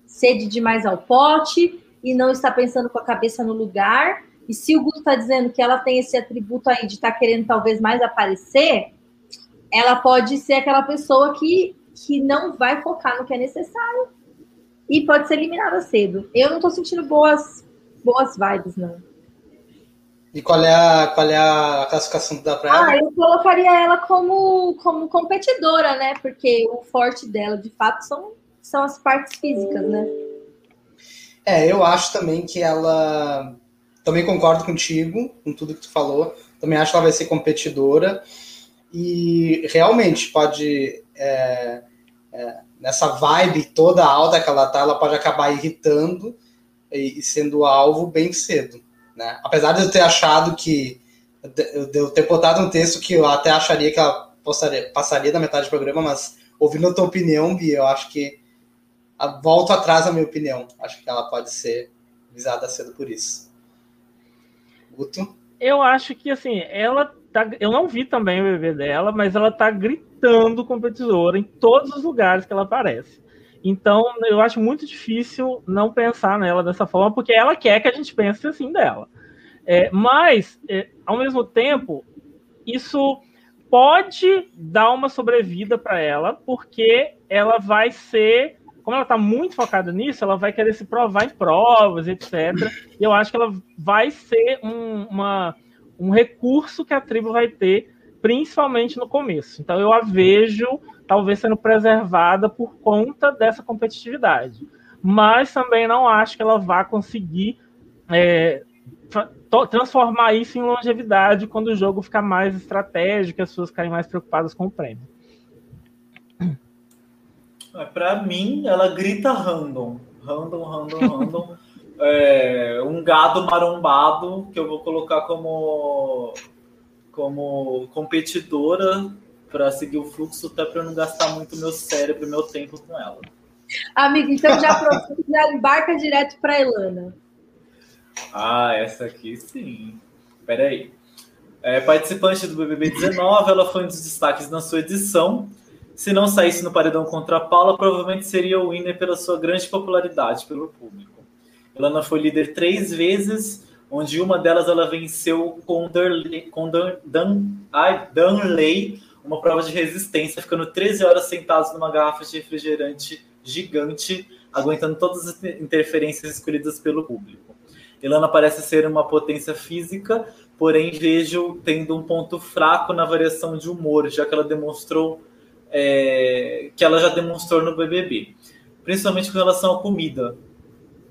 sede demais ao pote e não está pensando com a cabeça no lugar e se o Guto está dizendo que ela tem esse atributo aí de estar tá querendo talvez mais aparecer, ela pode ser aquela pessoa que, que não vai focar no que é necessário e pode ser eliminada cedo. Eu não estou sentindo boas, boas vibes, não.
E qual é a, qual é a classificação da praia?
Ah, eu colocaria ela como, como competidora, né? Porque o forte dela, de fato, são, são as partes físicas, né?
É, eu acho também que ela também concordo contigo, com tudo que tu falou. Também acho que ela vai ser competidora. E realmente pode. É, é, nessa vibe toda alta que ela tá, ela pode acabar irritando e, e sendo alvo bem cedo. Né? Apesar de eu ter achado que. De eu ter botado um texto que eu até acharia que ela passaria, passaria da metade do programa, mas ouvindo a tua opinião, Bia, eu acho que volto atrás na minha opinião. Acho que ela pode ser visada cedo por isso.
Guto? Eu acho que assim, ela tá. Eu não vi também o bebê dela, mas ela tá gritando competidora em todos os lugares que ela aparece. Então, eu acho muito difícil não pensar nela dessa forma, porque ela quer que a gente pense assim dela. É, mas, é, ao mesmo tempo, isso pode dar uma sobrevida para ela, porque ela vai ser como ela está muito focada nisso, ela vai querer se provar em provas, etc. E eu acho que ela vai ser um, uma, um recurso que a tribo vai ter, principalmente no começo. Então eu a vejo talvez sendo preservada por conta dessa competitividade. Mas também não acho que ela vá conseguir é, transformar isso em longevidade quando o jogo ficar mais estratégico, as pessoas ficarem mais preocupadas com o prêmio.
Para mim, ela grita random. Random, random, random. é, um gado marombado que eu vou colocar como, como competidora para seguir o fluxo, até para não gastar muito meu cérebro e meu tempo com ela.
Amigo, então já, já embarca direto para Elana.
Ah, essa aqui sim. Peraí. É, participante do BBB 19, ela foi um dos destaques na sua edição. Se não saísse no paredão contra a Paula, provavelmente seria o winner pela sua grande popularidade pelo público. Elana foi líder três vezes, onde uma delas ela venceu com, Durley, com Dan, Dan, ai, Danley, uma prova de resistência, ficando 13 horas sentados numa garrafa de refrigerante gigante, aguentando todas as interferências escolhidas pelo público. Elana parece ser uma potência física, porém vejo tendo um ponto fraco na variação de humor, já que ela demonstrou é, que ela já demonstrou no BBB, principalmente com relação à comida.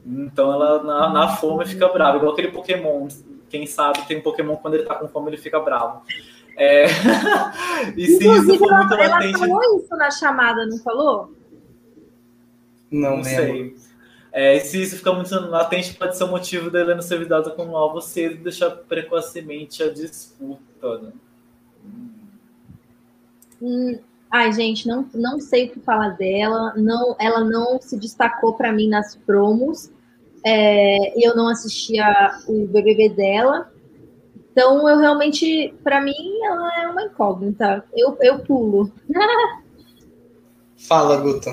Então ela na, na, fome fica brava, igual aquele Pokémon. Quem sabe tem um Pokémon quando ele tá com fome ele fica bravo. É...
e se isso for muito ela, latente. Ela falou isso na chamada, não falou?
Não, não sei. É, e se isso ficar muito latente, pode ser o motivo da Helena ser vidada como alvo cedo e deixar precocemente a disputa. Né?
Hum. Ai, gente, não, não sei o que falar dela. Não, ela não se destacou para mim nas promos. É, eu não assistia o BBB dela. Então, eu realmente, para mim, ela é uma incógnita. Eu, eu pulo.
Fala, Guto.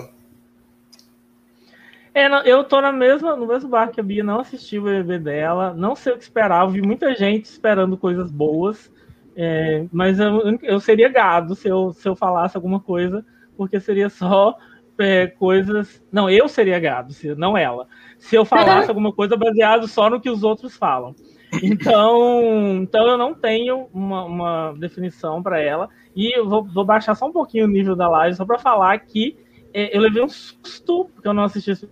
É, eu tô na mesma, no mesmo bar que a Bia, não assisti o BBB dela, não sei o que esperar, vi muita gente esperando coisas boas. É, mas eu, eu seria gado se eu, se eu falasse alguma coisa, porque seria só é, coisas. Não, eu seria gado, se, não ela. Se eu falasse alguma coisa baseado só no que os outros falam. Então, então eu não tenho uma, uma definição para ela. E eu vou, vou, baixar só um pouquinho o nível da live, só para falar que é, eu levei um susto, porque eu não assisti esse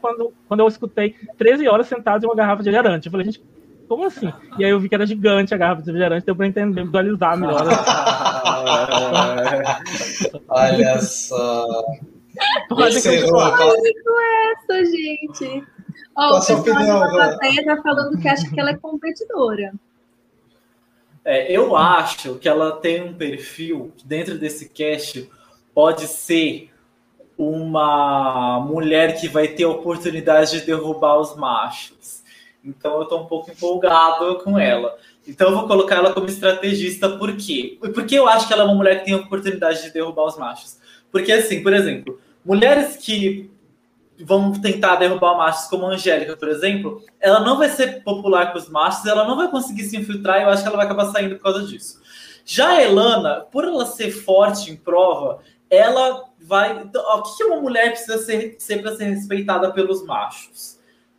quando, quando eu escutei 13 horas sentado em uma garrafa de refrigerante. Eu falei, gente, como assim? E aí eu vi que era gigante a garrafa de refrigerante, deu pra entender, visualizar melhor.
Olha só.
Pode continuar. com essa, gente. Ó, oh, o pessoal opinião, da plateia tá falando que acha que ela é competidora.
É, eu acho que ela tem um perfil dentro desse cast pode ser uma mulher que vai ter a oportunidade de derrubar os machos. Então eu estou um pouco empolgado com ela. Então eu vou colocar ela como estrategista, por quê? Porque eu acho que ela é uma mulher que tem a oportunidade de derrubar os machos. Porque, assim, por exemplo, mulheres que vão tentar derrubar machos, como a Angélica, por exemplo, ela não vai ser popular com os machos, ela não vai conseguir se infiltrar e eu acho que ela vai acabar saindo por causa disso. Já a Elana, por ela ser forte em prova, ela vai. Então, o que uma mulher precisa ser, ser para ser respeitada pelos machos?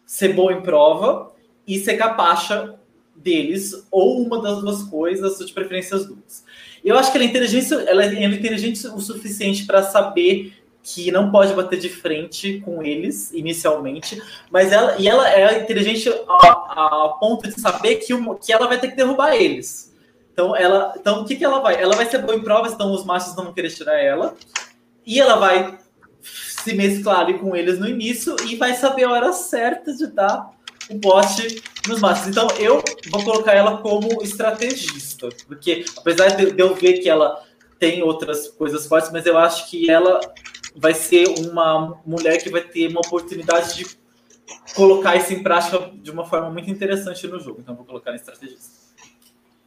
ser boa em prova e ser capacha deles, ou uma das duas coisas, de preferência as duas. Eu acho que ela é inteligente, ela é inteligente o suficiente para saber que não pode bater de frente com eles inicialmente, mas ela e ela é inteligente a, a ponto de saber que, uma, que ela vai ter que derrubar eles. Então ela, então o que, que ela vai? Ela vai ser boa em provas, então os machos não vão querer tirar ela, e ela vai se mesclar ali com eles no início e vai saber a hora certa de dar o bote nos machos. Então eu vou colocar ela como estrategista, porque apesar de eu ver que ela tem outras coisas fortes, mas eu acho que ela vai ser uma mulher que vai ter uma oportunidade de colocar isso em prática de uma forma muito interessante no jogo. Então, vou colocar em estrategista.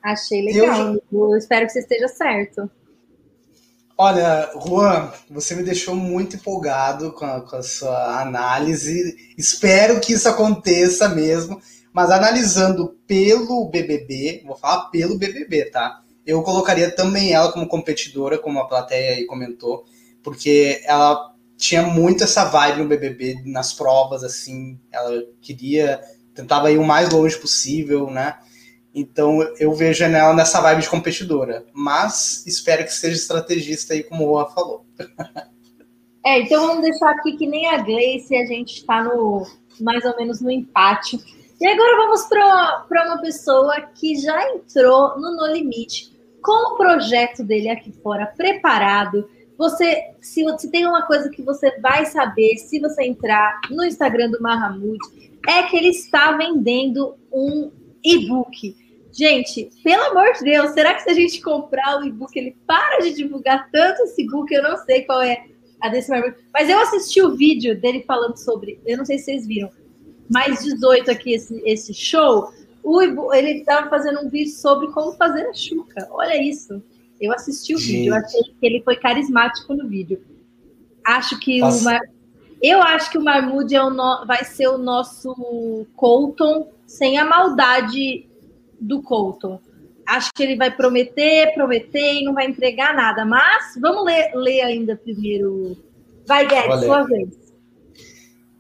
Achei legal. Eu, eu espero que você esteja certo.
Olha, Juan, você me deixou muito empolgado com a, com a, sua análise. Espero que isso aconteça mesmo. Mas analisando pelo BBB, vou falar pelo BBB, tá? Eu colocaria também ela como competidora, como a plateia aí comentou, porque ela tinha muito essa vibe no BBB, nas provas, assim. Ela queria, tentava ir o mais longe possível, né? Então eu vejo nela nessa vibe de competidora. Mas espero que seja estrategista aí, como o Juan falou.
É, então vamos deixar aqui que nem a Gleice, a gente está no mais ou menos no empate. E agora vamos para uma pessoa que já entrou no No Limite com o projeto dele aqui fora preparado. Você, se, se tem uma coisa que você vai saber se você entrar no Instagram do Mahamud, é que ele está vendendo um e-book. Gente, pelo amor de Deus, será que se a gente comprar o e-book, ele para de divulgar tanto esse e-book? Eu não sei qual é a desse Mas eu assisti o vídeo dele falando sobre. Eu não sei se vocês viram. Mais 18 aqui, esse, esse show. O, ele estava fazendo um vídeo sobre como fazer a chuca. Olha isso. Eu assisti o gente. vídeo, eu achei que ele foi carismático no vídeo. Acho que Nossa. uma. Eu acho que o Marmude é o no... vai ser o nosso Colton sem a maldade do Colton. Acho que ele vai prometer, prometer e não vai entregar nada. Mas vamos ler, ler ainda primeiro. Vai, Guedes, sua vez.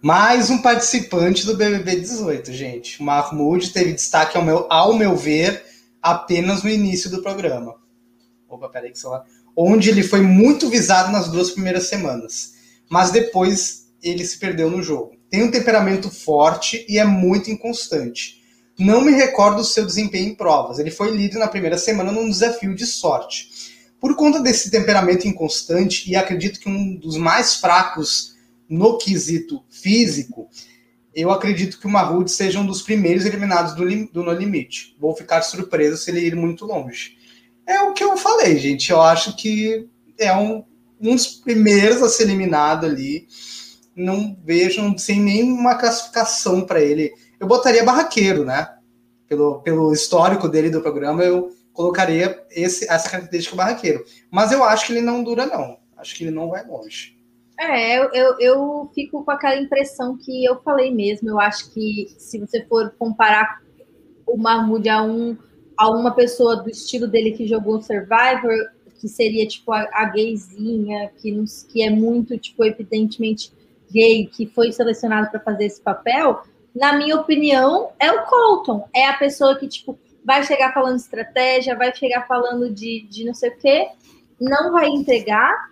Mais um participante do BBB 18, gente. O Mahmoud teve destaque, ao meu, ao meu ver, apenas no início do programa. Opa, peraí que. Onde ele foi muito visado nas duas primeiras semanas. Mas depois ele se perdeu no jogo. Tem um temperamento forte e é muito inconstante. Não me recordo do seu desempenho em provas. Ele foi líder na primeira semana num desafio de sorte. Por conta desse temperamento inconstante, e acredito que um dos mais fracos no quesito físico, eu acredito que o Mahmoud seja um dos primeiros eliminados do, do No Limite. Vou ficar surpreso se ele ir muito longe. É o que eu falei, gente. Eu acho que é um, um dos primeiros a ser eliminado ali. Não vejo sem nenhuma classificação para ele eu botaria barraqueiro, né? Pelo, pelo histórico dele do programa, eu colocaria esse, essa característica barraqueiro. Mas eu acho que ele não dura, não. Acho que ele não vai longe.
É, eu, eu, eu fico com aquela impressão que eu falei mesmo. Eu acho que se você for comparar o Mahmoud a, um, a uma pessoa do estilo dele que jogou Survivor, que seria tipo a, a gayzinha, que, nos, que é muito, tipo, evidentemente gay, que foi selecionado para fazer esse papel, na minha opinião, é o Colton. É a pessoa que, tipo, vai chegar falando estratégia, vai chegar falando de, de não sei o quê, não vai entregar,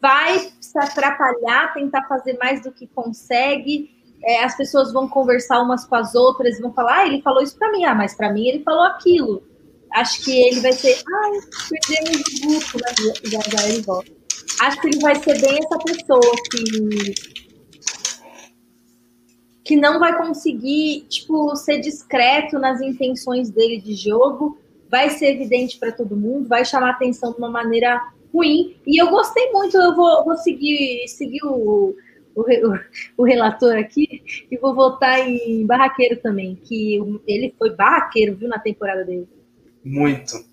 vai se atrapalhar, tentar fazer mais do que consegue. É, as pessoas vão conversar umas com as outras e vão falar, ah, ele falou isso para mim, ah, mas para mim ele falou aquilo. Acho que ele vai ser, ai, perdemos o grupo, né? Já, já ele volta. Acho que ele vai ser bem essa pessoa que que não vai conseguir, tipo, ser discreto nas intenções dele de jogo, vai ser evidente para todo mundo, vai chamar atenção de uma maneira ruim. E eu gostei muito, eu vou, vou seguir, seguir o, o, o, relator aqui e vou votar em Barraqueiro também, que ele foi barraqueiro, viu, na temporada dele.
Muito.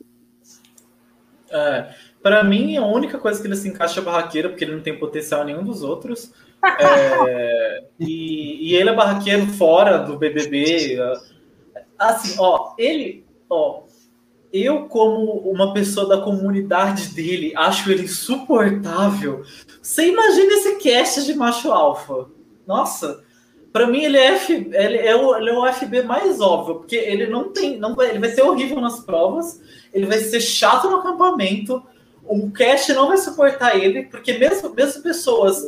É, para mim, a única coisa que ele se encaixa é barraqueiro, porque ele não tem potencial nenhum dos outros. É, e, e, ele é barraqueiro fora do BBB. Assim, ó, ele, ó, eu como uma pessoa da comunidade dele acho ele insuportável. Você imagina esse cast de macho alfa? Nossa, para mim ele é, F, ele, é o, ele é o FB mais óbvio, porque ele não tem, não vai, ele vai ser horrível nas provas, ele vai ser chato no acampamento, o cast não vai suportar ele, porque mesmo, mesmo pessoas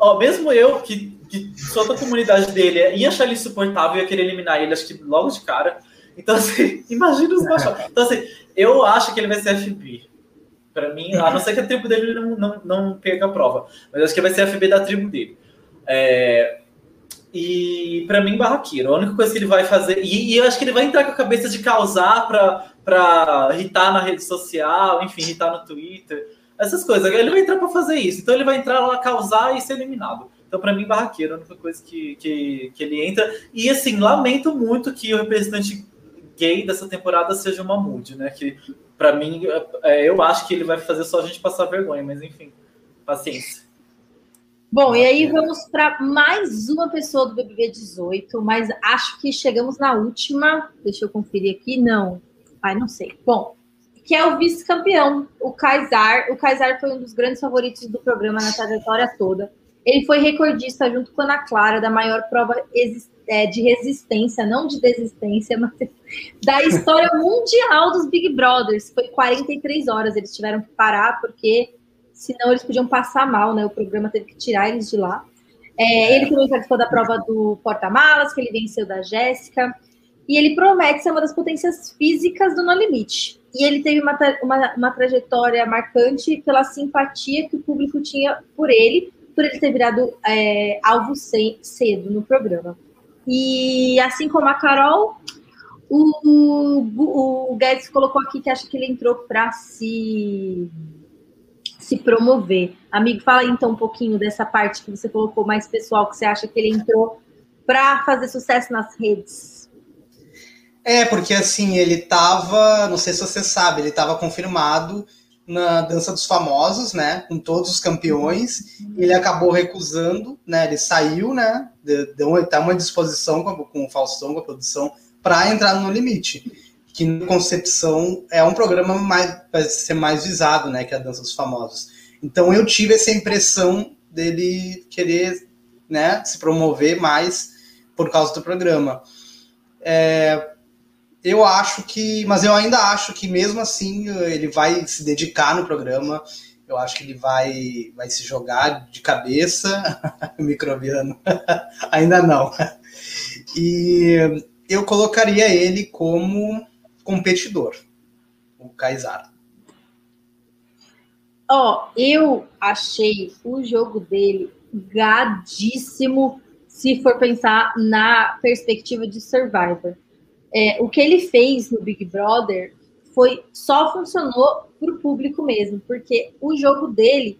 ó, mesmo eu, que, que sou da comunidade dele, ia achar ele insuportável ia querer eliminar ele, acho que logo de cara. Então, assim, imagina os baixos. Então, assim, eu acho que ele vai ser FB. Para mim, a não ser que a tribo dele não, não, não perca a prova. Mas acho que vai ser FB da tribo dele. É, e para mim, barraqueiro. A única coisa que ele vai fazer. E, e, eu acho que ele vai entrar com a cabeça de causar para irritar na rede social, enfim, irritar no Twitter. essas coisas. Ele vai entrar para fazer isso. Então ele vai entrar lá, causar e ser eliminado. Então, para mim, barraqueiro é a única coisa que, que, que ele entra. E, assim, lamento muito que o representante gay dessa temporada seja uma Moody, né? Que, para mim, é, eu acho que ele vai fazer só a gente passar vergonha, mas, enfim, paciência.
Bom, e aí vamos para mais uma pessoa do BBB 18, mas acho que chegamos na última. Deixa eu conferir aqui. Não. Ai, não sei. Bom, que é o vice-campeão, o Kaysar. O Kaysar foi um dos grandes favoritos do programa na trajetória toda. Ele foi recordista junto com a Ana Clara da maior prova é, de resistência, não de desistência, mas da história mundial dos Big Brothers. Foi 43 horas, eles tiveram que parar porque senão eles podiam passar mal, né? O programa teve que tirar eles de lá. É, ele também participou da prova do porta-malas, que ele venceu da Jéssica. E ele promete ser uma das potências físicas do No Limite. E ele teve uma, uma, uma trajetória marcante pela simpatia que o público tinha por ele, por ele ter virado é, alvo cedo no programa. E assim como a Carol, o, o, o Guedes colocou aqui que acha que ele entrou para se se promover. Amigo, fala então um pouquinho dessa parte que você colocou mais pessoal, que você acha que ele entrou para fazer sucesso nas redes.
É, porque assim, ele estava, não sei se você sabe, ele estava confirmado na Dança dos Famosos, né, com todos os campeões, ele acabou recusando, né, ele saiu, né, deu até uma disposição com, com o Faustão, com a produção, para entrar no Limite que na concepção é um programa mais vai ser mais visado, né, que a Dança dos Famosos. Então eu tive essa impressão dele querer, né, se promover mais por causa do programa. É, eu acho que, mas eu ainda acho que mesmo assim ele vai se dedicar no programa. Eu acho que ele vai, vai se jogar de cabeça, microbiano. ainda não. E eu colocaria ele como competidor, o Kaysar.
Ó, oh, eu achei o jogo dele gadíssimo se for pensar na perspectiva de Survivor. É, o que ele fez no Big Brother foi só funcionou para o público mesmo, porque o jogo dele,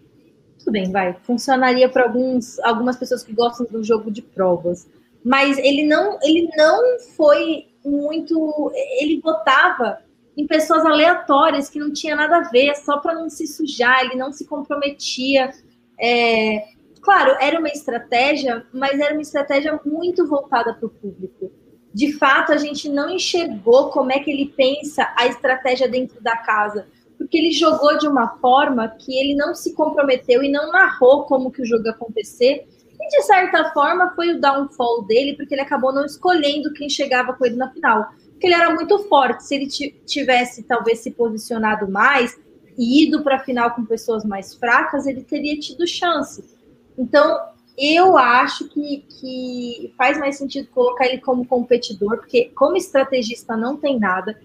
tudo bem, vai, funcionaria para alguns algumas pessoas que gostam do jogo de provas, mas ele não ele não foi muito. Ele votava em pessoas aleatórias que não tinha nada a ver, só para não se sujar, ele não se comprometia. É, claro, era uma estratégia, mas era uma estratégia muito voltada para o público. De fato, a gente não enxergou como é que ele pensa a estratégia dentro da casa, porque ele jogou de uma forma que ele não se comprometeu e não narrou como que o jogo ia acontecer, e de certa forma foi o downfall dele, porque ele acabou não escolhendo quem chegava com ele na final. Porque ele era muito forte. Se ele tivesse talvez se posicionado mais e ido para a final com pessoas mais fracas, ele teria tido chance. Então, eu acho que, que faz mais sentido colocar ele como competidor, porque como estrategista não tem nada,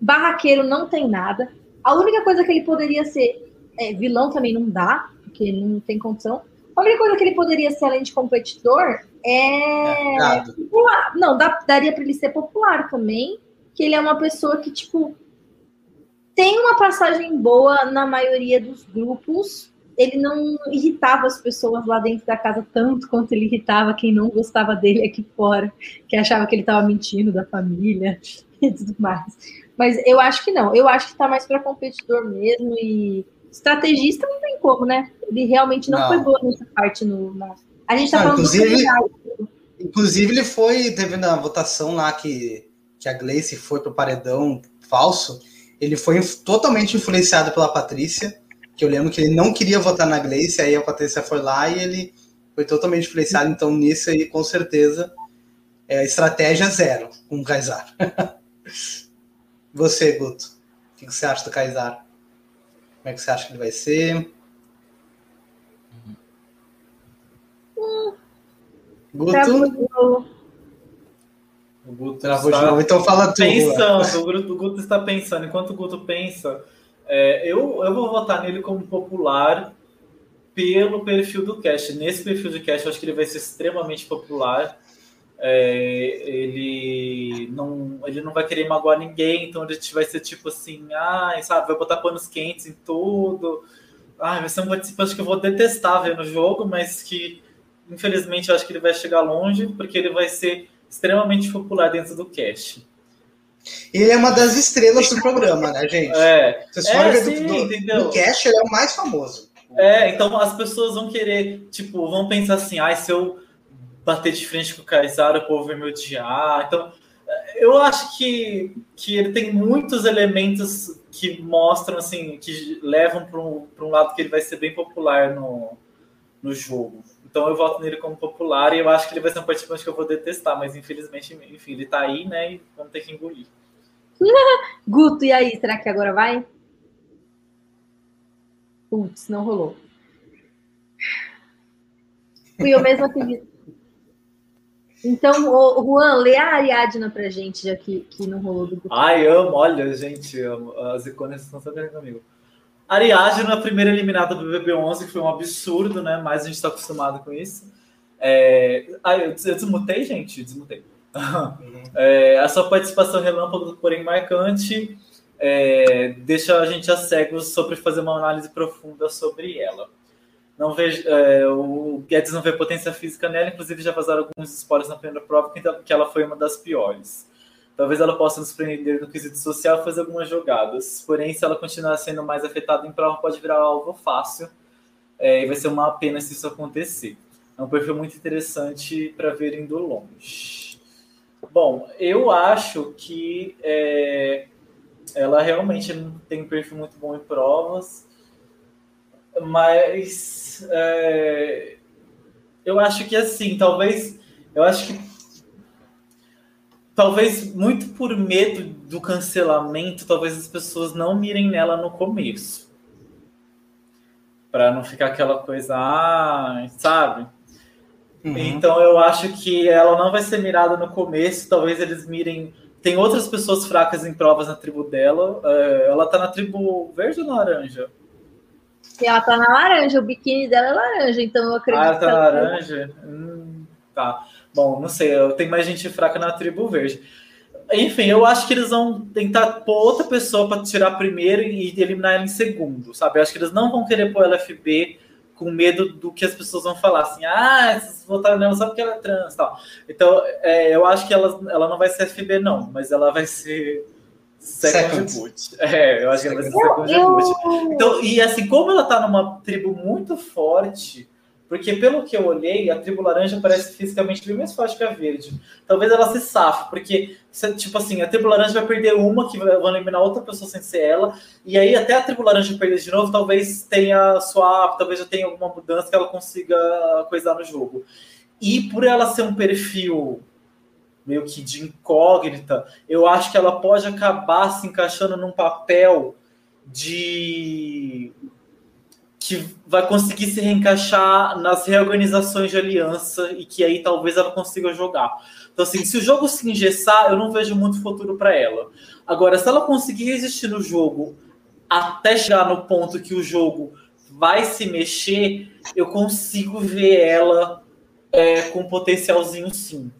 barraqueiro não tem nada. A única coisa que ele poderia ser é, vilão também não dá, porque não tem condição. A única coisa que ele poderia ser além de competidor é, é popular. Não, dá, daria para ele ser popular também, que ele é uma pessoa que, tipo, tem uma passagem boa na maioria dos grupos. Ele não irritava as pessoas lá dentro da casa tanto quanto ele irritava quem não gostava dele aqui fora, que achava que ele estava mentindo da família e tudo mais. Mas eu acho que não. Eu acho que está mais para competidor mesmo e estrategista não tem como, né? Ele realmente não, não. foi boa nessa parte no. Na... A gente tá não, falando
inclusive, do Inclusive, ele foi, teve na votação lá que, que a Gleice foi pro paredão falso. Ele foi totalmente influenciado pela Patrícia, que eu lembro que ele não queria votar na Gleice, aí a Patrícia foi lá e ele foi totalmente influenciado. Então, nisso aí, com certeza, é estratégia zero com o Kaysar. Você, Guto, o que você acha do Kaysar? Como é que você acha que ele vai ser? Hum. Guto?
O Guto Travou de novo,
então fala tudo.
Pensando, o Guto está pensando. Enquanto o Guto pensa, é, eu, eu vou votar nele como popular pelo perfil do cast. Nesse perfil de cast, eu acho que ele vai ser extremamente popular. É, ele não ele não vai querer magoar ninguém, então ele vai ser tipo assim, ah, sabe, vai botar panos quentes em tudo. Ah, vai ser um participante que eu vou detestar ver no jogo, mas que infelizmente eu acho que ele vai chegar longe, porque ele vai ser extremamente popular dentro do cast.
Ele é uma das estrelas do programa, né, gente?
É,
Vocês
é,
falam
sim,
do, do, do cast, ele é o mais famoso.
É, então as pessoas vão querer, tipo, vão pensar assim, ai, se eu bater de frente com o Kaysara, o povo vai me odiar. Então, eu acho que, que ele tem muitos elementos que mostram, assim, que levam para um, um lado que ele vai ser bem popular no, no jogo. Então eu voto nele como popular e eu acho que ele vai ser um participante que eu vou detestar, mas infelizmente, enfim, ele tá aí, né? E vamos ter que engolir.
Guto, e aí, será que agora vai? Putz, não rolou. Fui eu mesma que. Então, o Juan, lê a Ariadna pra gente, já que, que não rolou do Guto.
Ai, amo, olha, gente, amo. As icônicas estão sempre comigo. Ariadna, primeira eliminada do BB11, que foi um absurdo, né? Mas a gente está acostumado com isso. É... Ai, eu desmutei, gente? Desmutei. É, a sua participação relâmpago, porém marcante, é, deixa a gente a cegos sobre fazer uma análise profunda sobre ela. Não vejo, é, o Guedes não vê potência física nela, inclusive já vazaram alguns spoilers na primeira prova que ela foi uma das piores. Talvez ela possa nos prender no quesito social e fazer algumas jogadas. Porém, se ela continuar sendo mais afetada em prova, pode virar alvo fácil. É, e vai ser uma pena se isso acontecer. É um perfil muito interessante para ver indo longe. Bom, eu acho que é, ela realmente não tem um perfil muito bom em provas, mas é, eu acho que assim, talvez, eu acho que talvez muito por medo do cancelamento, talvez as pessoas não mirem nela no começo. Para não ficar aquela coisa, ah, sabe? Uhum. Então eu acho que ela não vai ser mirada no começo, talvez eles mirem. Tem outras pessoas fracas em provas na tribo dela. É, ela tá na tribo verde ou laranja?
Ela tá na laranja, o biquíni dela é laranja, então eu acredito.
Ah, ela tá na laranja? Hum, tá. Bom, não sei, tem mais gente fraca na tribo verde. Enfim, eu acho que eles vão tentar pôr outra pessoa para tirar primeiro e eliminar ela em segundo, sabe? Eu acho que eles não vão querer pôr ela FB com medo do que as pessoas vão falar, assim, ah, vocês votaram nela só porque ela é trans tal. Então, é, eu acho que ela, ela não vai ser FB, não, mas ela vai ser second, boot. É, eu acho que ela vai ser second eu, boot. Então, e assim, como ela tá numa tribo muito forte, porque, pelo que eu olhei, a tribo laranja parece fisicamente bem mais forte que a verde. Talvez ela se safe, porque, tipo assim, a tribo laranja vai perder uma, que vai eliminar outra pessoa sem ser ela, e aí até a tribo laranja perder de novo, talvez tenha swap, talvez já tenha alguma mudança que ela consiga coisar no jogo. E por ela ser um perfil meio que de incógnita, eu acho que ela pode acabar se encaixando num papel de que vai conseguir se reencaixar nas reorganizações de aliança e que aí talvez ela consiga jogar. Então, assim, se o jogo se engessar, eu não vejo muito futuro para ela. Agora, se ela conseguir resistir no jogo até chegar no ponto que o jogo vai se mexer, eu consigo ver ela é, com potencialzinho sim.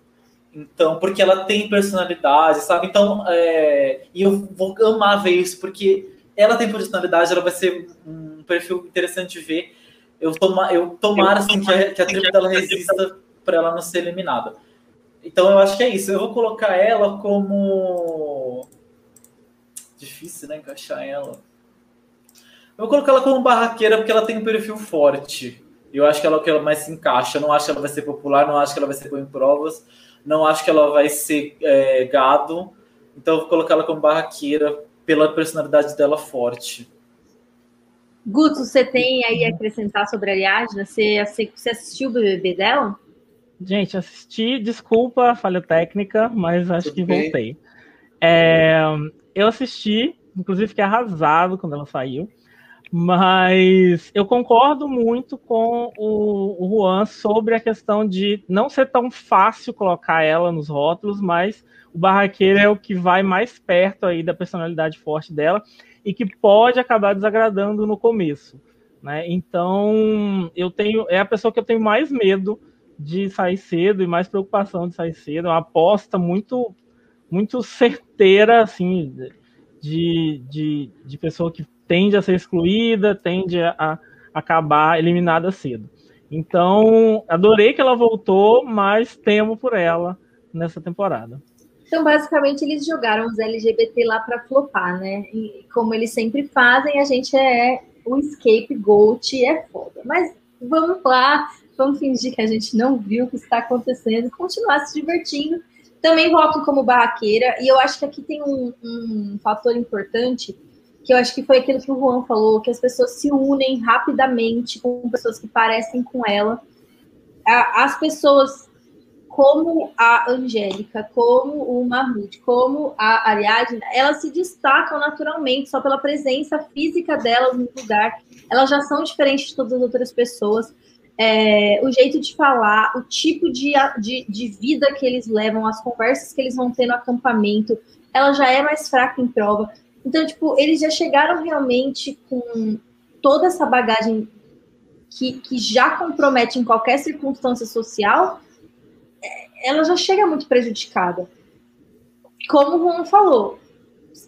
Então, porque ela tem personalidade, sabe? Então, é, e eu vou amar ver isso, porque ela tem personalidade, ela vai ser um perfil interessante de ver. Eu, toma, eu tomara assim, que, a, que a tribo dela resista para ela não ser eliminada. Então eu acho que é isso. Eu vou colocar ela como. Difícil, né? Encaixar ela. Eu vou colocar ela como barraqueira porque ela tem um perfil forte. Eu acho que ela é o que ela mais se encaixa. Eu não acho que ela vai ser popular, não acho que ela vai ser boa em provas, não acho que ela vai ser é, gado. Então eu vou colocar ela como barraqueira pela personalidade dela forte.
Guto, você tem aí a acrescentar sobre a Ariadna? Você, você assistiu o BBB dela?
Gente, assisti, desculpa a falha técnica, mas acho Tudo que bem. voltei. É, eu assisti, inclusive fiquei arrasado quando ela saiu, mas eu concordo muito com o, o Juan sobre a questão de não ser tão fácil colocar ela nos rótulos, mas o barraqueiro é o que vai mais perto aí da personalidade forte dela e que pode acabar desagradando no começo. Né? Então, eu tenho é a pessoa que eu tenho mais medo de sair cedo e mais preocupação de sair cedo. É uma aposta muito muito certeira assim de, de, de pessoa que tende a ser excluída, tende a, acabar eliminada cedo. Então, adorei que ela voltou, mas temo por ela nessa temporada.
Então, basicamente, eles jogaram os LGBT lá para flopar, né? E como eles sempre fazem, a gente é o scapegoat é foda. Mas vamos lá, vamos fingir que a gente não viu o que está acontecendo continuar se divertindo. Também voto como barraqueira, e eu acho que aqui tem um, um fator importante, que eu acho que foi aquilo que o Juan falou, que as pessoas se unem rapidamente com pessoas que parecem com ela. As pessoas como a Angélica, como o Mahmoud, como a Ariadne, elas se destacam naturalmente só pela presença física delas no lugar. Elas já são diferentes de todas as outras pessoas. É, o jeito de falar, o tipo de, de, de, vida que eles levam, as conversas que eles vão ter no acampamento, ela já é mais fraca em prova. Então, tipo, eles já chegaram realmente com toda essa bagagem que, que já compromete em qualquer circunstância social ela já chega muito prejudicada. Como o Juan falou,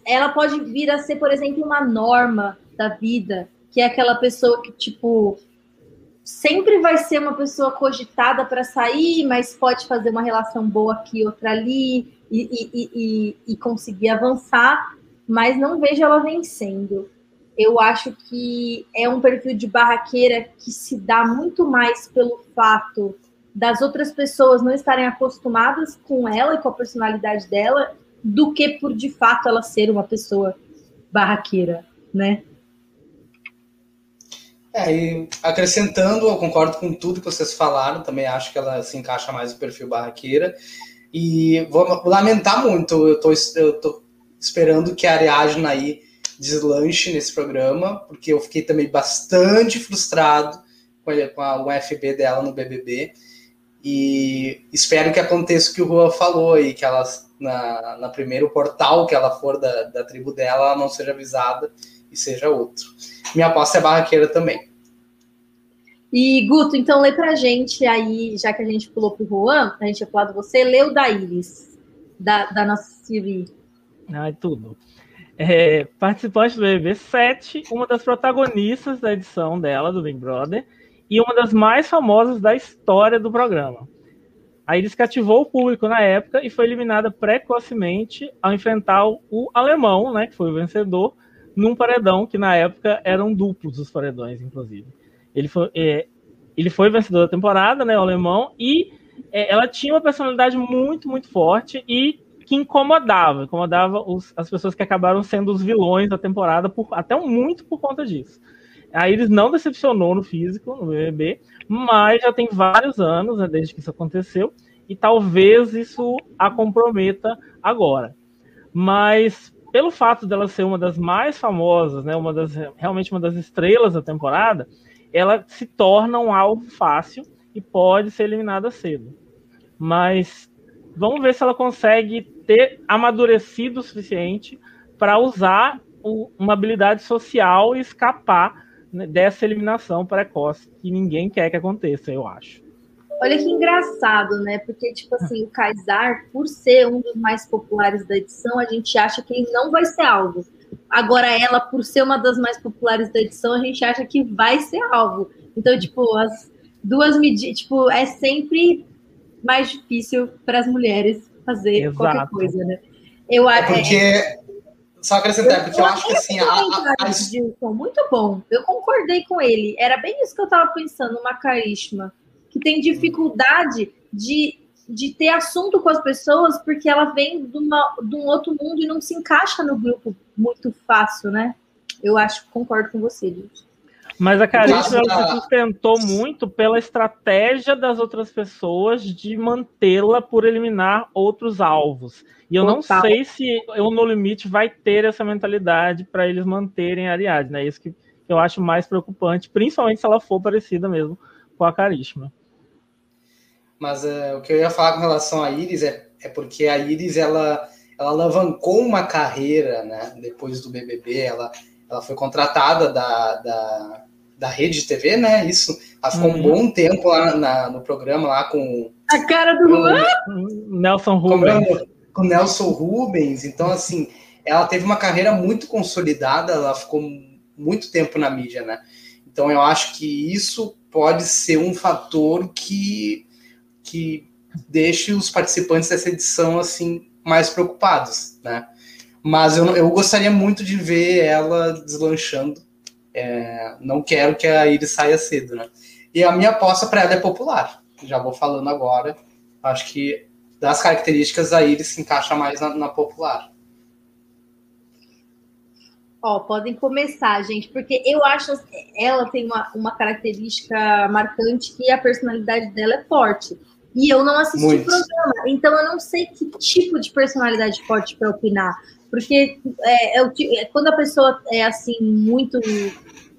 ela pode vir a ser, por exemplo, uma norma da vida, que é aquela pessoa que, tipo, sempre vai ser uma pessoa cogitada para sair, mas pode fazer uma relação boa aqui, outra ali, e, e, e, e, conseguir avançar, mas não vejo ela vencendo. Eu acho que é um perfil de barraqueira que se dá muito mais pelo fato das outras pessoas não estarem acostumadas com ela e com a personalidade dela, do que por de fato ela ser uma pessoa barraqueira, né?
É, e acrescentando, eu concordo com tudo que vocês falaram, também acho que ela se encaixa mais no perfil barraqueira. E vou lamentar muito, eu tô, eu tô esperando que a Ariadne aí deslanche nesse programa, porque eu fiquei também bastante frustrado com a, com a UFB dela no BBB. E espero que aconteça o que o Rua falou aí, que ela, na, na primeiro portal que ela for da, da tribo dela, ela não seja avisada e seja outro. Minha aposta é barraqueira também.
E, Guto, então lê pra gente aí, já que a gente pulou pro Juan, a gente ia falar de você, lê o da Iris, da, da nossa Siri.
Ai, tudo. É, participante do BBB 7, uma das protagonistas da edição dela, do Big Brother, e uma das mais famosas da história do programa. A Iris cativou o público na época e foi eliminada precocemente ao enfrentar o alemão, né, que foi o vencedor, num paredão que na época eram duplos os paredões, inclusive. Ele foi, é, ele foi vencedor da temporada, né, o alemão, e é, ela tinha uma personalidade muito, muito forte e que incomodava, incomodava os, as pessoas que acabaram sendo os vilões da temporada, por, até muito por conta disso. A Iris não decepcionou no físico, no BBB, mas já tem vários anos né, desde que isso aconteceu, e talvez isso a comprometa agora. Mas pelo fato dela ser uma das mais famosas, né, uma das, realmente uma das estrelas da temporada, ela se torna um alvo fácil e pode ser eliminada cedo. Mas vamos ver se ela consegue ter amadurecido o suficiente para usar uma habilidade social e escapar dessa eliminação precoce que ninguém quer que aconteça, eu acho.
Olha que engraçado, né? Porque, tipo assim, o Kaysar, por ser um dos mais populares da edição, a gente acha que ele não vai ser alvo. Agora, ela, por ser uma das mais populares da edição, a gente acha que vai ser alvo. Então, tipo, as duas medidas, tipo, é sempre mais difícil para as mulheres fazer Exato. qualquer coisa, né?
Eu, é porque é, só acrescentar, porque eu, eu acho que assim. A, a,
a... Muito bom. Eu concordei com ele. Era bem isso que eu estava pensando, uma carisma. Que tem dificuldade de, de ter assunto com as pessoas porque ela vem de, uma, de um outro mundo e não se encaixa no grupo muito fácil, né? Eu acho, concordo com você, gente.
Mas a Carisma ela se sustentou muito pela estratégia das outras pessoas de mantê-la por eliminar outros alvos. E eu Total. não sei se o No Limite vai ter essa mentalidade para eles manterem a Ariadne. É isso que eu acho mais preocupante, principalmente se ela for parecida mesmo com a Carisma.
Mas uh, o que eu ia falar com relação a Iris é, é porque a Iris ela, ela alavancou uma carreira né, depois do BBB. Ela, ela foi contratada da, da, da Rede TV, né? Isso. Ela ficou uhum. um bom tempo lá na, no programa lá com.
A cara do Juan!
Nelson Rubens
com Nelson Rubens. Então, assim, ela teve uma carreira muito consolidada, ela ficou muito tempo na mídia, né? Então eu acho que isso pode ser um fator que, que deixe os participantes dessa edição assim mais preocupados, né? Mas eu, eu gostaria muito de ver ela deslanchando. É, não quero que a Iris saia cedo, né? E a minha aposta para ela é popular. Já vou falando agora. Acho que das características a Iris se encaixa mais na, na popular.
Ó, podem começar, gente, porque eu acho ela tem uma, uma característica marcante que a personalidade dela é forte. E eu não assisti Muito. o programa, então eu não sei que tipo de personalidade forte para opinar. Porque é, é, é, quando a pessoa é assim, muito.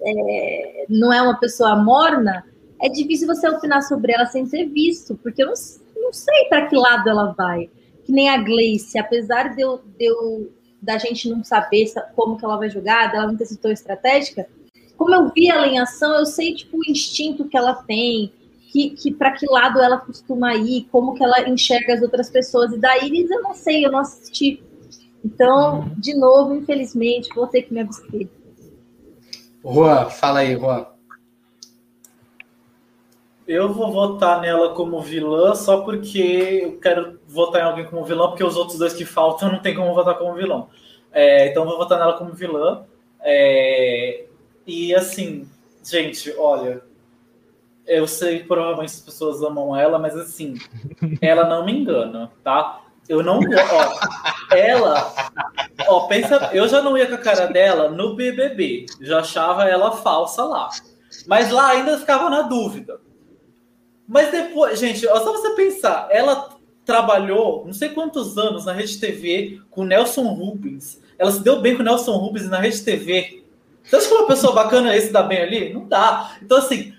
É, não é uma pessoa morna, é difícil você opinar sobre ela sem ter visto, porque eu não, não sei para que lado ela vai. Que nem a Gleice, apesar de eu, de eu da gente não saber como que ela vai jogar, dela não ter sido tão estratégica, como eu vi ela em ação, eu sei tipo o instinto que ela tem, que, que para que lado ela costuma ir, como que ela enxerga as outras pessoas. E da Iris eu não sei, eu não assisti. Então, uhum. de novo, infelizmente, vou ter que me abster.
Juan, fala aí, Juan.
Eu vou votar nela como vilã só porque eu quero votar em alguém como vilão, porque os outros dois que faltam não tem como votar como vilão. É, então eu vou votar nela como vilã. É, e assim, gente, olha, eu sei que provavelmente as pessoas amam ela, mas assim, ela não me engana, tá? Eu não. Ó, ela. Ó, pensa. Eu já não ia com a cara dela no BBB. Já achava ela falsa lá. Mas lá ainda ficava na dúvida. Mas depois, gente, só você pensar, ela trabalhou não sei quantos anos na Rede TV com Nelson Rubens. Ela se deu bem com Nelson Rubens na Rede TV. Você acha que uma pessoa bacana esse dá bem ali? Não dá. Então, assim.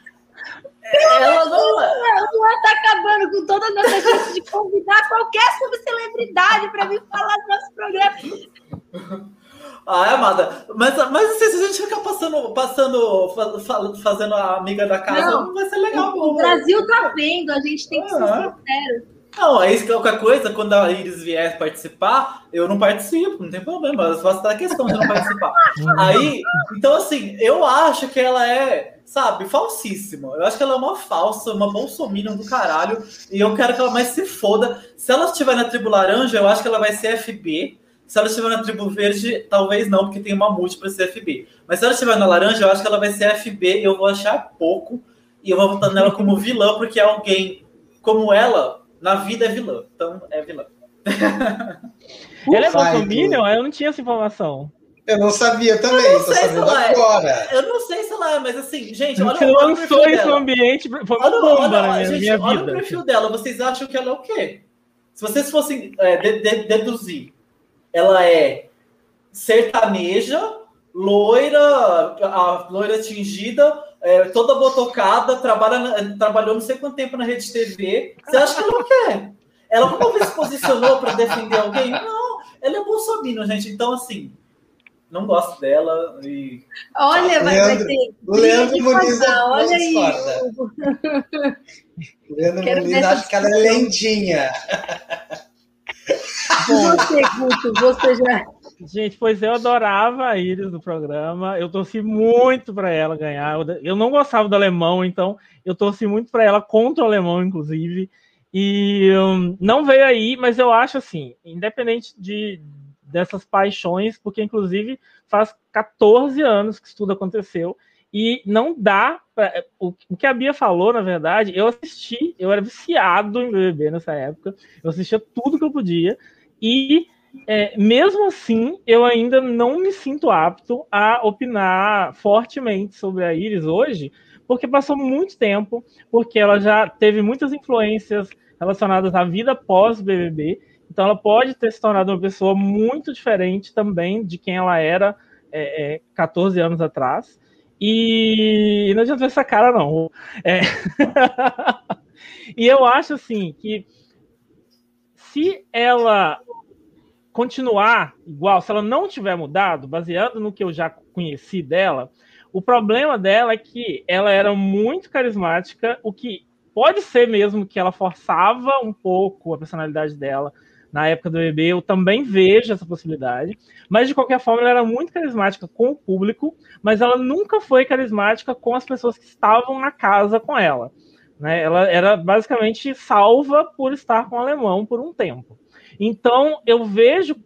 Ela não. Ela está acabando com toda a nossa chance de convidar qualquer subcelebridade para vir falar do nosso programa.
Ah, é, amada. Mas, mas assim, se a gente ficar passando, passando fazendo a amiga da casa, não, não vai ser legal.
O, o Brasil tá vendo, a gente tem que ser sincero.
Não, aí é qualquer coisa, quando a Iris vier participar, eu não participo, não tem problema, eu faço a questão de não participar. aí, então assim, eu acho que ela é, sabe, falsíssima. Eu acho que ela é uma falsa, uma bolsominion do caralho, e eu quero que ela mais se foda. Se ela estiver na tribo laranja, eu acho que ela vai ser FB, se ela estiver na tribo verde, talvez não, porque tem uma multi para ser FB. Mas se ela estiver na laranja, eu acho que ela vai ser FB eu vou achar pouco. E eu vou votar nela como vilã, porque é alguém como ela, na vida é vilã. Então é vilã.
ela é Bolsominion? Eu não tinha essa informação.
Eu não sabia também, eu não sei se ela agora.
É. Eu não sei se ela é, mas assim, gente, olha,
Você olha lançou esse ambiente, foi uma bomba olha, na minha, gente, minha
olha vida. o perfil dela, vocês acham que ela é o quê? Se vocês fossem é, de, de, deduzir ela é sertaneja, loira, a loira tingida, é, toda botocada, trabalha, trabalhou não sei quanto tempo na Rede TV. Você acha que ela não quer? Ela vez se posicionou para defender alguém? Não, ela é bolsominion, gente. Então, assim, não gosto dela e...
Olha, vai, Leandro, vai ter...
O Leandro Muniz
olha aí.
O Leandro Muniz acha que ela é lendinha.
Você, Guto, você já.
Gente, pois eu adorava a Iris do programa. Eu torci muito para ela ganhar. Eu não gostava do alemão, então eu torci muito para ela contra o alemão, inclusive. E um, não veio aí, mas eu acho assim, independente de dessas paixões, porque inclusive faz 14 anos que isso tudo aconteceu e não dá pra, o, o, que a Bia falou, na verdade, eu assisti, eu era viciado em BBB nessa época, eu assistia tudo que eu podia, e é, mesmo assim, eu ainda não me sinto apto a opinar fortemente sobre a Iris hoje, porque passou muito tempo, porque ela já teve muitas influências relacionadas à vida pós-BBB, então ela pode ter se tornado uma pessoa muito diferente também de quem ela era é, é, 14 anos atrás. E não adianta ver essa cara, não. É... e eu acho assim que se ela continuar igual, se ela não tiver mudado, baseado no que eu já conheci dela, o problema dela é que ela era muito carismática, o que pode ser mesmo que ela forçava um pouco a personalidade dela na época do bebê, eu também vejo essa possibilidade. Mas, de qualquer forma, ela era muito carismática com o público, mas ela nunca foi carismática com as pessoas que estavam na casa com ela. Né? Ela era basicamente salva por estar com o alemão por um tempo. Então, eu vejo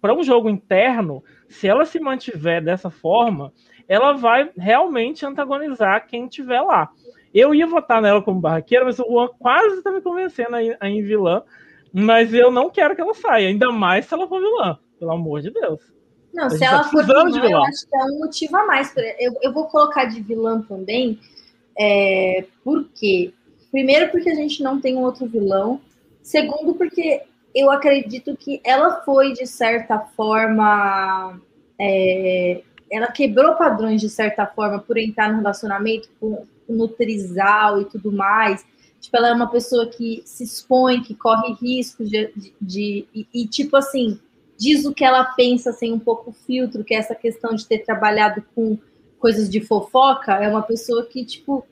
para um jogo interno, se ela se mantiver dessa forma, ela vai realmente antagonizar quem estiver lá. Eu ia votar nela como barraqueira, mas o Juan quase está me convencendo a ir, a ir vilã. Mas eu não quero que ela saia, ainda mais se ela for vilã, pelo amor de Deus.
Não, se ela tá for vilã, vilã, eu acho que é um motivo a mais. Eu, eu vou colocar de vilã também, é, por quê? Primeiro, porque a gente não tem um outro vilão. Segundo, porque eu acredito que ela foi, de certa forma, é, ela quebrou padrões de certa forma por entrar no relacionamento com, no trisal e tudo mais. Tipo, ela é uma pessoa que se expõe, que corre riscos de, de, de e, e, tipo assim, diz o que ela pensa sem um pouco filtro, que é essa questão de ter trabalhado com coisas de fofoca, é uma pessoa que, tipo,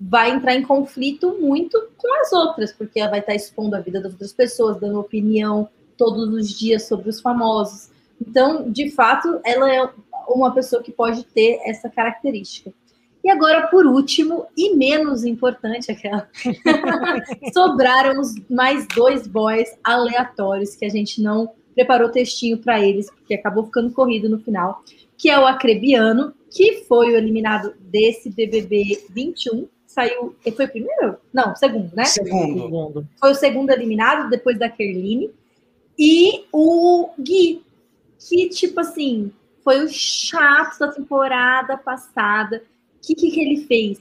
vai entrar em conflito muito com as outras, porque ela vai estar expondo a vida das outras pessoas, dando opinião todos os dias sobre os famosos. Então, de fato, ela é uma pessoa que pode ter essa característica. E agora, por último, e menos importante, aquela, sobraram os mais dois boys aleatórios que a gente não preparou textinho para eles, porque acabou ficando corrido no final, que é o Acrebiano, que foi o eliminado desse BBB 21, saiu. Foi o primeiro? Não, segundo, né?
Segundo.
Foi o segundo eliminado, depois da Kerline. E o Gui, que, tipo assim, foi o chato da temporada passada. O que, que, que ele fez?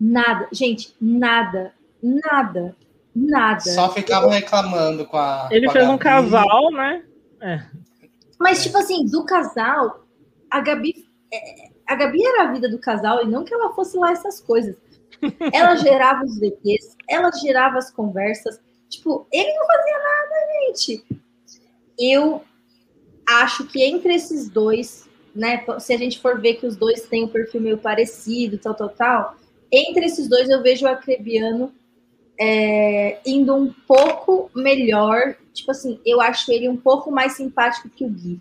Nada. Gente, nada. Nada. Nada.
Só ficavam reclamando com a.
Ele
com
fez a um casal, né?
É. Mas, tipo assim, do casal, a Gabi. É, a Gabi era a vida do casal e não que ela fosse lá essas coisas. Ela gerava os VTs, ela gerava as conversas. Tipo, ele não fazia nada, gente. Eu acho que entre esses dois, né? Se a gente for ver que os dois têm um perfil meio parecido, tal, tal, tal. Entre esses dois, eu vejo o Acrebiano é, indo um pouco melhor. Tipo assim, eu acho ele um pouco mais simpático que o Gui.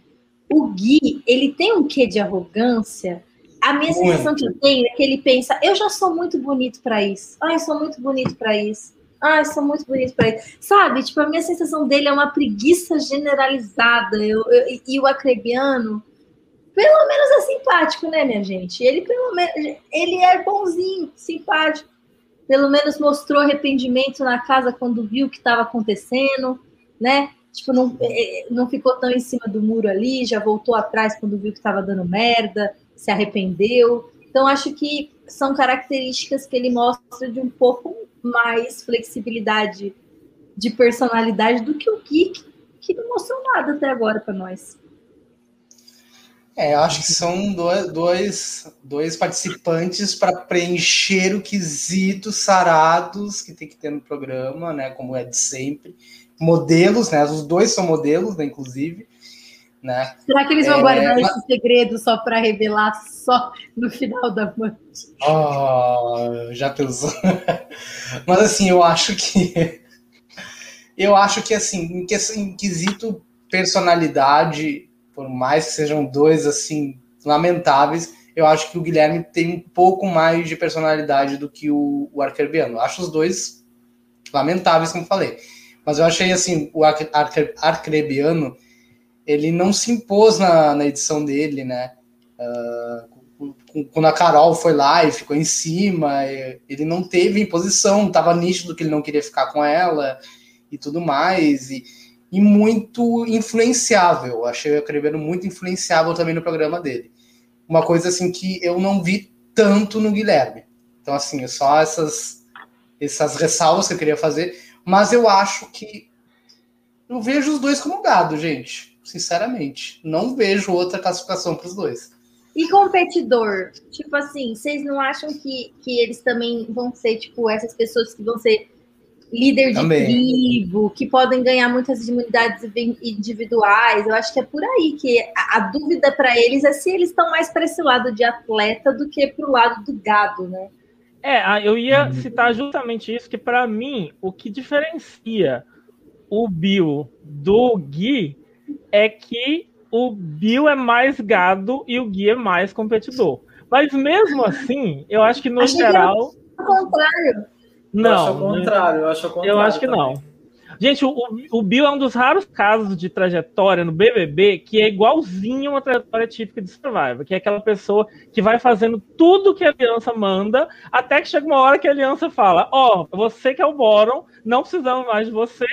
O Gui, ele tem um quê de arrogância a minha muito. sensação que eu tenho é que ele pensa: eu já sou muito bonito para isso. Ai, sou muito bonito para isso. Ai, sou muito bonito para isso. Sabe? Tipo, a minha sensação dele é uma preguiça generalizada. Eu, eu, e o acrebiano, pelo menos é simpático, né, minha gente? Ele, pelo menos, ele é bonzinho, simpático. Pelo menos mostrou arrependimento na casa quando viu o que estava acontecendo, né? Tipo, não, é, não ficou tão em cima do muro ali, já voltou atrás quando viu que estava dando merda se arrependeu. Então, acho que são características que ele mostra de um pouco mais flexibilidade de personalidade do que o Geek, que não mostrou nada até agora para nós.
É, eu acho que são dois, dois, participantes para preencher o quesito sarados que tem que ter no programa, né? Como é de sempre. Modelos, né? Os dois são modelos, né, inclusive. Né?
Será que eles vão é, guardar mas... esse segredo só para revelar só no final da noite?
Oh, já pensou? mas assim, eu acho que eu acho que assim, em, que, em quesito personalidade, por mais que sejam dois assim lamentáveis, eu acho que o Guilherme tem um pouco mais de personalidade do que o, o Arcrebiano. Acho os dois lamentáveis, como falei. Mas eu achei assim, o Arcrebiano ele não se impôs na, na edição dele, né? Uh, quando a Carol foi lá e ficou em cima, ele não teve imposição, estava nítido que ele não queria ficar com ela e tudo mais, e, e muito influenciável. Achei o Creveno muito influenciável também no programa dele. Uma coisa assim que eu não vi tanto no Guilherme. Então, assim, só essas, essas ressalvas que eu queria fazer, mas eu acho que eu vejo os dois como gado, gente sinceramente. Não vejo outra classificação para os dois.
E competidor? Tipo assim, vocês não acham que, que eles também vão ser, tipo, essas pessoas que vão ser líder de também. tribo, que podem ganhar muitas imunidades individuais? Eu acho que é por aí que a, a dúvida para eles é se eles estão mais para esse lado de atleta do que para o lado do gado, né?
É, eu ia citar justamente isso, que para mim, o que diferencia o Bill do Gui é que o Bill é mais gado e o Gui é mais competidor. Mas mesmo assim, eu acho que no Achei geral.
Que o contrário.
Não. Eu
acho o contrário, eu acho o contrário.
Eu acho que
também.
não. Gente, o, o Bill é um dos raros casos de trajetória no BBB que é igualzinho uma trajetória típica de Survivor, que é aquela pessoa que vai fazendo tudo que a aliança manda, até que chega uma hora que a aliança fala: Ó, oh, você que é o Boron, não precisamos mais de você,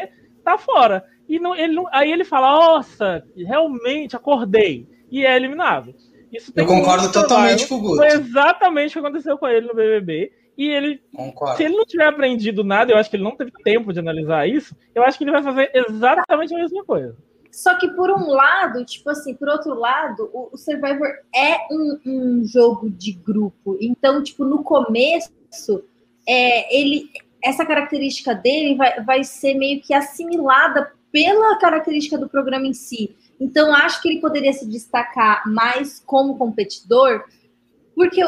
tá fora. E não, ele não, aí ele fala: Nossa, realmente acordei. E é eliminado.
Isso Eu concordo totalmente com o Guto.
Foi exatamente o que aconteceu com ele no BBB. E ele, Concordo. se ele não tiver aprendido nada, eu acho que ele não teve tempo de analisar isso, eu acho que ele vai fazer exatamente a mesma coisa.
Só que por um lado, tipo assim, por outro lado, o, o Survivor é um, um, jogo de grupo. Então, tipo, no começo, é, ele, essa característica dele vai, vai ser meio que assimilada pela característica do programa em si. Então, acho que ele poderia se destacar mais como competidor, porque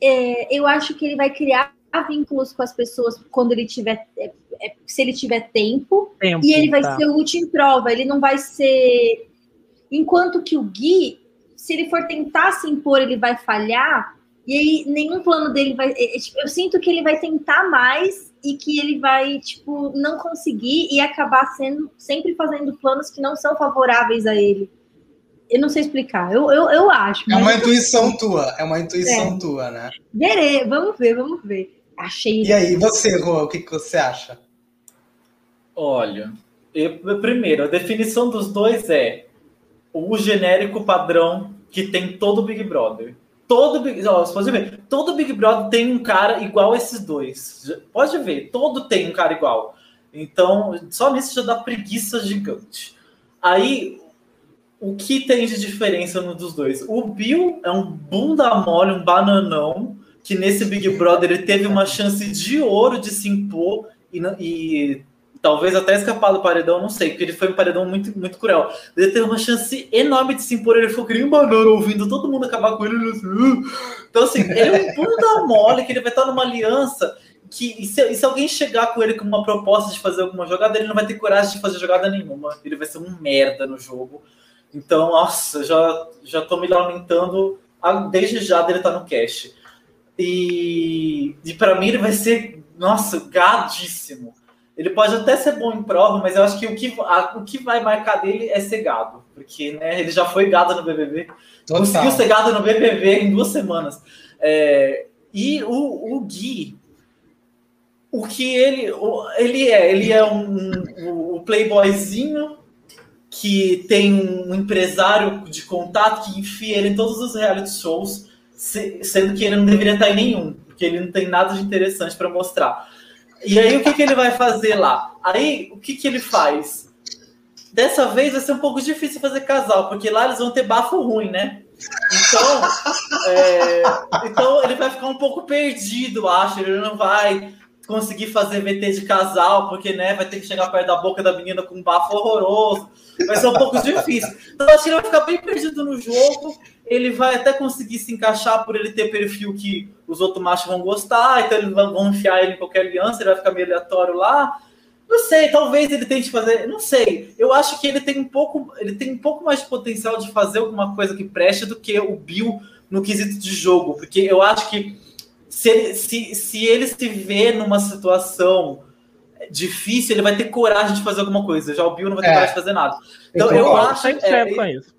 é, eu acho que ele vai criar vínculos com as pessoas quando ele tiver, é, é, se ele tiver tempo, tempo e ele vai tá. ser o último em prova. Ele não vai ser. Enquanto que o Gui, se ele for tentar se impor, ele vai falhar. E aí nenhum plano dele vai. É, tipo, eu sinto que ele vai tentar mais e que ele vai, tipo, não conseguir e acabar sendo sempre fazendo planos que não são favoráveis a ele. Eu não sei explicar, eu, eu, eu acho.
É uma intuição tua, é uma intuição é. tua, né?
Verei, vamos ver, vamos ver. Achei.
E aí, você, Rô, o que, que você acha?
Olha, eu, primeiro, a definição dos dois é o genérico padrão que tem todo Big Brother. Todo Big, ó, você pode ver, todo Big Brother tem um cara igual a esses dois. Pode ver, todo tem um cara igual. Então, só nisso já dá preguiça gigante. Aí, o que tem de diferença no dos dois? O Bill é um bunda mole, um bananão, que nesse Big Brother ele teve uma chance de ouro de se impor e, e talvez até escapar do paredão, não sei, porque ele foi um paredão muito, muito cruel. Ele teve uma chance enorme de se impor, ele ficou que um banana ouvindo todo mundo acabar com ele. Assim, então, assim, ele é um bunda mole, que ele vai estar numa aliança que e se, e se, alguém chegar com ele com uma proposta de fazer alguma jogada, ele não vai ter coragem de fazer jogada nenhuma. Ele vai ser um merda no jogo. Então, nossa, já, já tô me lamentando desde já dele estar tá no cash. E, e para mim ele vai ser, nossa, gadíssimo. Ele pode até ser bom em prova, mas eu acho que o que, a, o que vai marcar dele é ser gado. Porque né, ele já foi gado no BBB. Total. Conseguiu ser gado no BBB em duas semanas. É, e o, o Gui, o que ele, ele é? Ele é um, um, um playboyzinho que tem um empresário de contato que enfia ele em todos os reality shows, sendo que ele não deveria estar em nenhum, porque ele não tem nada de interessante para mostrar. E aí o que, que ele vai fazer lá? Aí o que, que ele faz? Dessa vez vai ser um pouco difícil fazer casal, porque lá eles vão ter bafo ruim, né? Então, é, então ele vai ficar um pouco perdido, acho. Ele não vai conseguir fazer VT de casal, porque né, vai ter que chegar perto da boca da menina com um bafo horroroso. Vai ser um pouco difícil. Então, acho que ele vai ficar bem perdido no jogo. Ele vai até conseguir se encaixar por ele ter perfil que os outros machos vão gostar, então eles vão enfiar ele em qualquer aliança, ele vai ficar meio aleatório lá. Não sei, talvez ele tente fazer, não sei. Eu acho que ele tem um pouco, ele tem um pouco mais de potencial de fazer alguma coisa que preste do que o Bill no quesito de jogo, porque eu acho que se ele se, se, ele se vê numa situação difícil, ele vai ter coragem de fazer alguma coisa. Já o Bill não vai ter é. coragem de fazer nada. Então eu, eu acho. É, com isso.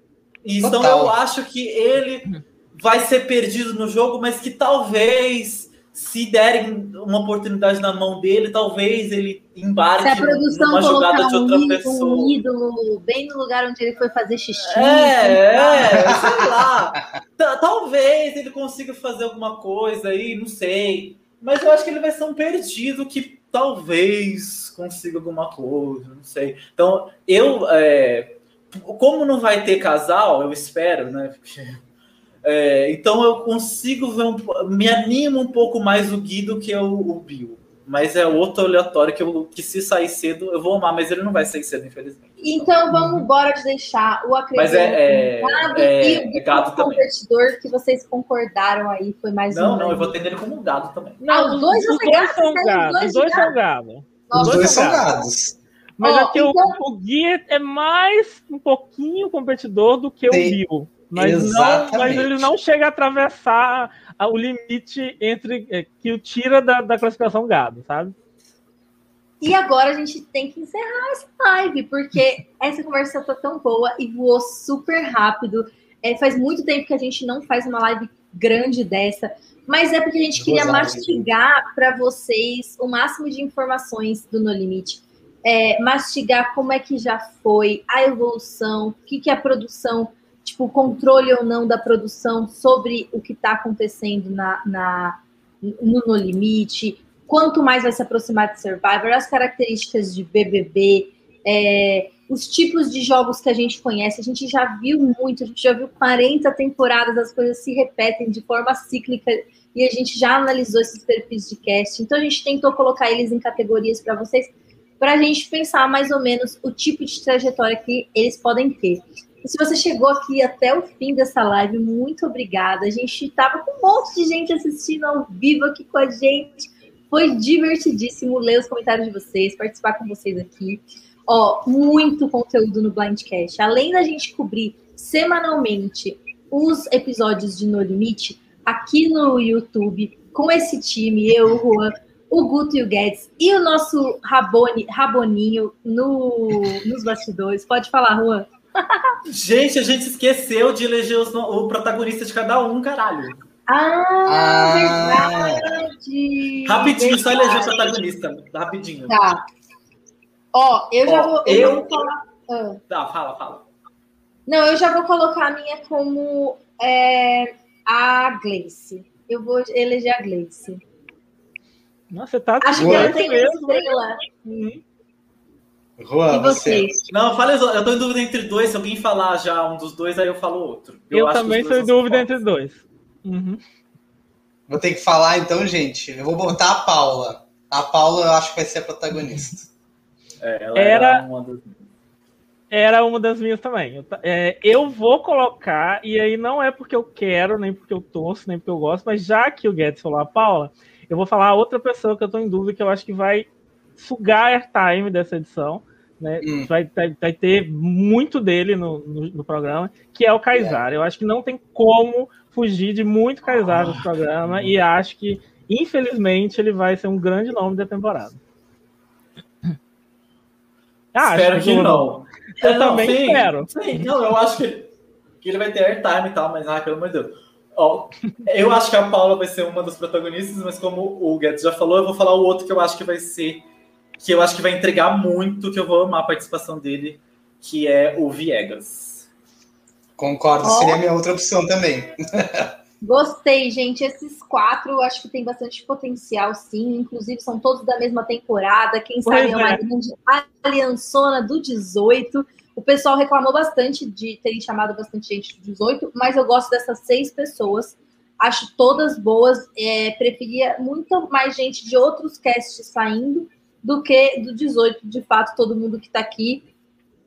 Então eu acho que ele vai ser perdido no jogo, mas que talvez se derem uma oportunidade na mão dele, talvez ele embarque numa jogada de outra
um,
pessoa.
Um ídolo bem no lugar onde ele foi fazer xixi.
É, é sei lá. talvez ele consiga fazer alguma coisa aí, não sei. Mas eu acho que ele vai ser um perdido que talvez consiga alguma coisa, não sei. Então, eu. É, como não vai ter casal, eu espero, né? Porque é, então eu consigo ver um, me anima um pouco mais o Gui do que o, o Bill. Mas é outro aleatório que, eu, que se sair cedo eu vou amar, mas ele não vai sair cedo, infelizmente.
Então vamos embora de deixar o acredito
é, é, gado é, e o é gado
competidor também. que vocês concordaram aí foi mais
não, um. Não, não, eu vou atender ele como gado também.
Não, os dois,
os dois são gado. Os dois são gado.
Os dois são gados.
Mas oh, é que então... o, o Gui é mais um pouquinho competidor do que Sim. o Bill. Mas, não, mas ele não chega a atravessar o limite entre é, que o tira da, da classificação gado, sabe?
E agora a gente tem que encerrar essa live, porque essa conversa tá tão boa e voou super rápido. É, faz muito tempo que a gente não faz uma live grande dessa, mas é porque a gente queria mastigar para vocês o máximo de informações do No Limite. É, mastigar como é que já foi a evolução, o que, que é a produção? Tipo, controle ou não da produção sobre o que está acontecendo na, na, no No Limite, quanto mais vai se aproximar de Survivor, as características de BBB, é, os tipos de jogos que a gente conhece, a gente já viu muito, a gente já viu 40 temporadas, as coisas se repetem de forma cíclica e a gente já analisou esses perfis de cast, então a gente tentou colocar eles em categorias para vocês, para a gente pensar mais ou menos o tipo de trajetória que eles podem ter. Se você chegou aqui até o fim dessa live, muito obrigada. A gente estava com um monte de gente assistindo ao vivo aqui com a gente. Foi divertidíssimo ler os comentários de vocês, participar com vocês aqui. Ó, muito conteúdo no Blindcast. Além da gente cobrir semanalmente os episódios de No Limite, aqui no YouTube, com esse time, eu, Juan, o Guto e o Guedes, e o nosso Raboni, Raboninho no, nos bastidores. Pode falar, Juan.
Gente, a gente esqueceu de eleger os, o protagonista de cada um, caralho.
Ah, ah. verdade!
Rapidinho, só eleger o protagonista. Rapidinho.
Tá. Ó, eu já Ó, vou. Eu, eu vou falar.
Ah. Tá, fala, fala.
Não, eu já vou colocar a minha como é, a Gleice. Eu vou eleger a Gleice.
Nossa, você tá
Acho que ela tem mesmo. estrela.
Uhum. Juan, e vocês? Você. Não, fala, eu tô em dúvida entre dois. Se alguém falar já um dos dois, aí eu falo outro.
Eu, eu também sou em dúvida entre dois. Uhum.
Vou ter que falar então, gente. Eu vou botar a Paula. A Paula eu acho que vai ser a protagonista.
É, ela era, era uma das era uma das minhas também. Eu, é, eu, vou colocar, e aí não é porque eu quero, nem porque eu torço, nem porque eu gosto, mas já que o Guedes falou a Paula, eu vou falar a outra pessoa que eu tô em dúvida, que eu acho que vai sugar airtime dessa edição. Né? Hum. Vai, vai, vai, ter muito dele no, no, no, programa, que é o Kaysar. É. Eu acho que não tem como fugir de muito Kaysar no programa, e acho que, infelizmente, ele vai ser um grande nome da temporada.
Ah, espero que, que não.
Eu é, também sim, espero.
Sim, não, eu acho que, que ele vai ter airtime e tal, mas, ah, pelo amor de Deus. Ó, eu acho que a Paula vai ser uma das protagonistas, mas como o Guedes já falou, eu vou falar o outro que eu acho que vai ser que eu acho que vai entregar muito, que eu vou amar a participação dele, que é o Viegas.
Concordo, oh. seria a minha outra opção também.
Gostei, gente. Esses quatro eu acho que tem bastante potencial, sim. Inclusive, são todos da mesma temporada. Quem pois sabe é uma grande aliançona do 18. O pessoal reclamou bastante de terem chamado bastante gente do 18, mas eu gosto dessas seis pessoas. Acho todas boas. É, preferia muito mais gente de outros casts saindo do que do 18. De fato, todo mundo que está aqui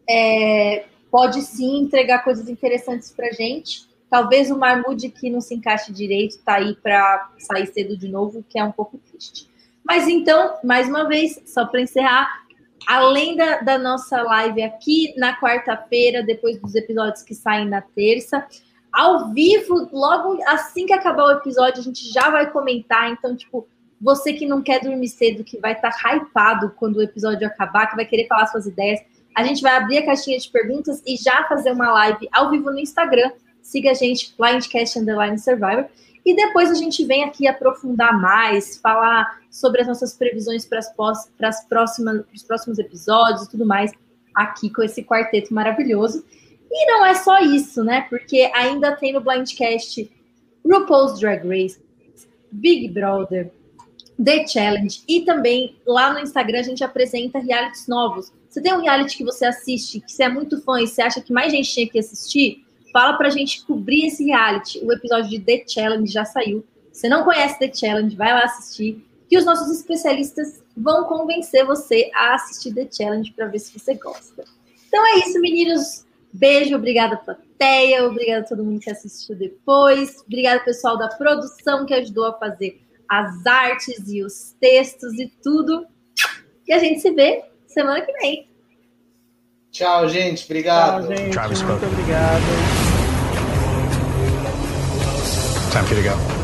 é, pode sim entregar coisas interessantes para gente. Talvez o Marmude que não se encaixe direito está aí para sair cedo de novo, que é um pouco triste. Mas então, mais uma vez, só para encerrar, além da, da, nossa live aqui na quarta-feira, depois dos episódios que saem na terça, ao vivo, logo assim que acabar o episódio, a gente já vai comentar. Então, tipo, você que não quer dormir cedo, que vai estar tá hypado quando o episódio acabar, que vai querer falar suas ideias, a gente vai abrir a caixinha de perguntas e já fazer uma live ao vivo no Instagram. Siga a gente, Blindcast Underline Survivor. E depois a gente vem aqui aprofundar mais, falar sobre as nossas previsões para as próximas, os próximos episódios e tudo mais, aqui com esse quarteto maravilhoso. E não é só isso, né? Porque ainda tem no Blindcast RuPaul's Drag Race, Big Brother, The Challenge. E também lá no Instagram a gente apresenta realities novos. Você tem um reality que você assiste, que você é muito fã e você acha que mais gente tinha que assistir? Fala pra gente cobrir esse reality. O episódio de The Challenge já saiu. Se não conhece The Challenge, vai lá assistir. Que os nossos especialistas vão convencer você a assistir The Challenge para ver se você gosta. Então é isso, meninos. Beijo, obrigada plateia, obrigada a todo mundo que assistiu depois, obrigada pessoal da produção que ajudou a fazer as artes e os textos e tudo. E a gente se vê semana que vem.
Tchau, gente. Obrigado.
Tchau, gente. Muito obrigado.
Time for you to go.